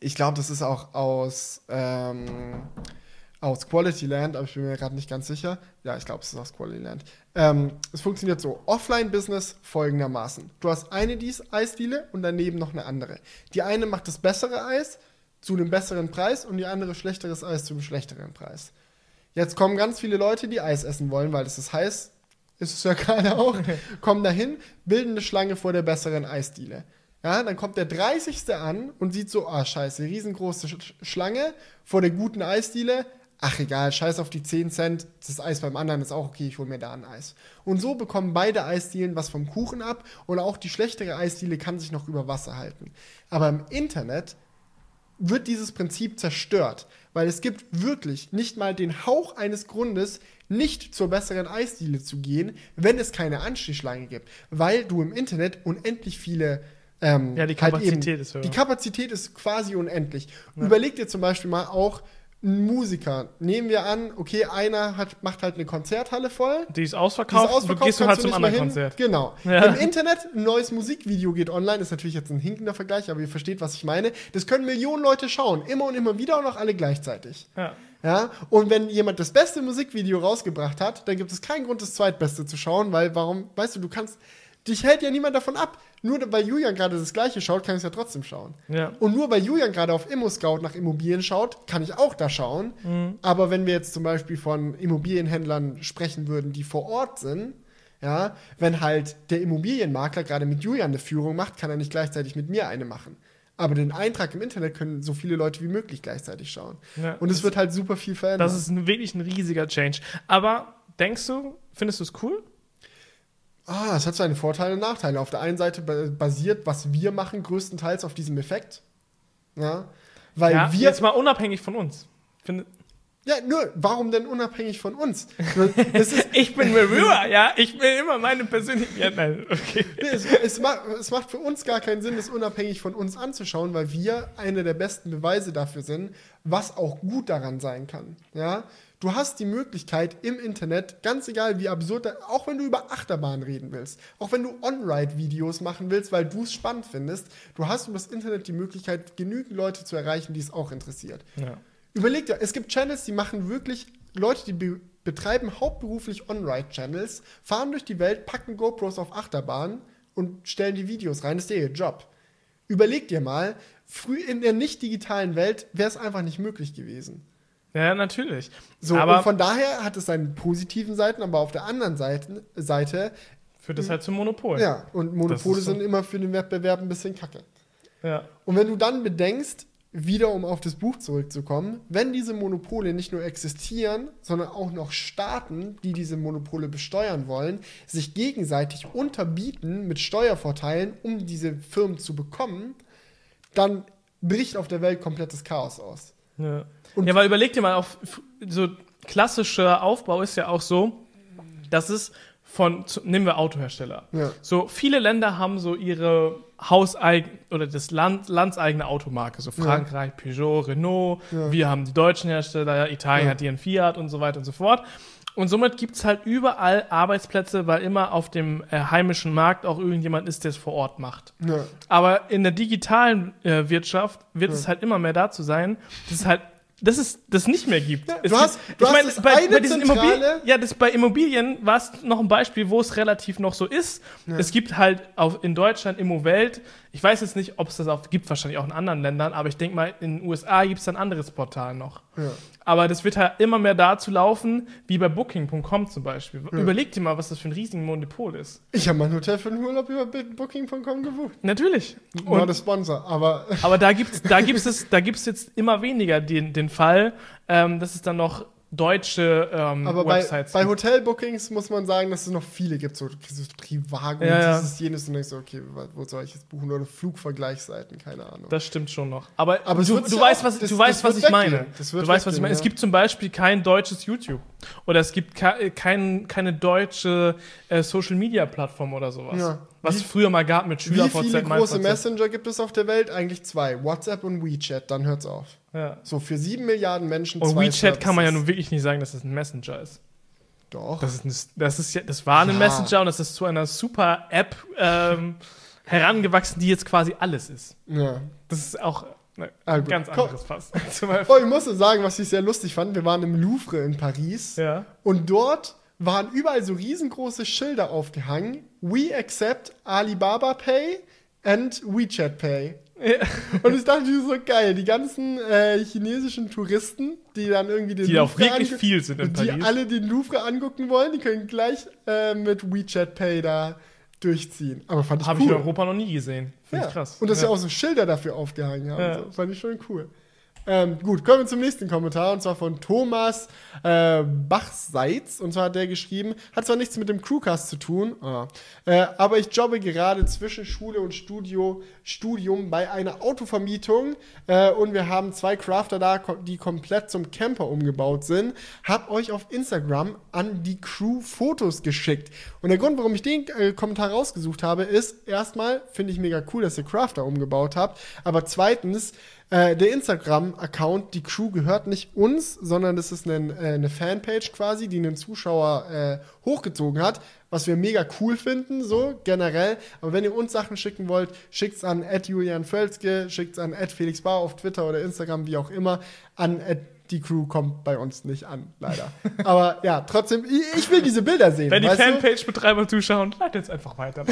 ich glaube, das ist auch aus, ähm, aus Quality Land, aber ich bin mir gerade nicht ganz sicher. Ja, ich glaube, es ist aus Quality Land. Ähm, es funktioniert so: Offline-Business folgendermaßen. Du hast eine dies Eisdiele und daneben noch eine andere. Die eine macht das bessere Eis zu einem besseren Preis und die andere schlechteres Eis zu einem schlechteren Preis. Jetzt kommen ganz viele Leute, die Eis essen wollen, weil das ist heiß, ist es ja [LAUGHS] gerade auch, kommen dahin, bilden eine Schlange vor der besseren Eisdiele. Ja, dann kommt der 30. an und sieht so, ah, scheiße, riesengroße Sch Schlange vor der guten Eisdiele. Ach egal, scheiß auf die 10 Cent, das Eis beim anderen ist auch okay, ich hole mir da ein Eis. Und so bekommen beide Eisdielen was vom Kuchen ab und auch die schlechtere Eisdiele kann sich noch über Wasser halten. Aber im Internet wird dieses Prinzip zerstört, weil es gibt wirklich nicht mal den Hauch eines Grundes, nicht zur besseren Eisdiele zu gehen, wenn es keine Anstichschlange gibt, weil du im Internet unendlich viele ähm, Ja, die halt Kapazität eben, ist höher. Die Kapazität ist quasi unendlich. Überleg dir zum Beispiel mal auch einen Musiker. Nehmen wir an, okay, einer hat, macht halt eine Konzerthalle voll. Die ist Die ist ausverkauft, ausverkauft, du gehst halt zum anderen hin. Konzert. Genau. Ja. Im Internet ein neues Musikvideo geht online, ist natürlich jetzt ein hinkender Vergleich, aber ihr versteht, was ich meine. Das können Millionen Leute schauen, immer und immer wieder und auch alle gleichzeitig. Ja. Ja, und wenn jemand das beste Musikvideo rausgebracht hat, dann gibt es keinen Grund, das zweitbeste zu schauen, weil warum, weißt du, du kannst, dich hält ja niemand davon ab. Nur weil Julian gerade das gleiche schaut, kann ich es ja trotzdem schauen. Ja. Und nur weil Julian gerade auf Immo-Scout nach Immobilien schaut, kann ich auch da schauen. Mhm. Aber wenn wir jetzt zum Beispiel von Immobilienhändlern sprechen würden, die vor Ort sind, ja, wenn halt der Immobilienmakler gerade mit Julian eine Führung macht, kann er nicht gleichzeitig mit mir eine machen. Aber den Eintrag im Internet können so viele Leute wie möglich gleichzeitig schauen. Ja, Und es wird halt super viel verändern. Das ist ein, wirklich ein riesiger Change. Aber denkst du, findest du es cool? Ah, es hat seine Vorteile und Nachteile. Auf der einen Seite ba- basiert, was wir machen, größtenteils auf diesem Effekt. Ja. Weil ja, wir. jetzt mal unabhängig von uns. Find, Ja, nur, warum denn unabhängig von uns? Es, [LAUGHS] ich bin Reviewer, ja. Ich will immer meine persönliche. Ja, nein, okay. nee, es, es, macht, es macht für uns gar keinen Sinn, das unabhängig von uns anzuschauen, weil wir einer der besten Beweise dafür sind, was auch gut daran sein kann. Ja? Du hast die Möglichkeit im Internet, ganz egal wie absurd, auch wenn du über Achterbahn reden willst, auch wenn du On-Ride-Videos machen willst, weil du es spannend findest, du hast über das Internet die Möglichkeit, genügend Leute zu erreichen, die es auch interessiert. Ja. Überleg dir, es gibt Channels, die machen wirklich, Leute, die be betreiben hauptberuflich On-Ride-Channels, fahren durch die Welt, packen GoPros auf Achterbahn und stellen die Videos rein. Das ist ihr Job. Überleg dir mal, früh in der nicht digitalen Welt wäre es einfach nicht möglich gewesen. Ja, natürlich. So, aber und von daher hat es seine positiven Seiten, aber auf der anderen Seite, Seite führt das halt zum Monopol. ja, und Monopole so. sind immer für den Wettbewerb ein bisschen kacke. ja. Und wenn du dann bedenkst, wieder um auf das Buch zurückzukommen, wenn diese Monopole nicht nur existieren, sondern auch noch Staaten, die diese Monopole besteuern wollen, sich gegenseitig unterbieten mit Steuervorteilen, um diese Firmen zu bekommen, dann bricht auf der Welt komplettes Chaos aus. Ja. Und- ja, weil überleg dir mal, auch so klassischer Aufbau ist ja auch so, dass es von, nehmen wir Autohersteller. Ja. So viele Länder haben so ihre hauseigene oder das Land, landseigene Automarke, so Frankreich, Peugeot, Renault, Ja. wir haben die deutschen Hersteller, Italien Ja. hat ihren Fiat und so weiter und so fort. Und somit gibt's halt überall Arbeitsplätze, weil immer auf dem äh, heimischen Markt auch irgendjemand ist, der es vor Ort macht. Ja. Aber in der digitalen äh, Wirtschaft wird es halt immer mehr dazu sein, dass es halt dass es das nicht mehr gibt. Es du hast- gibt- du ich meine, bei, bei diesen Immobilien, ja, das bei Immobilien war es noch ein Beispiel, wo es relativ noch so ist. Es gibt halt auf, in Deutschland Immowelt, ich weiß jetzt nicht, ob es das auch gibt, wahrscheinlich auch in anderen Ländern, aber ich denke mal, in den USA gibt es ein anderes Portal noch. Ja. Aber das wird halt immer mehr dazu laufen, wie bei Booking.com zum Beispiel. Überleg dir mal, was das für ein riesiges Monopol ist. Ich habe mein Hotel für den Urlaub über Booking.com gebucht. Natürlich. Und der Sponsor, aber Aber da gibt's es, da gibt's jetzt immer weniger den, den Fall, ähm, dass es dann noch deutsche ähm, Aber bei, Websites bei. Hotelbookings muss man sagen, dass es noch viele gibt. So, Trivago, Ja, ja. dieses, jenes und denkst so, okay, wo soll ich jetzt buchen? Oder Flugvergleichsseiten, keine Ahnung. Das stimmt schon noch. Aber, Aber du, du ja weißt, auch- was, das- du weißt, was ich meine. du weißt, was ich meine. Es gibt zum Beispiel kein deutsches YouTube. Oder es gibt ke kein, keine deutsche äh, Social-Media-Plattform oder sowas. Ja. Was Wie- es früher mal gab mit Wie viele große. Messenger gibt es auf der Welt? Eigentlich zwei. WhatsApp und WeChat, dann hört's auf. Ja. So, für sieben Milliarden Menschen Und zwei WeChat kann man ja Services. nun wirklich nicht sagen, dass es ein Messenger ist. Doch. Das, ist ein, das, ist das war ein Ja. Messenger und das ist zu einer super App ähm, herangewachsen, die jetzt quasi alles ist. ja. Das ist auch ne, Ah, ganz anderes Fass. [LAUGHS] Oh, ich muss sagen, was ich sehr lustig fand, wir waren im Louvre in Paris Ja. und dort waren überall so riesengroße Schilder aufgehangen. We accept Alibaba Pay and WeChat Pay. Ja. Und ich dachte, so geil. Die ganzen äh, chinesischen Touristen, die dann irgendwie den Die auch Louvre wirklich ange- viel sind in die Paris. alle den Louvre angucken wollen, die können gleich äh, mit WeChat Pay da durchziehen. Aber fand ich Habe ich in cool. Europa noch nie gesehen. Finde Ja. ich krass. Und dass ja. auch so Schilder dafür aufgehangen haben. Ja. So. Fand ich schon cool. Ähm, gut, kommen wir zum nächsten Kommentar und zwar von Thomas äh, Bachseitz. Und zwar hat der geschrieben, hat zwar nichts mit dem Crewcast zu tun, ah, äh, aber ich jobbe gerade zwischen Schule und Studio, Studium bei einer Autovermietung äh, und wir haben zwei Crafter da, die komplett zum Camper umgebaut sind. Hab euch auf Instagram an die Crew Fotos geschickt. Und der Grund, warum ich den äh, Kommentar rausgesucht habe, ist erstmal finde ich mega cool, dass ihr Crafter umgebaut habt, aber zweitens äh, der Instagram-Account, die Crew gehört nicht uns, sondern das ist ein, äh, eine Fanpage quasi, die einen Zuschauer äh, hochgezogen hat, was wir mega cool finden, so generell. Aber wenn ihr uns Sachen schicken wollt, schickt's an Julian Völzke, schickt's an Felix Bar auf Twitter oder Instagram, wie auch immer, an die Crew kommt bei uns nicht an, leider. [LAUGHS] Aber ja, trotzdem, ich, will diese Bilder sehen. Wenn die? Fanpage-Betreiber zuschauen, leitet jetzt einfach weiter.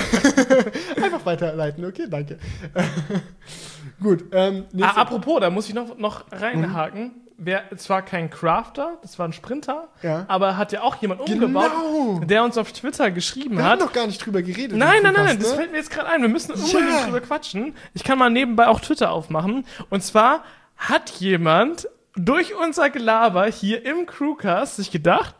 [LAUGHS] Einfach weiterleiten, okay, danke. [LAUGHS] Gut, ähm, ah, apropos, da muss ich noch, noch reinhaken. Wer zwar kein Crafter, das war ein Sprinter, Ja. aber hat ja auch jemand umgebaut, Genau. der uns auf Twitter geschrieben wir hat. haben noch gar nicht drüber geredet. Nein, nein, nein, Crewcast, das ne? fällt mir jetzt gerade ein. Wir müssen unbedingt Ja. drüber quatschen. Ich kann mal nebenbei auch Twitter aufmachen. Und zwar hat jemand durch unser Gelaber hier im Crewcast sich gedacht,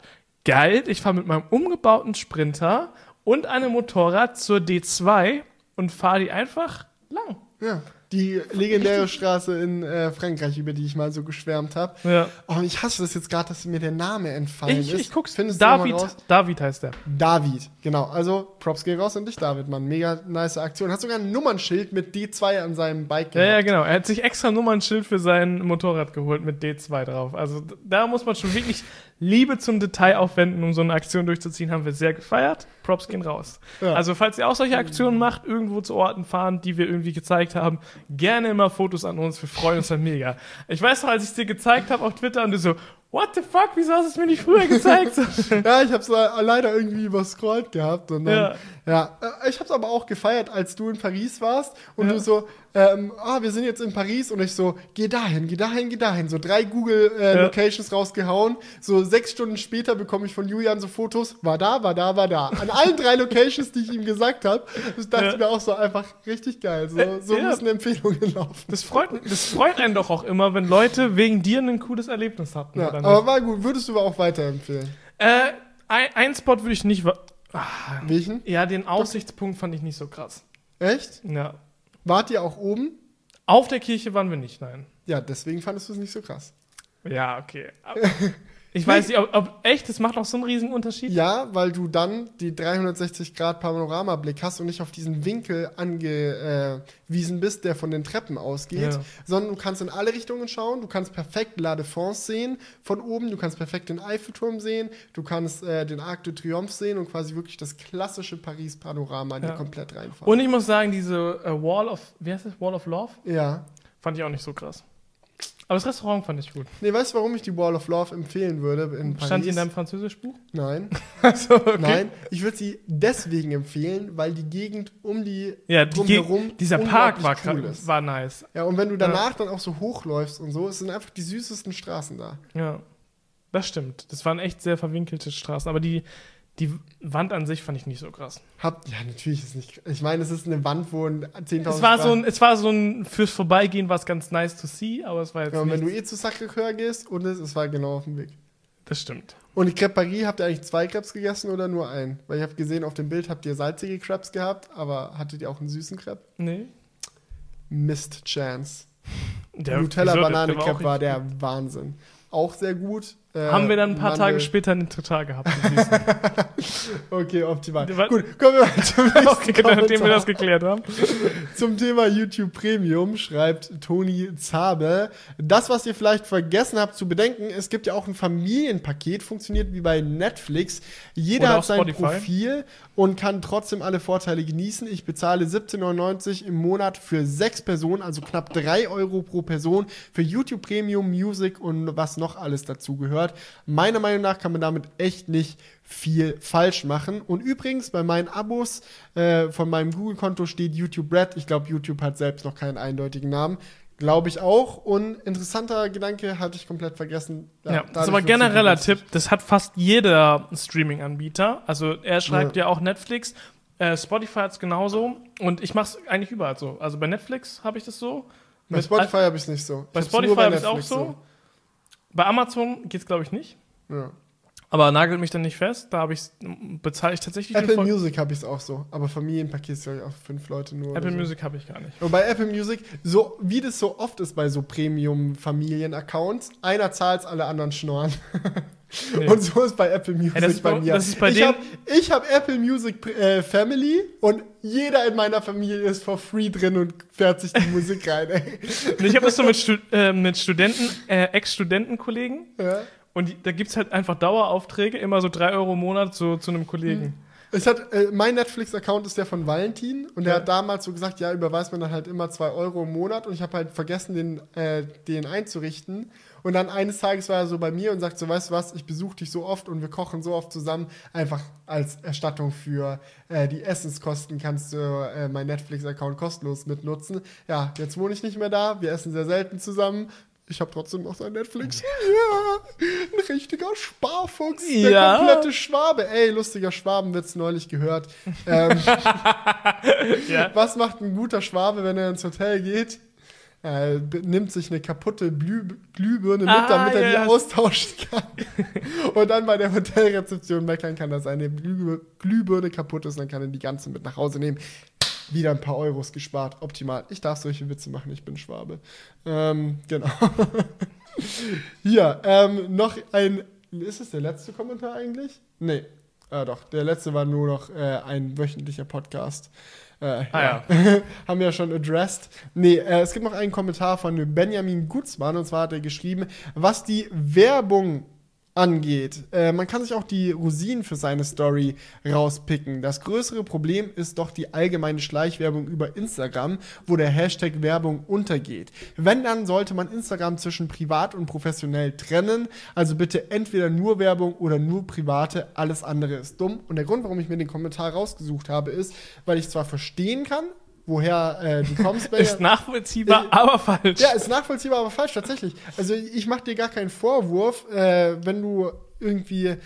geil, ich fahre mit meinem umgebauten Sprinter und einem Motorrad zur D2 und fahre die einfach lang. Ja, die legendäre Straße in äh, Frankreich, über die ich mal so geschwärmt habe. Ja. Oh, ich hasse das jetzt gerade, dass mir der Name entfallen Ich, ist. ich guck's. Findest du David, raus? David heißt der. David, genau. Also Props gehen raus an dich, David, Mann. Mega nice Aktion. Hat sogar ein Nummernschild mit D2 an seinem Bike Ja, ja, gehabt. genau. Er hat sich extra Nummernschild für sein Motorrad geholt mit D2 drauf. Also da muss man schon wirklich Liebe zum Detail aufwenden, um so eine Aktion durchzuziehen. Haben wir sehr gefeiert. Props gehen raus. Ja. Also falls ihr auch solche Aktionen macht, irgendwo zu Orten fahren, die wir irgendwie gezeigt haben, gerne immer Fotos an uns. Wir freuen uns dann mega. Ich weiß noch, als ich es dir gezeigt habe auf Twitter und du so, what the fuck, wieso hast du es mir nicht früher gezeigt? [LAUGHS] Ja, ich hab's le- leider irgendwie überscrollt gehabt. Und dann, Ja. ja. Äh, ich hab's aber auch gefeiert, als du in Paris warst und Ja. du so, ähm, ah, wir sind jetzt in Paris und ich so, geh dahin, geh dahin, geh dahin. So drei Google äh, Ja. Locations rausgehauen. So sechs Stunden später bekomme ich von Julian so Fotos, war da, war da, war da. An allen drei Locations, die ich ihm gesagt habe. Das dachte ich mir auch so einfach richtig geil. So, Äh, so müssen Empfehlungen laufen. Das freut, das freut einen doch auch immer, wenn Leute wegen dir ein cooles Erlebnis hatten. Ja, nicht? aber war gut, würdest du aber auch weiterempfehlen. Äh, ein, ein Spot würde ich nicht. wa- Welchen? Ja, den Aussichtspunkt fand ich nicht so krass. Echt? Ja. Wart ihr auch oben? Auf der Kirche waren wir nicht, nein. Ja, deswegen fandest du es nicht so krass. Ja, okay. [LAUGHS] Ich weiß nicht, ob, ob echt, das macht auch so einen riesen Unterschied. Ja, weil du dann die 360 Grad Panoramablick hast und nicht auf diesen Winkel angewiesen bist, der von den Treppen ausgeht, Ja. sondern du kannst in alle Richtungen schauen, du kannst perfekt La Défense sehen von oben, du kannst perfekt den Eiffelturm sehen, du kannst äh, den Arc de Triomphe sehen und quasi wirklich das klassische Paris-Panorama Ja. dir komplett reinfahren. Und ich muss sagen, diese äh, Wall of, wie heißt das? Wall of Love? ja. Fand ich auch nicht so krass. Aber das Restaurant fand ich gut. Nee, weißt du, warum ich die Wall of Love empfehlen würde in Paris? Stand die in deinem Französischbuch? Nein. [LAUGHS] Achso, okay. Nein, ich würde sie deswegen empfehlen, weil die Gegend um die Ja, die drumherum dieser Park war, cool war nice. Ja, und wenn du danach dann auch so hochläufst und so, es sind einfach die süßesten Straßen da. Ja, das stimmt. Das waren echt sehr verwinkelte Straßen. Aber die, die Wand an sich fand ich nicht so krass. Habt, ja, natürlich ist nicht. Ich meine, es ist eine Wand, wo ein 10.000 Es war, so ein, es war so ein, fürs Vorbeigehen war es ganz nice to see, aber es war jetzt Ja, und wenn du eh zu Sacré-Cœur gehst und es, es war genau auf dem Weg. Das stimmt. Und die Crêpe Paris, habt ihr eigentlich zwei Crepes gegessen oder nur einen? Weil ich habe gesehen, auf dem Bild habt ihr salzige Crepes gehabt, aber hattet ihr auch einen süßen Crepe? Nee. Missed Chance. Der Nutella wieso? Banane Der war war der Wahnsinn. Auch sehr gut. Äh, Haben wir dann ein paar Mandel- Tage später einen Total gehabt. [LAUGHS] Okay, optimal. War- Gut, kommen wir mal zum [LAUGHS] nächsten okay, nachdem wir Kommentar. das geklärt haben. Zum Thema YouTube Premium schreibt Toni Zabe. Das, was ihr vielleicht vergessen habt zu bedenken, es gibt ja auch ein Familienpaket, funktioniert wie bei Netflix. Jeder Oder hat sein Spotify. Profil und kann trotzdem alle Vorteile genießen. Ich bezahle 17,99 im Monat für sechs Personen, also knapp drei Euro pro Person für YouTube Premium, Music und was noch alles dazu gehört. Meiner Meinung nach kann man damit echt nicht viel falsch machen. Und übrigens, bei meinen Abos äh, von meinem Google-Konto steht YouTube Red. Ich glaube, YouTube hat selbst noch keinen eindeutigen Namen. Glaube ich auch. Und interessanter Gedanke hatte ich komplett vergessen. Ja, das ist aber genereller Tipp. Das hat fast jeder Streaming-Anbieter. Also er schreibt ja, auch Netflix. Äh, Spotify hat es genauso. Und ich mache es eigentlich überall so. Also bei Netflix habe ich das so. Bei Spotify habe ich es nicht so. Bei Ich nur Spotify habe ich es auch Netflix so. Bei Amazon geht es, glaube ich, nicht. Ja. Aber nagelt mich dann nicht fest. Da habe ich bezahle ich tatsächlich Apple Music habe ich es auch so. Aber Familienpaket ist ja auch für fünf Leute nur. Apple so. Music habe ich gar nicht. Und bei Apple Music, so wie das so oft ist bei so Premium-Familien-Accounts, einer zahlt, alle anderen schnorren. [LAUGHS] Nee. Und so ist bei Apple Music ist bei mir. bei ich habe hab Apple Music äh, Family und jeder in meiner Familie ist for free drin und fährt sich die [LAUGHS] Musik rein. Ey. Und ich habe das so mit, Stu äh, mit Studenten, äh, Ex-Studentenkollegen. Ja. Und da gibt es halt einfach Daueraufträge, immer so drei Euro im Monat so, zu einem Kollegen. Es hat, äh, mein Netflix-Account ist der von Valentin und der Ja. hat damals so gesagt, ja, überweist man dann halt immer zwei Euro im Monat und ich habe halt vergessen, den, äh, den einzurichten. Und dann eines Tages war er so bei mir und sagt so, weißt du was, ich besuche dich so oft und wir kochen so oft zusammen, einfach als Erstattung für äh, die Essenskosten kannst du äh, mein Netflix-Account kostenlos mitnutzen. Ja, jetzt wohne ich nicht mehr da, wir essen sehr selten zusammen. Ich habe trotzdem noch sein Netflix. Ja, ein richtiger Sparfuchs. Der Ja. komplette Schwabe. Ey, lustiger Schwabenwitz neulich gehört. Ähm, [LAUGHS] Ja. was macht ein guter Schwabe, wenn er ins Hotel geht? Er nimmt sich eine kaputte Blüh Glühbirne mit, Ah, damit er ja, die austauschen kann. Und dann bei der Hotelrezeption meckern kann, dass seine Glüh Glühbirne kaputt ist. Dann kann er die ganze mit nach Hause nehmen. Wieder ein paar Euros gespart. Optimal. Ich darf solche Witze machen. Ich bin Schwabe. Ähm, genau. [LAUGHS] Hier, ähm, noch ein. Ist es der letzte Kommentar eigentlich? Nee. Ah, doch. Der letzte war nur noch äh, ein wöchentlicher Podcast. Äh, Ah, ja. [LAUGHS] haben wir ja schon addressed. Nee, äh, es gibt noch einen Kommentar von Benjamin Gutzmann und zwar hat er geschrieben, was die Werbung angeht. Äh, man kann sich auch die Rosinen für seine Story rauspicken. Das größere Problem ist doch die allgemeine Schleichwerbung über Instagram, wo der Hashtag Werbung untergeht. Wenn, dann sollte man Instagram zwischen privat und professionell trennen. Also bitte entweder nur Werbung oder nur private. Alles andere ist dumm. Und der Grund, warum ich mir den Kommentar rausgesucht habe, ist, weil ich zwar verstehen kann, woher äh, du kommst. Ist Benja- nachvollziehbar, Äh, aber falsch. ja, ist nachvollziehbar, aber falsch tatsächlich. Also ich mache dir gar keinen Vorwurf, äh, wenn du irgendwie,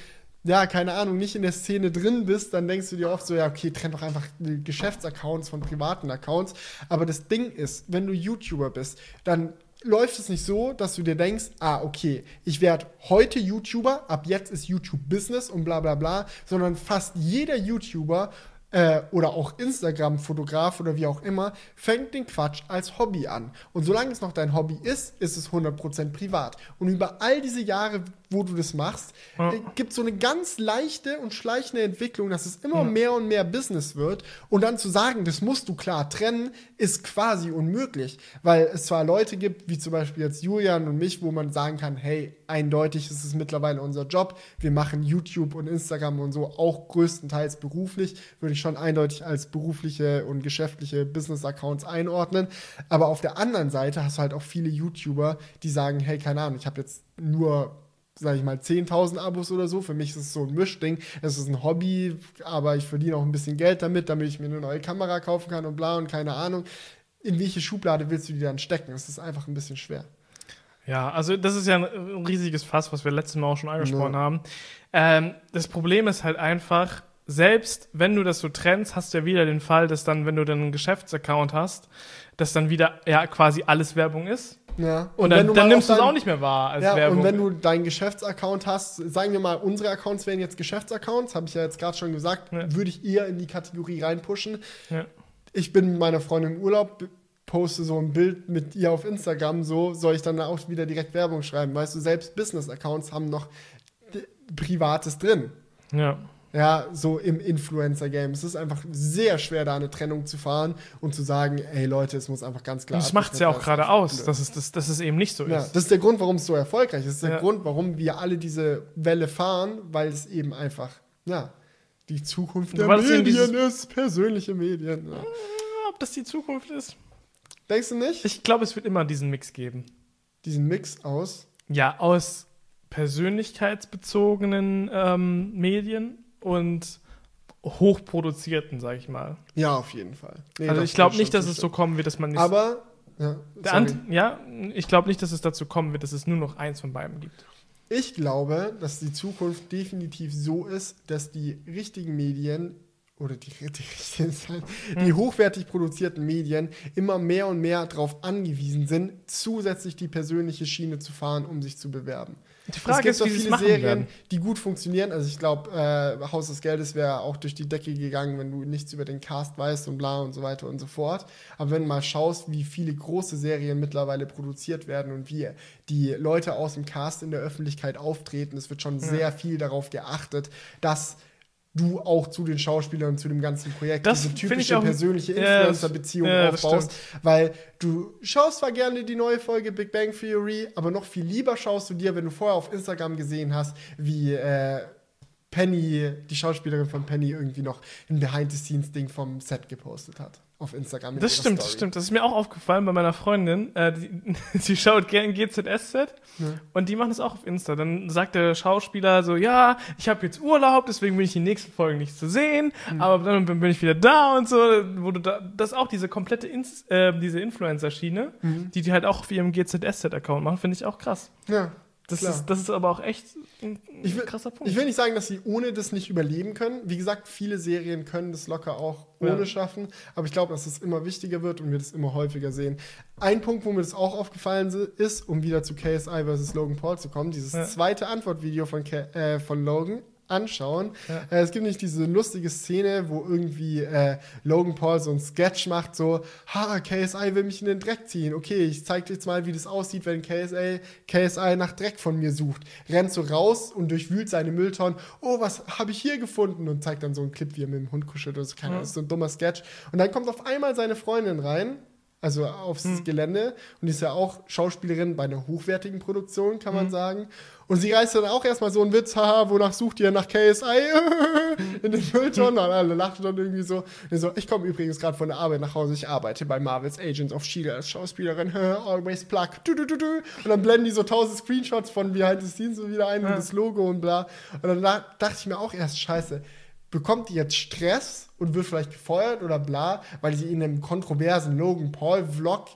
ja, keine Ahnung, nicht in der Szene drin bist, dann denkst du dir oft so, ja, okay, trenn doch einfach die Geschäftsaccounts von privaten Accounts. Aber das Ding ist, wenn du YouTuber bist, dann läuft es nicht so, dass du dir denkst, ah, okay, ich werde heute YouTuber, ab jetzt ist YouTube Business und bla bla bla, sondern fast jeder YouTuber äh, oder auch Instagram-Fotograf oder wie auch immer, fängt den Quatsch als Hobby an. Und solange es noch dein Hobby ist, ist es 100% privat. Und über all diese Jahre, wo du das machst, Ja. äh, gibt es so eine ganz leichte und schleichende Entwicklung, dass es immer mehr und mehr Business wird. Und dann zu sagen, das musst du klar trennen, ist quasi unmöglich. Weil es zwar Leute gibt, wie zum Beispiel jetzt Julian und mich, wo man sagen kann, hey, eindeutig ist es mittlerweile unser Job. Wir machen YouTube und Instagram und so auch größtenteils beruflich. Würde ich schon eindeutig als berufliche und geschäftliche Business-Accounts einordnen. Aber auf der anderen Seite hast du halt auch viele YouTuber, die sagen, hey, keine Ahnung, ich habe jetzt nur sage ich mal, 10.000 Abos oder so. Für mich ist es so ein Mischding. Es ist ein Hobby, aber ich verdiene auch ein bisschen Geld damit, damit ich mir eine neue Kamera kaufen kann und bla und keine Ahnung. In welche Schublade willst du die dann stecken? Es ist einfach ein bisschen schwer. Ja, also das ist ja ein riesiges Fass, was wir letztes Mal auch schon angesprochen Ja. haben. Ähm, das Problem ist halt einfach, selbst wenn du das so trennst, hast du ja wieder den Fall, dass dann, wenn du dann einen Geschäftsaccount hast, dass dann wieder ja quasi alles Werbung ist. Ja. Und, wenn dann, dann nimmst du es auch nicht mehr wahr als Ja, Werbung. und wenn du deinen Geschäftsaccount hast, sagen wir mal, unsere Accounts wären jetzt Geschäftsaccounts, habe ich ja jetzt gerade schon gesagt, Ja. würde ich eher in die Kategorie reinpushen. ja. ich bin mit meiner Freundin im Urlaub, poste so ein Bild mit ihr auf Instagram, so soll ich dann auch wieder direkt Werbung schreiben. Weißt du, selbst Business-Accounts haben noch Privates drin. ja. Ja, so im Influencer-Game. Es ist einfach sehr schwer, da eine Trennung zu fahren und zu sagen, ey Leute, es muss einfach ganz klar. Und das macht es ja auch gerade aus, dass es, dass, dass es eben nicht so ja, ist. das ist der Grund, warum es so erfolgreich ist. Das ist der Ja. Grund, warum wir alle diese Welle fahren, weil es eben einfach, ja, die Zukunft der Medien ist, persönliche Medien. Ja. Ob das die Zukunft ist? Denkst du nicht? Ich glaube, es wird immer diesen Mix geben. diesen Mix aus. Ja, aus persönlichkeitsbezogenen ähm, Medien und hochproduzierten, sag ich mal. Ja, auf jeden Fall. Nee, also ich glaube nicht, dass es so kommen wird, dass man nicht. Aber, ja, ja, ich glaube nicht, dass es dazu kommen wird, dass es nur noch eins von beiden gibt. ich glaube, dass die Zukunft definitiv so ist, dass die richtigen Medien oder die, die, [LAUGHS] die, die hochwertig produzierten Medien immer mehr und mehr darauf angewiesen sind, zusätzlich die persönliche Schiene zu fahren, um sich zu bewerben. Die Frage es ist, gibt wie sie es viele machen Serien, werden. die gut funktionieren. Also ich glaube, äh, Haus des Geldes wäre auch durch die Decke gegangen, wenn du nichts über den Cast weißt und bla und so weiter und so fort. Aber wenn du mal schaust, wie viele große Serien mittlerweile produziert werden und wie die Leute aus dem Cast in der Öffentlichkeit auftreten, es wird schon sehr viel darauf geachtet, dass du auch zu den Schauspielern und zu dem ganzen Projekt Das diese typische auch- persönliche Influencer-Beziehung ja, aufbaust, weil du schaust zwar gerne die neue Folge Big Bang Theory, aber noch viel lieber schaust du dir, wenn du vorher auf Instagram gesehen hast, wie äh, Penny, die Schauspielerin von Penny, irgendwie noch ein Behind-the-Scenes-Ding vom Set gepostet hat. Auf Instagram. in Das stimmt, das stimmt. Das ist mir auch aufgefallen bei meiner Freundin. Äh, die, [LAUGHS] sie schaut gerne GZSZ und die machen das auch auf Insta. Dann sagt der Schauspieler so, ja, ich habe jetzt Urlaub, deswegen bin ich die nächsten Folgen nicht zu sehen, Hm. aber dann bin ich wieder da und so. Wo du da, das ist auch diese komplette Ins, äh, diese Influencer-Schiene, Hm. die die halt auch auf ihrem GZSZ-Account machen, finde ich auch krass. Ja. Das ist, das ist aber auch echt ein, ein Ich will, krasser Punkt. ich will nicht sagen, dass sie ohne das nicht überleben können. Wie gesagt, viele Serien können das locker auch ohne Ja. schaffen. Aber ich glaube, dass es immer wichtiger wird und wir das immer häufiger sehen. Ein Punkt, wo mir das auch aufgefallen ist, um wieder zu KSI versus Logan Paul zu kommen, dieses Ja. zweite Antwortvideo von, äh, von Logan anschauen. Ja. Äh, es gibt nicht diese lustige Szene, wo irgendwie äh, Logan Paul so ein Sketch macht, so, ha, KSI will mich in den Dreck ziehen. Okay, ich zeig dir jetzt mal, wie das aussieht, wenn KSI, KSI nach Dreck von mir sucht. Rennt so raus und durchwühlt seine Mülltonnen. Oh, was habe ich hier gefunden? Und zeigt dann so einen Clip, wie er mit dem Hund kuschelt oder so. Keine Ahnung, das ist so ein dummer Sketch. Und dann kommt auf einmal seine Freundin rein, also aufs Gelände. Und die ist ja auch Schauspielerin bei einer hochwertigen Produktion, kann man sagen. Und sie reißt dann auch erstmal so einen Witz, haha, wonach sucht ihr nach KSI? [LAUGHS] in den Mülltonnen. Und alle lachen dann irgendwie so. So ich komme übrigens gerade von der Arbeit nach Hause. Ich arbeite bei Marvel's Agents of S.H.I.E.L.D. als Schauspielerin. [LAUGHS] Always plug. Du, du, du, du. Und dann blenden die so tausend Screenshots von Behind the Scenes so wieder ein und das Logo und bla. Und dann da- dachte ich mir auch erst, scheiße, bekommt die jetzt Stress und wird vielleicht gefeuert oder bla, weil sie in einem kontroversen Logan Paul-Vlog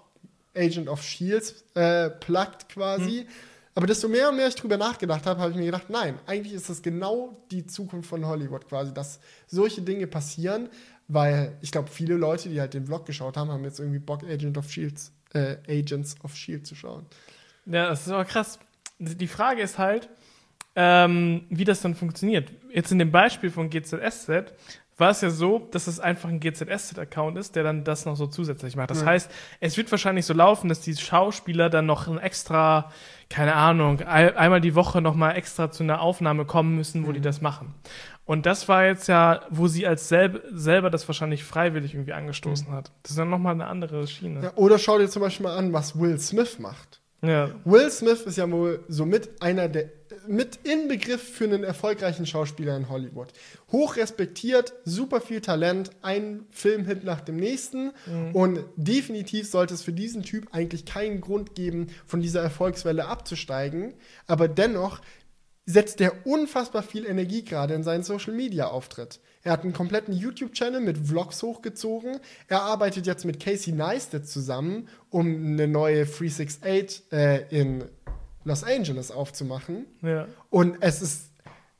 Agent of Shields äh, pluggt quasi. Aber desto mehr und mehr ich drüber nachgedacht habe, habe ich mir gedacht, nein, eigentlich ist das genau die Zukunft von Hollywood quasi, dass solche Dinge passieren, weil ich glaube, viele Leute, die halt den Vlog geschaut haben, haben jetzt irgendwie Bock, Agent of Shields, äh, Agents of Shield zu schauen. Ja, das ist aber krass. Die Frage ist halt, ähm, wie das dann funktioniert. Jetzt in dem Beispiel von GZSZ war es ja so, dass es einfach ein GZSZ-Account ist, der dann das noch so zusätzlich macht. Das Ja. heißt, es wird wahrscheinlich so laufen, dass die Schauspieler dann noch ein extra, keine Ahnung, ein, einmal die Woche noch mal extra zu einer Aufnahme kommen müssen, wo die das machen. Und das war jetzt ja, wo sie als selb, selber das wahrscheinlich freiwillig irgendwie angestoßen hat. Das ist dann noch mal eine andere Schiene. Ja, oder schau dir zum Beispiel mal an, was Will Smith macht. Ja. Will Smith ist ja wohl somit einer der mit Inbegriff für einen erfolgreichen Schauspieler in Hollywood. Hoch respektiert, super viel Talent, ein Filmhit nach dem nächsten. Und definitiv sollte es für diesen Typ eigentlich keinen Grund geben, von dieser Erfolgswelle abzusteigen. Aber dennoch setzt er unfassbar viel Energie gerade in seinen Social Media Auftritt. Er hat einen kompletten YouTube-Channel mit Vlogs hochgezogen. Er arbeitet jetzt mit Casey Neistat zusammen, um eine neue 368 äh, in Los Angeles aufzumachen. ja. Und es ist.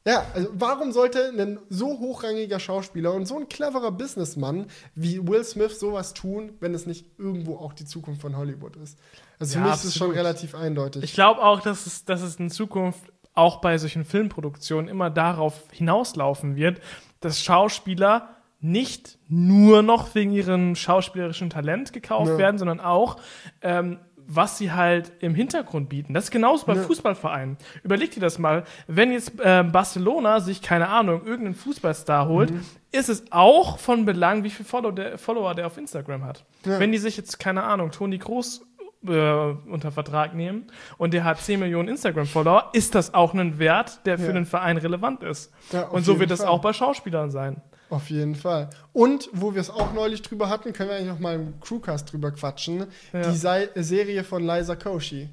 Ja, also warum sollte ein so hochrangiger Schauspieler und so ein cleverer Businessmann wie Will Smith sowas tun, wenn es nicht irgendwo auch die Zukunft von Hollywood ist? Also Ja, für mich ist es schon relativ eindeutig. Ich glaube auch, dass es, dass es in Zukunft auch bei solchen Filmproduktionen immer darauf hinauslaufen wird, dass Schauspieler nicht nur noch wegen ihrem schauspielerischen Talent gekauft Ja. werden, sondern auch, ähm, was sie halt im Hintergrund bieten. Das ist genauso bei Ja. Fußballvereinen. Überleg dir das mal, wenn jetzt ähm, Barcelona sich, keine Ahnung, irgendeinen Fußballstar holt, Mhm. ist es auch von Belang, wie viel Follow der, Follower der auf Instagram hat. Ja. Wenn die sich jetzt, keine Ahnung, Toni Groß äh, unter Vertrag nehmen und der hat 10 Millionen Instagram-Follower, ist das auch ein Wert, der für Ja. den Verein relevant ist. Ja, und so wird das Fall. auch bei Schauspielern sein. Auf jeden Fall. Und wo wir es auch neulich drüber hatten, können wir eigentlich noch mal im Crewcast drüber quatschen. Ja. Die Sei Serie von Liza Koshy.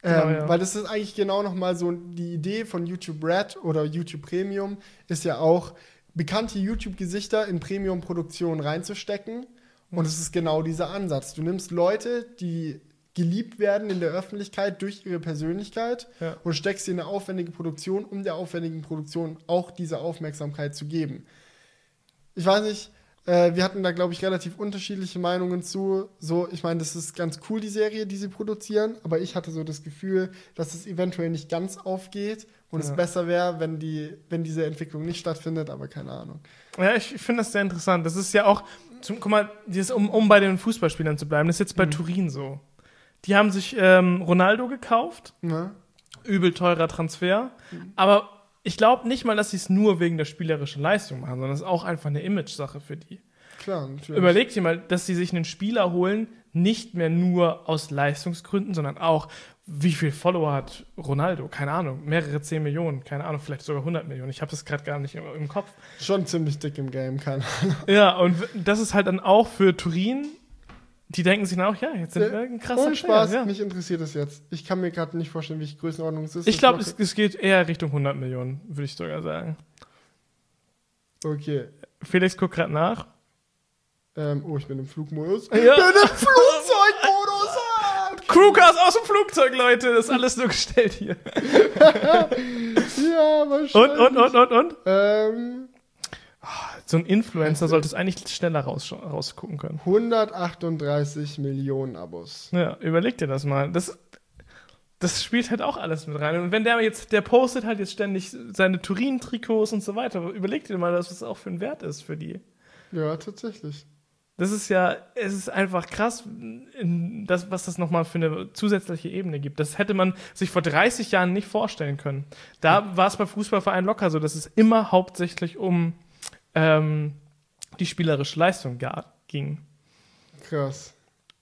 Genau, ähm, ja. Weil das ist eigentlich genau noch mal so die Idee von YouTube Red oder YouTube Premium ist ja auch bekannte YouTube-Gesichter in Premium-Produktionen reinzustecken. Und es ist genau dieser Ansatz. Du nimmst Leute, die geliebt werden in der Öffentlichkeit durch ihre Persönlichkeit Ja. und steckst sie in eine aufwendige Produktion, um der aufwendigen Produktion auch diese Aufmerksamkeit zu geben. Ich weiß nicht, äh, wir hatten da, glaube ich, relativ unterschiedliche Meinungen zu. So, ich meine, das ist ganz cool, die Serie, die sie produzieren, aber ich hatte so das Gefühl, dass es eventuell nicht ganz aufgeht und es Ja. besser wäre, wenn, die, wenn diese Entwicklung nicht stattfindet, aber keine Ahnung. Ja, ich, finde das sehr interessant. Das ist ja auch, zum, guck mal, dieses, um, um bei den Fußballspielern zu bleiben, das ist jetzt bei Turin so. Die haben sich ähm, Ronaldo gekauft, Ne? übel teurer Transfer, aber ich glaube nicht mal, dass sie es nur wegen der spielerischen Leistung machen, sondern es ist auch einfach eine Image-Sache für die. Klar, natürlich. Überleg dir mal, dass sie sich einen Spieler holen, nicht mehr nur aus Leistungsgründen, sondern auch, wie viel Follower hat Ronaldo? Keine Ahnung, mehrere 10 Millionen, keine Ahnung, vielleicht sogar 100 Millionen. Ich habe das gerade gar nicht im, Kopf. Schon ziemlich dick im Game, keine Ahnung. Ja, und das ist halt dann auch für Turin, die denken sich dann auch, ja, jetzt sind wir ein krasser Ohne Spaß, Player, ja. mich interessiert es jetzt. Ich kann mir gerade nicht vorstellen, welche Größenordnung es ist. Ich glaube, Das es, es geht eher Richtung 100 Millionen, würde ich sogar sagen. Okay. Felix guckt gerade nach. Ähm, oh, ich bin im Flugmodus. [LAUGHS] Ja. Ich bin im Flugzeugmodus! ah! Crewcast aus dem Flugzeug, Leute, das ist alles nur gestellt hier. [LAUGHS] Ja, wahrscheinlich. Und, und, und, und, und? Ähm, So ein Influencer sollte es eigentlich schneller raus, rausgucken können. 138 Millionen Abos. Ja, überleg dir das mal. Das, das spielt halt auch alles mit rein. Und wenn der jetzt, der postet halt jetzt ständig seine Turin-Trikots und so weiter, überleg dir mal, was das auch für ein Wert ist für die. Ja, tatsächlich. Das ist ja, es ist einfach krass, das, was das nochmal für eine zusätzliche Ebene gibt. Das hätte man sich vor 30 Jahren nicht vorstellen können. Da war es bei Fußballvereinen locker so, dass es immer hauptsächlich um ähm, die spielerische Leistung ging. Krass.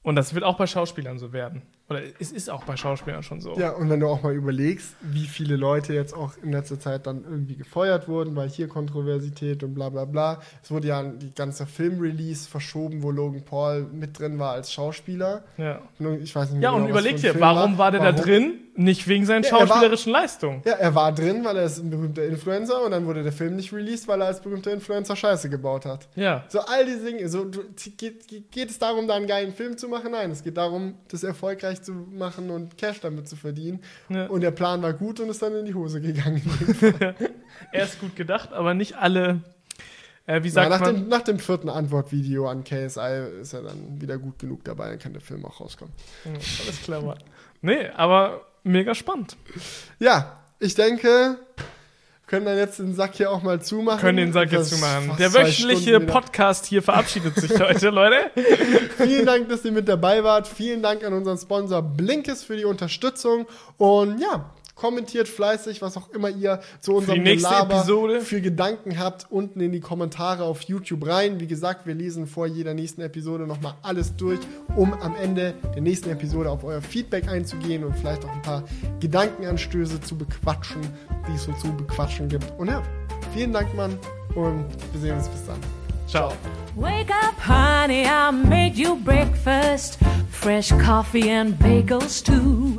Und das wird auch bei Schauspielern so werden. Oder es ist auch bei Schauspielern schon so. Ja, und wenn du auch mal überlegst, wie viele Leute jetzt auch in letzter Zeit dann irgendwie gefeuert wurden, weil hier Kontroversität und bla bla bla. Es wurde ja die ganze Filmrelease verschoben, wo Logan Paul mit drin war als Schauspieler. Ja, Und Ich weiß nicht ja mehr und genau, was überleg dir, warum war der da Warum? drin? Nicht wegen seinen Ja, er war- schauspielerischen Leistungen. Ja, er war drin, weil er ist ein berühmter Influencer und dann wurde der Film nicht released, weil er als berühmter Influencer Scheiße gebaut hat. Ja. So all diese Dinge. So, du, geht, geht- es darum, da einen geilen Film zu machen? Nein, es geht darum, das erfolgreich zu machen und Cash damit zu verdienen. Ja. Und der Plan war gut und ist dann in die Hose gegangen. [LAUGHS] Er ist gut gedacht, aber nicht alle, äh, wie sagt nach, man? dem, nach dem vierten Antwortvideo an KSI ist er dann wieder gut genug dabei, dann kann der Film auch rauskommen. Ja, alles klar, Mann. Nee, aber mega spannend. Ja, ich denke, können dann jetzt den Sack hier auch mal zumachen. Können den Sack jetzt zumachen. Der wöchentliche. Podcast hier verabschiedet sich heute, Leute. [LAUGHS] Vielen Dank, dass ihr mit dabei wart. Vielen Dank an unseren Sponsor Blinkes für die Unterstützung. Und ja, kommentiert fleißig, was auch immer ihr zu unserem Gelaber Episode. für Gedanken habt, unten in die Kommentare auf YouTube rein. Wie gesagt, wir lesen vor jeder nächsten Episode nochmal alles durch, um am Ende der nächsten Episode auf euer Feedback einzugehen und vielleicht auch ein paar Gedankenanstöße zu bequatschen, die es so zu bequatschen gibt. Und ja, vielen Dank, Mann. Und wir sehen uns bis dann. Ciao. Wake up, honey, I made you breakfast. Fresh coffee and bagels, too.